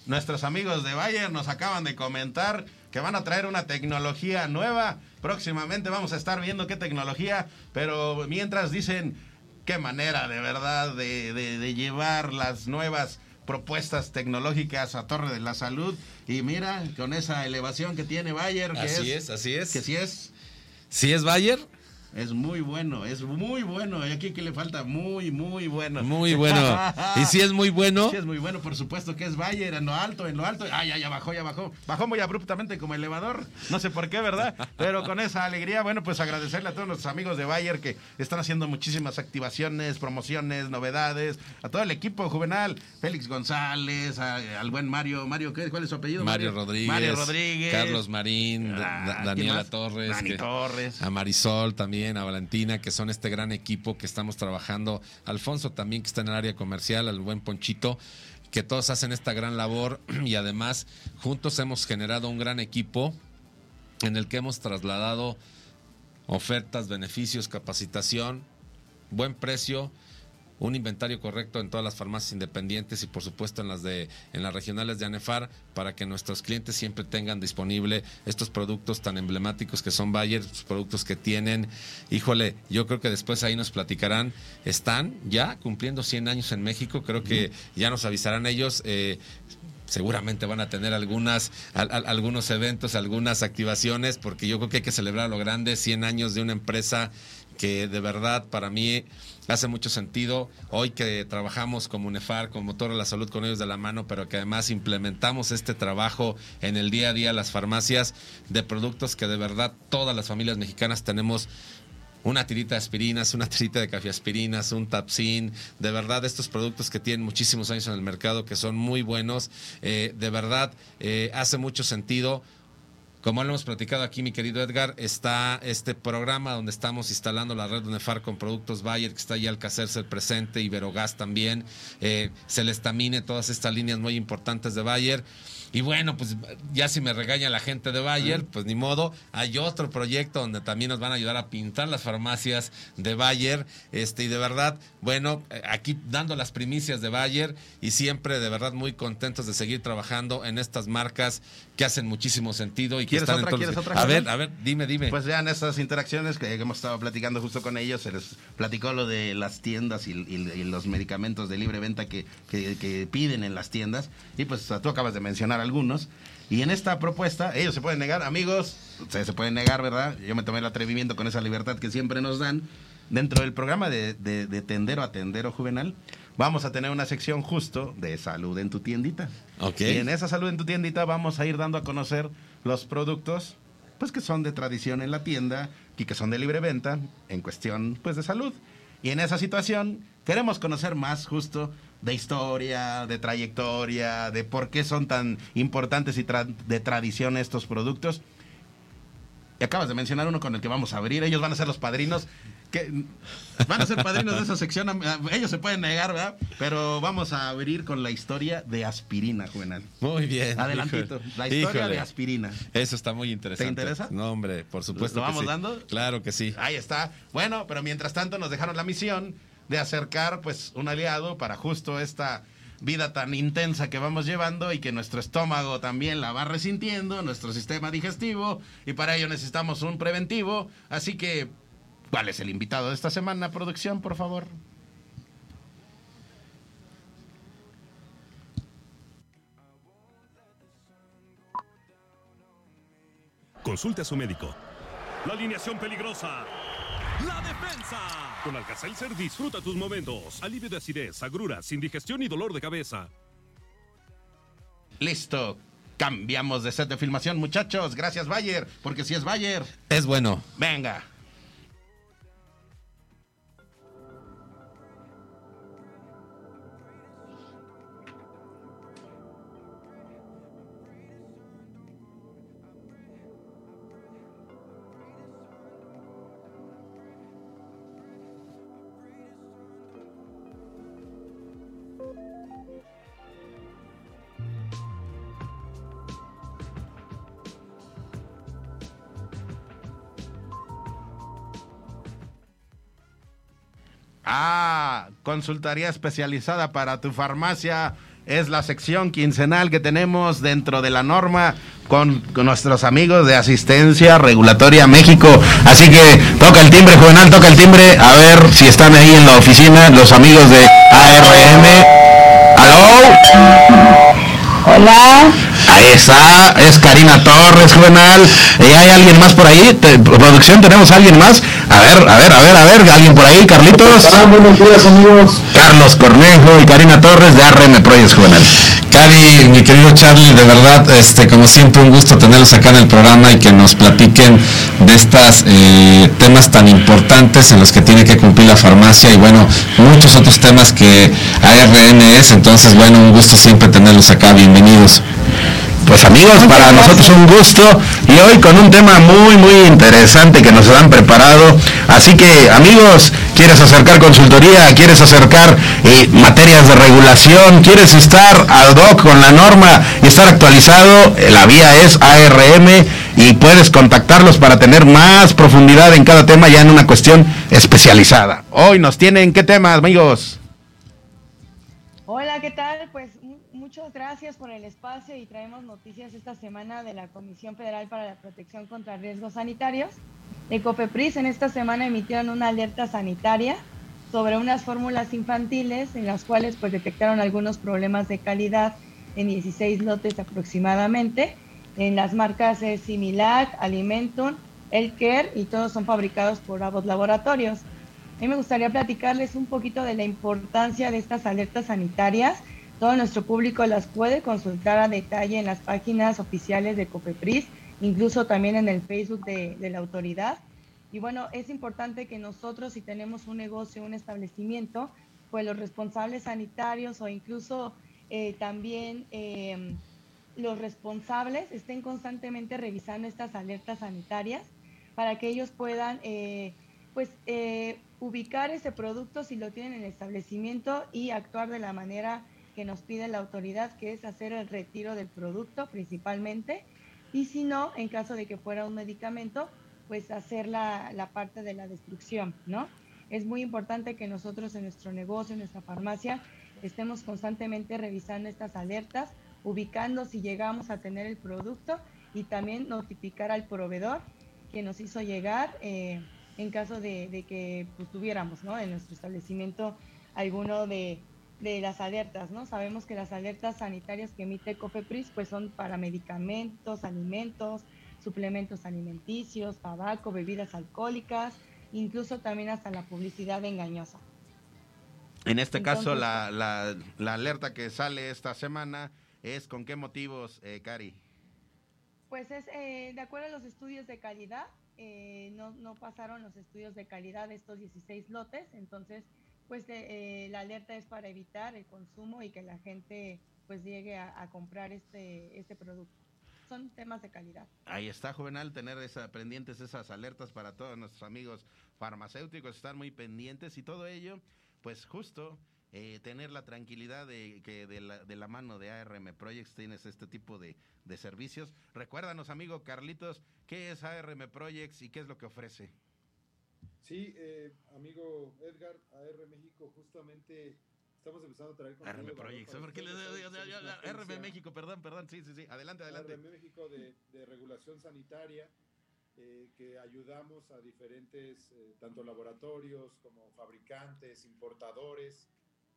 A: Nuestros amigos de Bayer nos acaban de comentar que van a traer una tecnología nueva. Próximamente vamos a estar viendo qué tecnología, pero mientras dicen qué manera de verdad de, de, de llevar las nuevas propuestas tecnológicas a Torre de la Salud. Y mira, con esa elevación que tiene Bayer. Que
B: así es, así es.
A: Que sí es.
B: ¿Sí es Bayer?
A: Es muy bueno, es muy bueno. Y aquí que le falta muy, muy bueno.
B: Muy bueno. ¿Y si es muy bueno?
A: Sí es muy bueno, por supuesto que es Bayer en lo alto, en lo alto. Ah, ya, ya bajó, ya bajó. Bajó muy abruptamente como elevador. No sé por qué, ¿verdad? Pero con esa alegría, bueno, pues agradecerle a todos nuestros amigos de Bayer que están haciendo muchísimas activaciones, promociones, novedades. A todo el equipo juvenal. Félix González, a- al buen Mario. Mario, ¿qué? ¿cuál es su apellido?
B: Mario Rodríguez,
A: Mario Rodríguez.
B: Carlos Marín,
A: Ah,
B: Da-
A: ¿quién
B: Daniela? Torres,
A: Dani
B: que-
A: Torres.
B: a Marisol también, a Valentina, que son este gran equipo que estamos trabajando, Alfonso también que está en el área comercial, al buen Ponchito, que todos hacen esta gran labor. Y además juntos hemos generado un gran equipo en el que hemos trasladado ofertas, beneficios, capacitación, buen precio un inventario correcto en todas las farmacias independientes y por supuesto en las de en las regionales de ANEFAR para que nuestros clientes siempre tengan disponible estos productos tan emblemáticos que son Bayer, los productos que tienen. Híjole, yo creo que después ahí nos platicarán. Están ya cumpliendo 100 años en México, creo que ya nos avisarán ellos. Eh, seguramente van a tener algunas, algunos eventos, algunas activaciones, porque yo creo que hay que celebrar a lo grande 100 años de una empresa que de verdad para mí hace mucho sentido. Hoy que trabajamos como UNEFAR, con Motor de la Salud con ellos de la mano, pero que además implementamos este trabajo en el día a día las farmacias de productos que de verdad todas las familias mexicanas tenemos una tirita de aspirinas, una tirita de café aspirinas, un tapsin, de verdad estos productos que tienen muchísimos años en el mercado, que son muy buenos, eh, de verdad eh, hace mucho sentido. Como lo hemos platicado aquí, mi querido Edgar, está este programa donde estamos instalando la red UNEFAR con productos Bayer, que está ahí Alcacerse el presente, Iberogas también, eh, Celestamine, todas estas líneas muy importantes de Bayer. Y bueno, pues ya si me regaña la gente de Bayer, pues ni modo. Hay otro proyecto donde también nos van a ayudar a pintar las farmacias de Bayer. Este, y de verdad, bueno, eh, aquí dando las primicias de Bayer y siempre de verdad muy contentos de seguir trabajando en estas marcas que hacen muchísimo sentido y que están
A: otra,
B: en
A: otra
B: A ver, a ver, dime, dime.
A: Pues vean estas interacciones que hemos estado platicando justo con ellos, se les platicó lo de las tiendas y, los medicamentos de libre venta que, que piden en las tiendas. Y pues tú acabas de mencionar algunos. Y en esta propuesta, ellos se pueden negar, amigos, ustedes se pueden negar, ¿verdad? Yo me tomé el atrevimiento con esa libertad que siempre nos dan. Dentro del programa de, de, Tendero a Tendero Juvenal, vamos a tener una sección justo de salud en tu tiendita.
B: Okay.
A: Y en esa salud en tu tiendita vamos a ir dando a conocer los productos pues que son de tradición en la tienda y que son de libre venta en cuestión pues de salud. Y en esa situación queremos conocer más justo de historia, de trayectoria, de por qué son tan importantes y de tradición estos productos. Y acabas de mencionar uno con el que vamos a abrir. Ellos van a ser los padrinos. Que van a ser padrinos de esa sección. Ellos se pueden negar, ¿verdad? Pero vamos a abrir con la historia de aspirina, Juvenal.
B: Muy bien.
A: Adelantito. La historia de aspirina.
B: Eso está muy interesante.
A: ¿Te interesa?
B: No, hombre, por supuesto.
A: ¿Lo vamos dando?
B: Claro que sí.
A: Ahí está. Bueno, pero mientras tanto nos dejaron la misión de acercar pues un aliado para justo esta vida tan intensa que vamos llevando y que nuestro estómago también la va resintiendo, nuestro sistema digestivo, y para ello necesitamos un preventivo. Así que, ¿cuál es el invitado de esta semana, producción, por favor?
M: Consulte a su médico. La alineación peligrosa. La defensa. Con Alka-Seltzer disfruta tus momentos. Alivio de acidez, agruras, indigestión y dolor de cabeza.
A: Listo. Cambiamos de set de filmación, muchachos. Gracias, Bayer. Porque si es Bayer.
B: Es bueno.
A: Venga. Ah, consultoría especializada para tu farmacia. Es la sección quincenal que tenemos dentro de la norma con, nuestros amigos de Asistencia Regulatoria México. Así que toca el timbre, Juvenal, toca el timbre. A ver si están ahí en la oficina los amigos de ARM. ¿Aló?
N: Hola.
A: Ahí está, es Karina Torres, Juvenal. ¿Y hay alguien más por ahí? ¿Producción tenemos alguien más? A ver, a ver, a ver, a ver, alguien por ahí, Carlitos.
N: buenos días, amigos.
A: Carlos Cornejo y Karina Torres de ARM Projects Juvenal.
B: Cari, mi querido Charlie, de verdad, este, como siempre, un gusto tenerlos acá en el programa y que nos platiquen de estos eh, temas tan importantes en los que tiene que cumplir la farmacia y bueno, muchos otros temas que ARN es. Entonces, bueno, un gusto siempre tenerlos acá. Bienvenidos.
A: Pues amigos, para nosotros un gusto y hoy con un tema muy muy interesante que nos han preparado. Así que amigos, quieres acercar consultoría, quieres acercar eh, materias de regulación, quieres estar ad hoc con la norma y estar actualizado, eh, la vía es ARM y puedes contactarlos para tener más profundidad en cada tema ya en una cuestión especializada. Hoy nos tienen qué temas, amigos.
O: Hola, ¿qué tal? Muchas gracias por el espacio y traemos noticias esta semana de la Comisión Federal para la Protección contra Riesgos Sanitarios. De COPEPRIS en esta semana emitieron una alerta sanitaria sobre unas fórmulas infantiles en las cuales pues detectaron algunos problemas de calidad en 16 lotes aproximadamente en las marcas Similac, Alimentum, Elker y todos son fabricados por Abbott Laboratorios. A mí me gustaría platicarles un poquito de la importancia de estas alertas sanitarias. Todo nuestro público las puede consultar a detalle en las páginas oficiales de COPEPRIS, incluso también en el Facebook de, la autoridad. Y bueno, es importante que nosotros, si tenemos un negocio, un establecimiento, pues los responsables sanitarios o incluso eh, también em, los responsables estén constantemente revisando estas alertas sanitarias para que ellos puedan eh, pues eh, ubicar ese producto si lo tienen en el establecimiento y actuar de la manera que nos pide la autoridad, que es hacer el retiro del producto principalmente, y si no, en caso de que fuera un medicamento, pues hacer la, la parte de la destrucción, ¿no? Es muy importante que nosotros en nuestro negocio, en nuestra farmacia, estemos constantemente revisando estas alertas, ubicando si llegamos a tener el producto y también notificar al proveedor que nos hizo llegar eh, en caso de, que pues, tuviéramos ¿no? en nuestro establecimiento alguno de, las alertas, ¿no? Sabemos que las alertas sanitarias que emite COFEPRIS pues son para medicamentos, alimentos, suplementos alimenticios, tabaco, bebidas alcohólicas, incluso también hasta la publicidad engañosa.
A: En este caso, la, la, alerta que sale esta semana es con qué motivos, eh, Cari.
O: Pues es eh, de acuerdo a los estudios de calidad, eh, no, no, pasaron los estudios de calidad de estos 16 lotes, entonces pues eh, la alerta es para evitar el consumo y que la gente pues llegue a, comprar este, este producto. Son temas de calidad.
A: Ahí está, Juvenal, tener esa, pendientes esas alertas para todos nuestros amigos farmacéuticos, estar muy pendientes y todo ello, pues justo eh, tener la tranquilidad de que de la, de la, mano de ARM Projects tienes este tipo de, de, servicios. Recuérdanos, amigo Carlitos, ¿qué es ARM Projects y qué es lo que ofrece?
P: Sí, eh, amigo Edgar, AR México justamente estamos empezando a traer con
A: ARM Projects, ¿por qué le ARM México, perdón, perdón, sí, sí, sí, adelante, adelante.
P: ARM México de, de regulación sanitaria. Eh, que ayudamos a diferentes, eh, tanto laboratorios como fabricantes, importadores,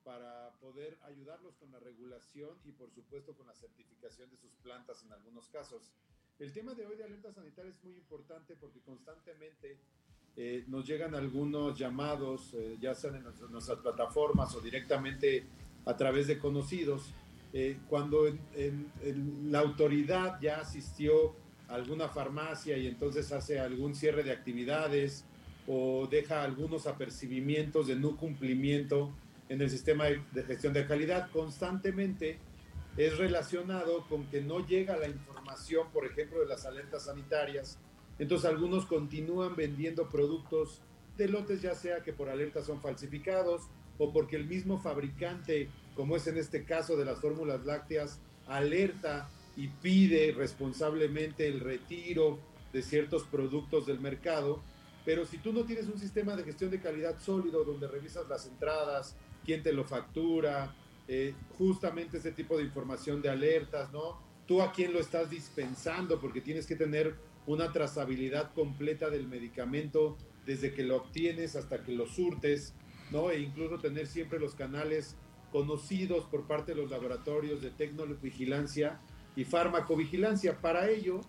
P: para poder ayudarlos con la regulación y por supuesto con la certificación de sus plantas en algunos casos. El tema de hoy de alerta sanitaria es muy importante porque constantemente eh, nos llegan algunos llamados, eh, ya sean en nuestras, plataformas o directamente a través de conocidos, eh, cuando la autoridad ya asistió a alguna farmacia y entonces hace algún cierre de actividades o deja algunos apercibimientos de no cumplimiento en el sistema de gestión de calidad constantemente es relacionado con que no llega la información, por ejemplo, de las alertas sanitarias. Entonces algunos continúan vendiendo productos de lotes, ya sea que por alerta son falsificados o porque el mismo fabricante, como es en este caso de las fórmulas lácteas, alerta y pide responsablemente el retiro de ciertos productos del mercado. Pero si tú no tienes un sistema de gestión de calidad sólido donde revisas las entradas, quién te lo factura, eh, justamente ese tipo de información de alertas, ¿no? Tú a quién lo estás dispensando, porque tienes que tener una trazabilidad completa del medicamento desde que lo obtienes hasta que lo surtes, ¿no? E incluso tener siempre los canales conocidos por parte de los laboratorios de tecnovigilancia y farmacovigilancia. Para ello,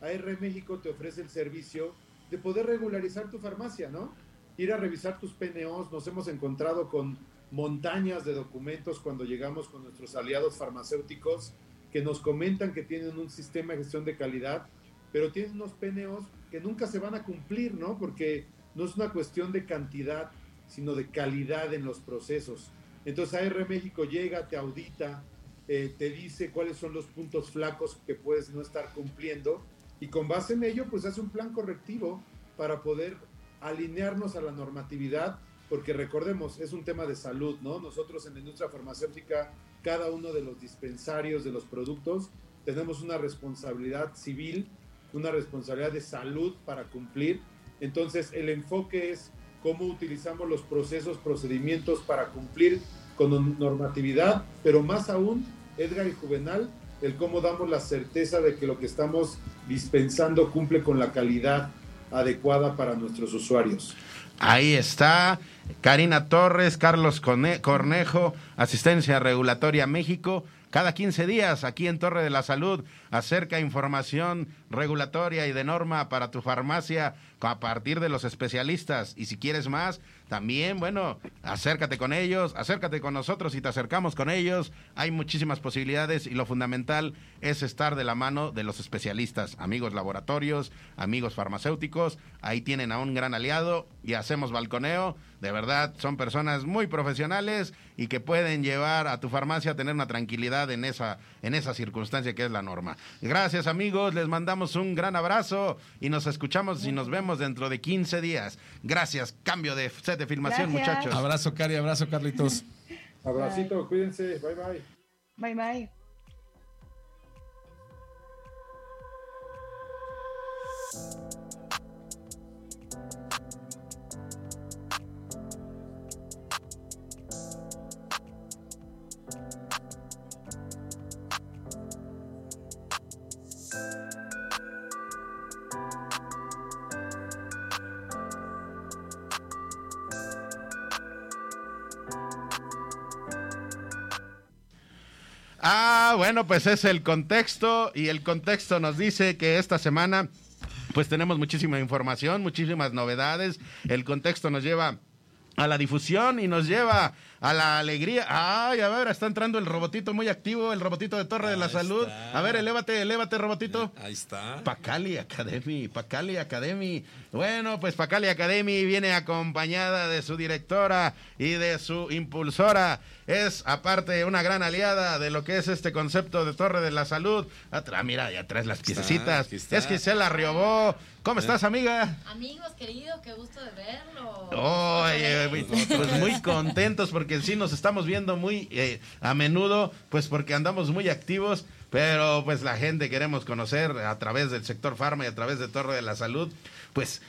P: AR México te ofrece el servicio de poder regularizar tu farmacia, ¿no? Ir a revisar tus PNOs. Nos hemos encontrado con montañas de documentos cuando llegamos con nuestros aliados farmacéuticos que nos comentan que tienen un sistema de gestión de calidad, pero tienen unos PNOs que nunca se van a cumplir, ¿no? Porque no es una cuestión de cantidad, sino de calidad en los procesos. Entonces AR México llega, te audita, eh, te dice cuáles son los puntos flacos que puedes no estar cumpliendo y con base en ello pues hace un plan correctivo para poder alinearnos a la normatividad porque recordemos, es un tema de salud, ¿no? Nosotros en la industria farmacéutica, cada uno de los dispensarios de los productos, tenemos una responsabilidad civil, una responsabilidad de salud para cumplir. Entonces, el enfoque es cómo utilizamos los procesos, procedimientos para cumplir con normatividad, pero más aún, Edgar y Juvenal, el cómo damos la certeza de que lo que estamos dispensando cumple con la calidad adecuada para nuestros usuarios.
A: Ahí está. Karina Torres, Carlos Cornejo, Asistencia Regulatoria México. Cada 15 días aquí en Torre de la Salud acerca información regulatoria y de norma para tu farmacia a partir de los especialistas. Y si quieres más, también, bueno, acércate con ellos, acércate con nosotros y te acercamos con ellos. Hay muchísimas posibilidades y lo fundamental es estar de la mano de los especialistas, amigos laboratorios, amigos farmacéuticos. Ahí tienen a un gran aliado y hacemos balconeo. De verdad, son personas muy profesionales y que pueden llevar a tu farmacia a tener una tranquilidad en esa, en esa circunstancia que es la norma. Gracias amigos, les mandamos un gran abrazo y nos escuchamos y nos vemos dentro de 15 días. Gracias, cambio de set de filmación muchachos.
B: Abrazo Cari, abrazo Carlitos.
P: Abracito, cuídense, bye bye.
O: Bye bye.
A: Bueno, pues es el contexto y el contexto nos dice que esta semana pues tenemos muchísima información, muchísimas novedades. El contexto nos lleva a la difusión y nos lleva a la alegría. Ay, a ver, está entrando el robotito muy activo, el robotito de Torre de la Salud. A ver, elévate, elévate, robotito.
B: Ahí está.
A: Pacali Academy, Pacali Academy. Bueno, pues Pacali Academy viene acompañada de su directora y de su impulsora. Es aparte una gran aliada de lo que es este concepto de Torre de la Salud. Atrás, mira, ya traes las piececitas. Es Gisela Riobó. ¿Cómo estás, amiga?
Q: Amigos queridos, qué gusto de verlo.
A: Oye, pues muy contentos porque sí nos estamos viendo muy eh, a menudo, pues porque andamos muy activos, pero pues la gente queremos conocer a través del sector farma y a través de Torre de la Salud, pues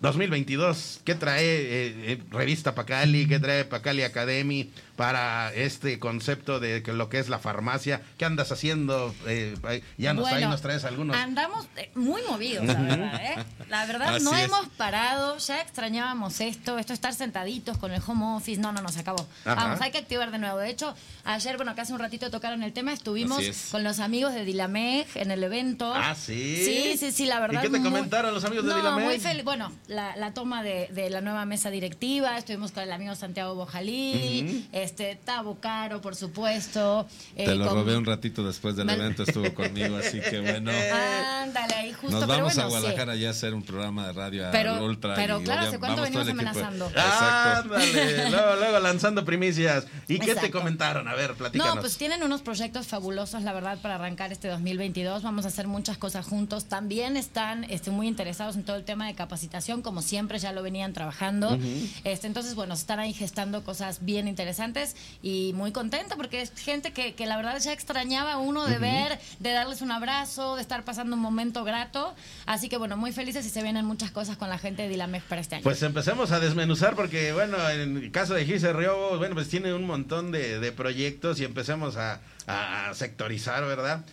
A: 2022, ¿qué trae eh, eh, Revista Pacali? ¿Qué trae Pacali Academy para este concepto de que lo que es la farmacia? ¿Qué andas haciendo? Eh, ya nos, ahí nos traes algunos.
Q: Andamos muy movidos, la verdad. La verdad, no hemos parado, ya extrañábamos esto, esto estar sentaditos con el home office, no, no, nos acabó. Vamos, hay que activar de nuevo. De hecho, ayer, bueno, acá hace un ratito tocaron el tema, estuvimos con los amigos de Dilameg en el evento.
A: Ah, sí.
Q: Sí, sí, sí, la verdad.
A: ¿Y qué te comentaron los amigos de Dilameg?
Q: muy feliz. Bueno, la, toma de, la nueva mesa directiva. Estuvimos con el amigo Santiago Bojalí, este, Tabo Caro, por supuesto.
B: Te eh, lo robé un ratito después del evento, estuvo conmigo, así que bueno.
Q: Ándale, ahí justo.
B: Nos vamos a Guadalajara ya a hacer un programa de radio
Q: pero,
B: ultra.
Q: Pero claro, ¿hace cuánto venimos amenazando?
A: Ándale, luego, luego lanzando primicias. ¿Y qué te comentaron? A ver, platícanos.
Q: No, pues tienen unos proyectos fabulosos, la verdad, para arrancar este 2022. Vamos a hacer muchas cosas juntos. También están este, muy interesados en todo el tema de capacitación, como siempre ya lo venían trabajando. este, entonces, bueno, están ahí gestando cosas bien interesantes y muy contenta porque es gente que, que la verdad ya extrañaba a uno de ver, de darles un abrazo, de estar pasando un momento grato. Así que, bueno, muy felices y se vienen muchas cosas con la gente de Dilamex para este año.
A: Pues empecemos a desmenuzar porque, bueno, en el caso de Gise Río, bueno, pues tiene un montón de, de proyectos y empecemos a, a sectorizar, ¿verdad?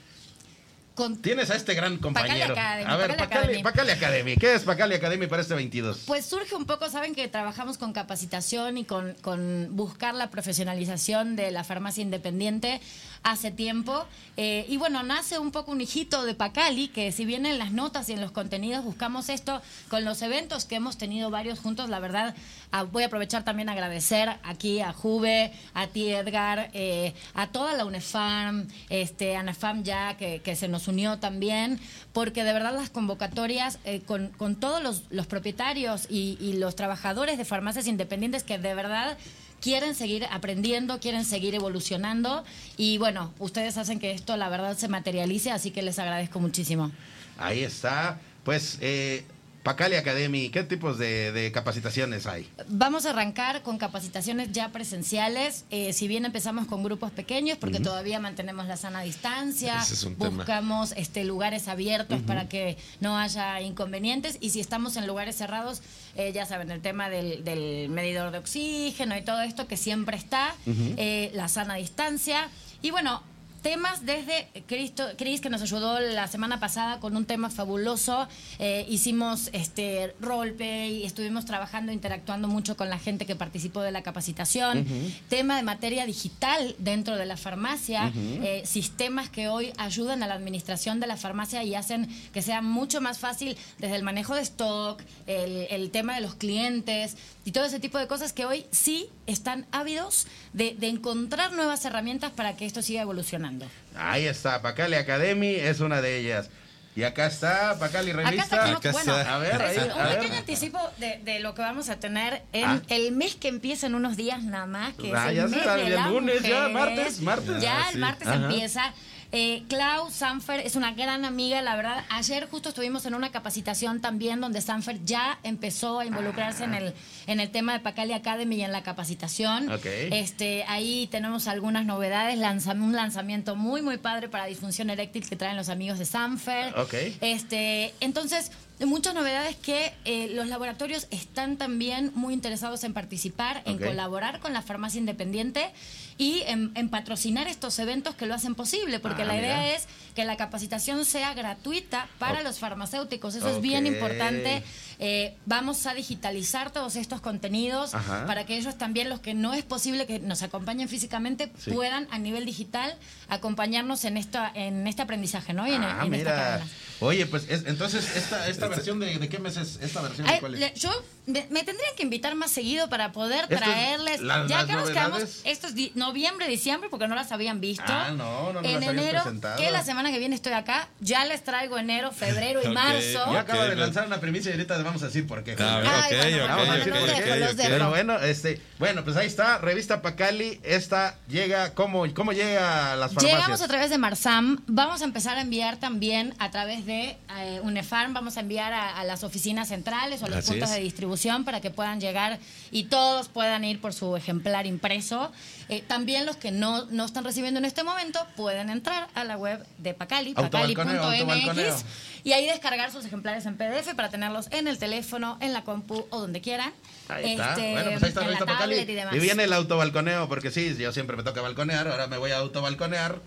A: Tienes a este gran compañero. a ver, Pacali, Academy. ¿Qué es Pacali Academy para este 22?
Q: Pues surge un poco, saben que trabajamos con capacitación y con, con buscar la profesionalización de la farmacia independiente hace tiempo. Eh, y bueno, nace un poco un hijito de Pacali, que si bien en las notas y en los contenidos buscamos esto con los eventos que hemos tenido varios juntos, la verdad, ah, voy a aprovechar también a agradecer aquí a Juve, a ti Edgar, eh, a toda la UNEFAM, este, ANAFAM ya, que, se nos unió también, porque de verdad las convocatorias eh, con, con, todos los, los propietarios y, y los trabajadores de farmacias independientes que de verdad quieren seguir aprendiendo, quieren seguir evolucionando y bueno, ustedes hacen que esto la verdad se materialice, así que les agradezco muchísimo.
A: Ahí está. Pues eh, Pacali Academy, ¿qué tipos de, de capacitaciones hay?
Q: Vamos a arrancar con capacitaciones ya presenciales. Eh, si bien empezamos con grupos pequeños, porque todavía mantenemos la sana distancia,
B: Ese es un tema.
Q: buscamos este, lugares abiertos para que no haya inconvenientes. Y si estamos en lugares cerrados, eh, ya saben, el tema del, del medidor de oxígeno y todo esto que siempre está, eh, la sana distancia. Y bueno, temas desde Cristo, Cris, que nos ayudó la semana pasada con un tema fabuloso. Eh, hicimos este roleplay, estuvimos trabajando, interactuando mucho con la gente que participó de la capacitación. Tema de materia digital dentro de la farmacia, eh, sistemas que hoy ayudan a la administración de la farmacia y hacen que sea mucho más fácil desde el manejo de stock, el, el tema de los clientes y todo ese tipo de cosas que hoy sí están ávidos de, de encontrar nuevas herramientas para que esto siga evolucionando.
A: Ahí está, Pacali Academy es una de ellas. Y acá está Pacali Revista.
Q: Acá está, bueno,
A: a ver, ahí,
Q: un
A: a ver.
Q: pequeño anticipo de, de lo que vamos a tener en
A: Ah.
Q: el mes que empieza en unos días nada más, que
A: Ah,
Q: es
A: ya
Q: el
A: se
Q: mes de
A: el
Q: la
A: lunes, ya, martes, martes.
Q: Ya
A: Ah,
Q: el
A: sí.
Q: martes
A: Ajá.
Q: empieza. Eh, Clau Sanfer es una gran amiga, la verdad. Ayer justo estuvimos en una capacitación también donde Sanfer ya empezó a involucrarse en el en el tema de Pacali Academy y en la capacitación.
A: Ok.
Q: Este, ahí tenemos algunas novedades, lanza- un lanzamiento muy muy padre para disfunción eréctil que traen los amigos de Sanfer.
A: Ok.
Q: Este, entonces, muchas novedades que eh, los laboratorios están también muy interesados en participar, en colaborar con la farmacia independiente y en, en patrocinar estos eventos que lo hacen posible, porque
R: Ah,
Q: la idea
R: mira.
Q: es que la capacitación sea gratuita para los farmacéuticos. Eso es bien importante. Eh, vamos a digitalizar todos estos contenidos
R: Ajá.
Q: para que ellos también, los que no es posible que nos acompañen físicamente,
A: Sí.
Q: puedan a nivel digital acompañarnos en, esta, en este aprendizaje, ¿no? Y en,
A: Ah,
Q: en esta
A: mira. Oye, pues es- entonces, esta, esta versión de, de qué mes es esta versión?
Q: Ay,
A: de cuál es?
Q: le- yo me, me tendrían que invitar más seguido para poder traerles.
A: las-
Q: ya
A: las
Q: que nos quedamos, esto es di- noviembre, diciembre, porque no las habían visto.
A: Ah, no, no, no
Q: En
A: las
Q: enero,
A: presentado.
Q: que la semana que viene estoy acá, ya les traigo enero, febrero y marzo.
A: Ya acaba de lanzar una primicia y ahorita les vamos a decir por qué.
B: Ah, ok,
Q: Ay, bueno,
B: ok,
A: Vamos a decir
B: ok,
A: por
B: ok,
A: qué.
B: ok.
A: Pero bueno, este, bueno, pues ahí está, revista Pacali, esta llega, ¿cómo, cómo llega a las farmacias?
Q: Llegamos a través de Marsam, vamos a empezar a enviar también a través de eh, Unefarm, vamos a enviar a, a las oficinas centrales o a los
R: Así
Q: puntos
R: es.
Q: de distribución para que puedan llegar y todos puedan ir por su ejemplar impreso. Eh, también los que no, no están recibiendo en este momento pueden entrar a la web de Pacali, pacali.mx y ahí descargar sus ejemplares en PDF para tenerlos en el teléfono, en la compu o donde quieran.
A: Ahí está.
Q: Este,
A: bueno, pues ahí está
Q: en la
A: revista Pacali.
Q: tablet y demás.
A: Y viene el autobalconeo, porque sí, yo siempre me toca balconear, ahora me voy a autobalconear.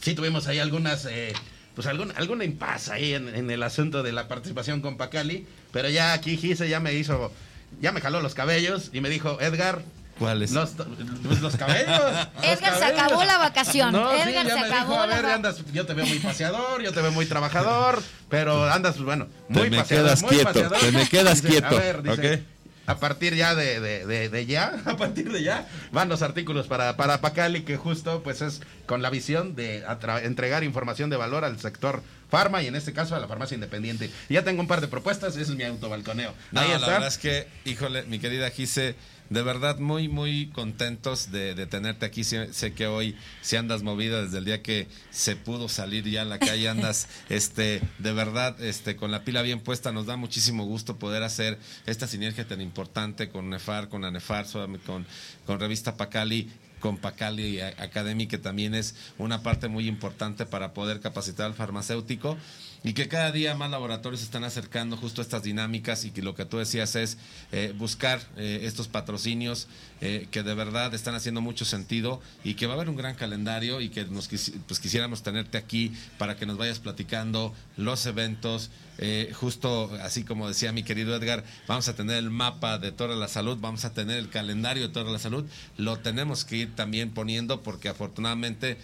A: Sí tuvimos ahí algunas, eh, pues algún, alguna impas ahí en, en el asunto de la participación con Pacali, pero ya aquí Gise ya me hizo, ya me jaló los cabellos y me dijo, Edgar,
B: ¿Cuáles?
A: Los, pues los cabellos. los
Q: Edgar, se acabó la vacación.
A: No, sí,
Q: Edgar,
A: ya
Q: se
A: me
Q: acabó
A: dijo, a ver, andas, yo te veo muy paseador, yo te veo muy trabajador, pero andas, pues, bueno, muy
B: me
A: paseador,
B: quedas
A: muy
B: quieto,
A: paseador.
B: te me quedas
A: Dice,
B: quieto,
A: A ver, dice,
B: ¿ok?
A: A partir ya de, de, de, de ya, a partir de ya, van los artículos para, para Pacali, que justo pues es con la visión de entregar información de valor al sector farma y en este caso a la farmacia independiente. Y ya tengo un par de propuestas, ese es mi autobalconeo.
B: No,
A: Ahí
B: la
A: está.
B: verdad es que, híjole, mi querida Gise, de verdad muy, muy contentos de, de tenerte aquí. Sé, sé que hoy si andas movida desde el día que se pudo salir ya a la calle, andas, este, de verdad, este, con la pila bien puesta. Nos da muchísimo gusto poder hacer esta sinergia tan importante con Nefar, con Anefar, con, con Revista Pacali con Pacali Academy, que también es una parte muy importante para poder capacitar al farmacéutico y que cada día más laboratorios están acercando justo a estas dinámicas y que lo que tú decías es eh, buscar eh, estos patrocinios eh, que de verdad están haciendo mucho sentido y que va a haber un gran calendario y que nos quisi- pues quisiéramos tenerte aquí para que nos vayas platicando los eventos, justo así como decía mi querido Edgar, vamos a tener el mapa de Torre la Salud, vamos a tener el calendario de Torre la Salud, lo tenemos que ir también poniendo porque afortunadamente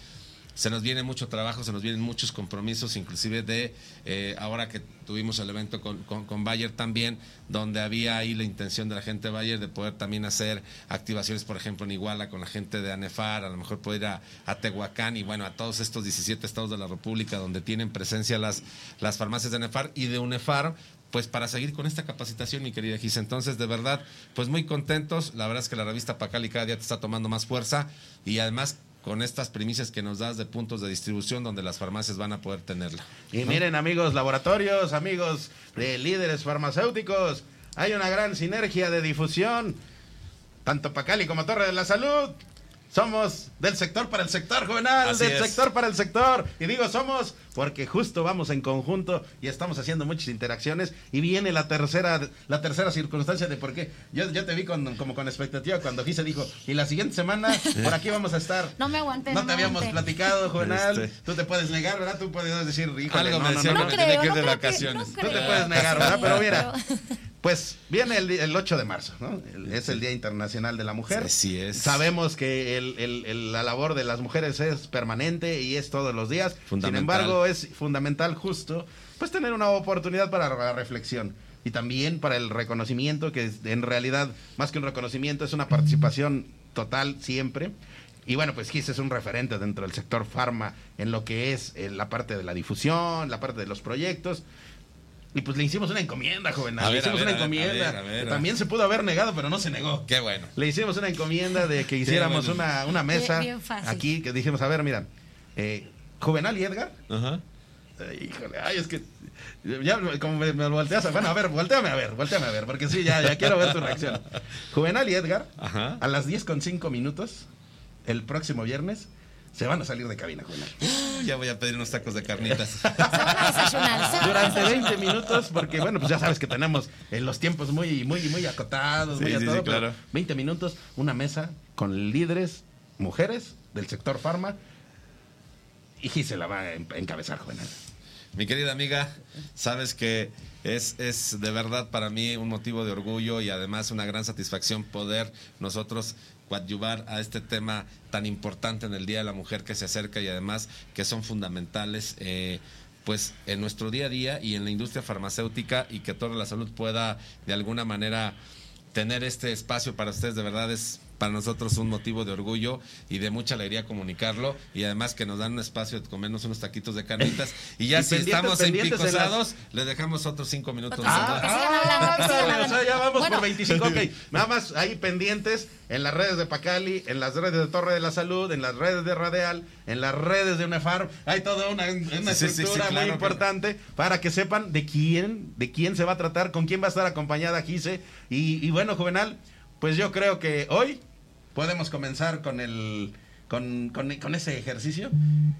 B: se nos viene mucho trabajo, se nos vienen muchos compromisos, inclusive de eh, ahora que tuvimos el evento con, con, Bayer también, donde había ahí la intención de la gente de Bayer de poder también hacer activaciones, por ejemplo, en Iguala con la gente de ANEFAR, a lo mejor poder ir a, a Tehuacán y bueno, a todos estos 17 estados de la República donde tienen presencia las, las farmacias de ANEFAR y de UNEFAR, pues para seguir con esta capacitación, mi querida Gis. Entonces, de verdad, pues muy contentos. La verdad es que la revista Pacali cada día te está tomando más fuerza y además con estas primicias que nos das de puntos de distribución donde las farmacias van a poder tenerla.
A: Y
B: ¿no?
A: miren, amigos laboratorios, amigos de líderes farmacéuticos, hay una gran sinergia de difusión, tanto Pacali como Torre de la Salud. Somos del sector para el sector, juvenal,
B: Así
A: del
B: es.
A: sector para el sector. Y digo somos porque justo vamos en conjunto y estamos haciendo muchas interacciones. Y viene la tercera, la tercera circunstancia de por qué. Yo, yo te vi con, como con expectativa cuando Gise dijo, y la siguiente semana por aquí vamos a estar.
Q: No me aguanté.
A: No te habíamos
Q: aguanté.
A: platicado, Juvenal.
B: Este.
A: Tú te puedes negar, ¿verdad? Tú puedes decir,
B: Algo
A: no,
B: me
A: no,
B: decía
A: no, no.
B: me tenía que ir de
Q: no creo que-
B: vacaciones.
A: Tú te puedes negar, ¿verdad?
Q: Sí,
A: Pero mira,
Q: pero-
A: pues viene el, el 8 de marzo, ¿no? El- es el Día Internacional de la Mujer.
B: Así es.
A: Sabemos que el- el- el- la labor de las mujeres es permanente y es todos los días. Sin embargo, es fundamental justo pues tener una oportunidad para la reflexión y también para el reconocimiento, que es- en realidad, más que un reconocimiento, es una participación total siempre. Y bueno, pues Gis es un referente dentro del sector farma en lo que es eh, la parte de la difusión, la parte de los proyectos. Y pues le hicimos una encomienda, joven. Le
B: ver,
A: hicimos
B: ver,
A: una
B: a ver,
A: encomienda.
B: a ver, a ver.
A: que También se pudo haber negado, pero no se negó.
B: Qué bueno.
A: Le hicimos una encomienda de que hiciéramos
B: bueno.
A: una, una mesa
Q: Bien- bien fácil.
A: aquí, que dijimos, a ver, mira, eh, Juvenal y Edgar.
B: Ajá.
A: eh, híjole, ay, es que ya como me, me volteas, a- bueno, a ver, volteame a ver, volteame a ver, porque sí, ya, ya quiero ver tu reacción. Juvenal y Edgar,
B: Ajá.
A: a las 10 con 5 minutos, el próximo viernes, se van a salir de cabina, Juvenal.
B: Ya voy a pedir unos tacos de carnitas.
Q: Se van a desayunar. se van a
A: Durante
Q: desayunar.
A: 20 minutos, porque bueno, pues ya sabes que tenemos eh, los tiempos muy, muy, muy acotados,
B: Sí,
A: muy a
B: sí,
A: todo,
B: sí,
A: pero
B: claro.
A: 20 minutos, una mesa con líderes, mujeres del sector farma, y Gisela va a en- encabezar, Juvenal.
B: Mi querida amiga, sabes que es, es de verdad para mí un motivo de orgullo y además una gran satisfacción poder nosotros coadyuvar a este tema tan importante en el Día de la Mujer que se acerca y además que son fundamentales eh, pues en nuestro día a día y en la industria farmacéutica y que toda la salud pueda de alguna manera tener este espacio para ustedes. De verdad es para nosotros un motivo de orgullo y de mucha alegría comunicarlo y además que nos dan un espacio de comernos unos taquitos de carnitas y ya
A: Y
B: si
A: pendientes-
B: estamos en
A: pendientes de las-
B: picosados les dejamos otros cinco minutos
Q: sigan
A: ándale,
Q: hablando.
A: o sea, ya vamos
Q: Bueno.
A: por 25. Ok, nada más ahí pendientes en las redes de Pacali, en las redes de Torre de la Salud, en las redes de Radial, en las redes de UNEFAR. Hay toda una, una
B: Sí, sí, sí,
A: estructura
B: claro,
A: muy importante para que sepan de quién, de quién se va a tratar, con quién va a estar acompañada Gise. Y, y bueno, Juvenal, pues yo creo que hoy podemos comenzar con el con, con, con ese ejercicio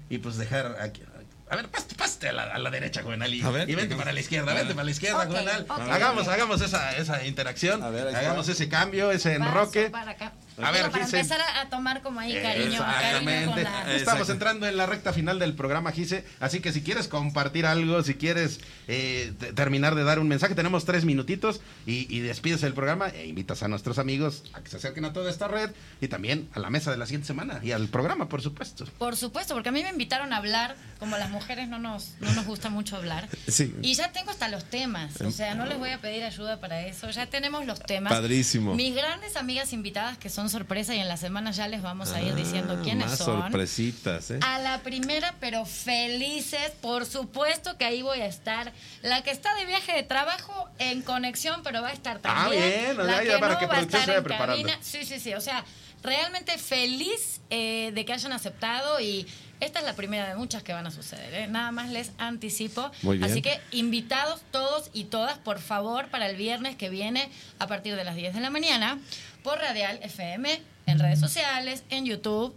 A: y pues dejar aquí. A ver, paste, paste a la, a la derecha, Juvenal, y,
B: A ver.
A: y vente para la izquierda, vente para la izquierda,
Q: Ok,
A: Juvenal. hagamos, hagamos esa, esa interacción,
B: A ver, ahí
A: hagamos ese cambio, ese enroque.
Q: para acá.
A: A ver,
Q: para
A: Gise.
Q: empezar a, a tomar como ahí cariño, cariño con
A: Exactamente.
Q: la...
A: Estamos entrando en la recta final del programa, Gise. Así que si quieres compartir algo, si quieres eh, te- terminar de dar un mensaje, tenemos tres minutitos y, y despides el programa e invitas a nuestros amigos a que se acerquen a toda esta red y también a la mesa de la siguiente semana y al programa, por supuesto.
Q: Por supuesto, porque a mí me invitaron a hablar, como las mujeres no nos, no nos gusta mucho hablar.
B: Sí.
Q: Y ya tengo hasta los temas, o sea, no les voy a pedir ayuda para eso, ya tenemos los temas.
B: Padrísimo.
Q: Mis grandes amigas invitadas que son sorpresa y en la semana ya les vamos a ir diciendo
B: Ah,
Q: quiénes
B: más
Q: son.
B: sorpresitas, ¿eh?
Q: A la primera, pero felices, por supuesto que ahí voy a estar. La que está de viaje de trabajo en conexión, pero va a estar
A: Ah,
Q: también.
A: bien, o
Q: la
A: sea,
Q: que
A: ya para
Q: no
A: que
Q: va a estar en
A: preparando.
Q: cabina. Sí, sí, sí. O sea, realmente feliz eh, de que hayan aceptado y esta es la primera de muchas que van a suceder. ¿eh? Nada más les anticipo.
B: Muy bien.
Q: Así que invitados todos y todas, por favor, para el viernes que viene a partir de las 10 de la mañana por Radial FM, en redes sociales, en YouTube.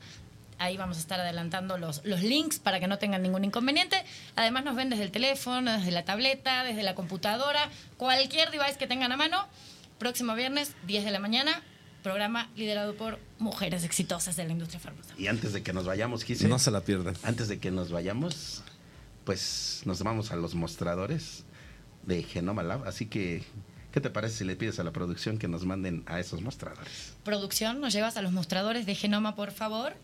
Q: Ahí vamos a estar adelantando los, los links para que no tengan ningún inconveniente. Además nos ven desde el teléfono, desde la tableta, desde la computadora, cualquier device que tengan a mano. Próximo viernes, 10 de la mañana, programa liderado por mujeres exitosas de la industria farmacéutica.
A: Y antes de que nos vayamos, Gise,
B: No se la pierdan.
A: antes de que nos vayamos, pues nos vamos a los mostradores de Genoma Lab. Así que, ¿qué te parece si le pides a la producción que nos manden a esos mostradores?
Q: Producción, nos llevas a los mostradores de Genoma, por favor.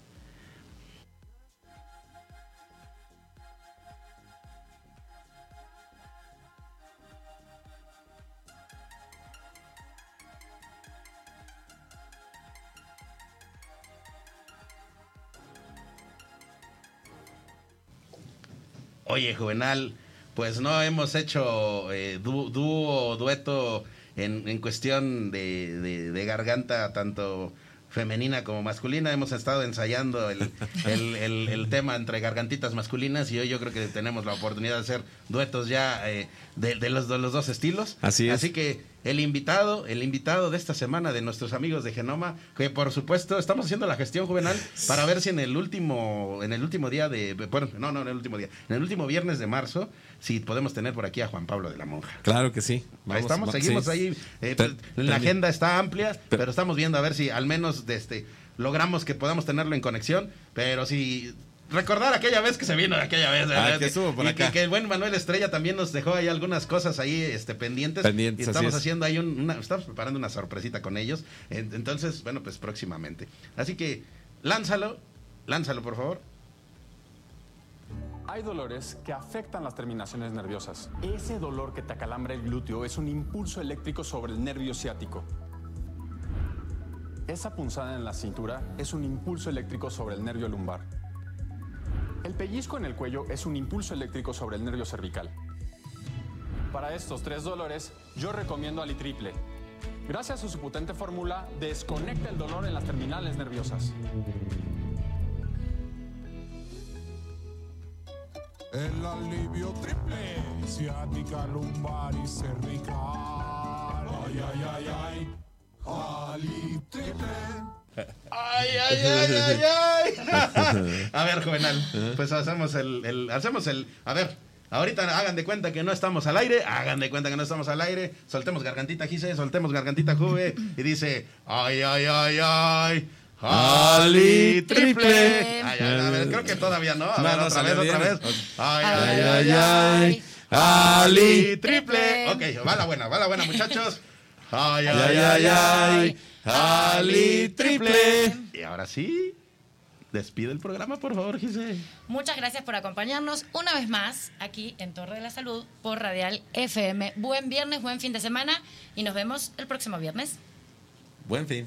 A: Oye, Juvenal, pues no hemos hecho eh, dú- dúo o dueto en, en cuestión de, de- de garganta, tanto femenina como masculina. Hemos estado ensayando el, el, el- el tema entre gargantitas masculinas y hoy yo creo que tenemos la oportunidad de hacer duetos ya eh, de, de los, de los dos estilos.
B: Así es.
A: Así que el invitado, el invitado de esta semana de nuestros amigos de Genoma, que por supuesto estamos haciendo la gestión juvenal para ver si en el último, en el último día de, bueno, no, no, en el último día, en el último viernes de marzo, si podemos tener por aquí a Juan Pablo de la Monja.
B: Claro que sí.
A: Ahí estamos, seguimos
B: sí.
A: ahí. eh, pues, la agenda está amplia, pero estamos viendo a ver si al menos de este, logramos que podamos tenerlo en conexión. Pero si recordar aquella vez que se vino de aquella vez.
B: Ah,
A: ¿verdad?
B: que estuvo por
A: y
B: acá.
A: Que, que el buen Manuel Estrella también nos dejó ahí algunas cosas ahí este, pendientes.
B: Pendientes,
A: y estamos
B: es.
A: haciendo ahí un- una, estamos preparando una sorpresita con ellos. En- Entonces, bueno, pues próximamente. Así que lánzalo, lánzalo por favor.
R: Hay dolores que afectan las terminaciones nerviosas. Ese dolor que te acalambra el glúteo es un impulso eléctrico sobre el nervio ciático. Esa punzada en la cintura es un impulso eléctrico sobre el nervio lumbar. El pellizco en el cuello es un impulso eléctrico sobre el nervio cervical. Para estos tres dolores, yo recomiendo Alitriple. Gracias a su potente fórmula, desconecta el dolor en las terminales nerviosas.
S: El alivio triple, ciática, lumbar y cervical. Ay, ay, ay, ay. Ali triple.
A: Ay, ay, ay, ay, ay. A ver, Juvenal, pues hacemos el, el- hacemos el, a ver, ahorita hagan de cuenta que no estamos al aire, hagan de cuenta que no estamos al aire, soltemos gargantita Gise, soltemos gargantita Juve y dice, ay, ay, ay, ay. Ali triple. Ay, ay, a ver, creo que todavía no. A ver,
B: no
A: otra vez, otra vez. Ay,
B: Ay,
A: ay,
B: ay,
A: ay,
B: ay.
A: Ali triple. Ok, va la buena, va la buena, muchachos. Ay, ay, ay, ay. Ali triple. Y ahora sí, despide el programa, por favor, Gise.
Q: Muchas gracias por acompañarnos una vez más aquí en Torre de la Salud por Radial FM. Buen viernes, buen fin de semana y nos vemos el próximo viernes.
B: Buen fin.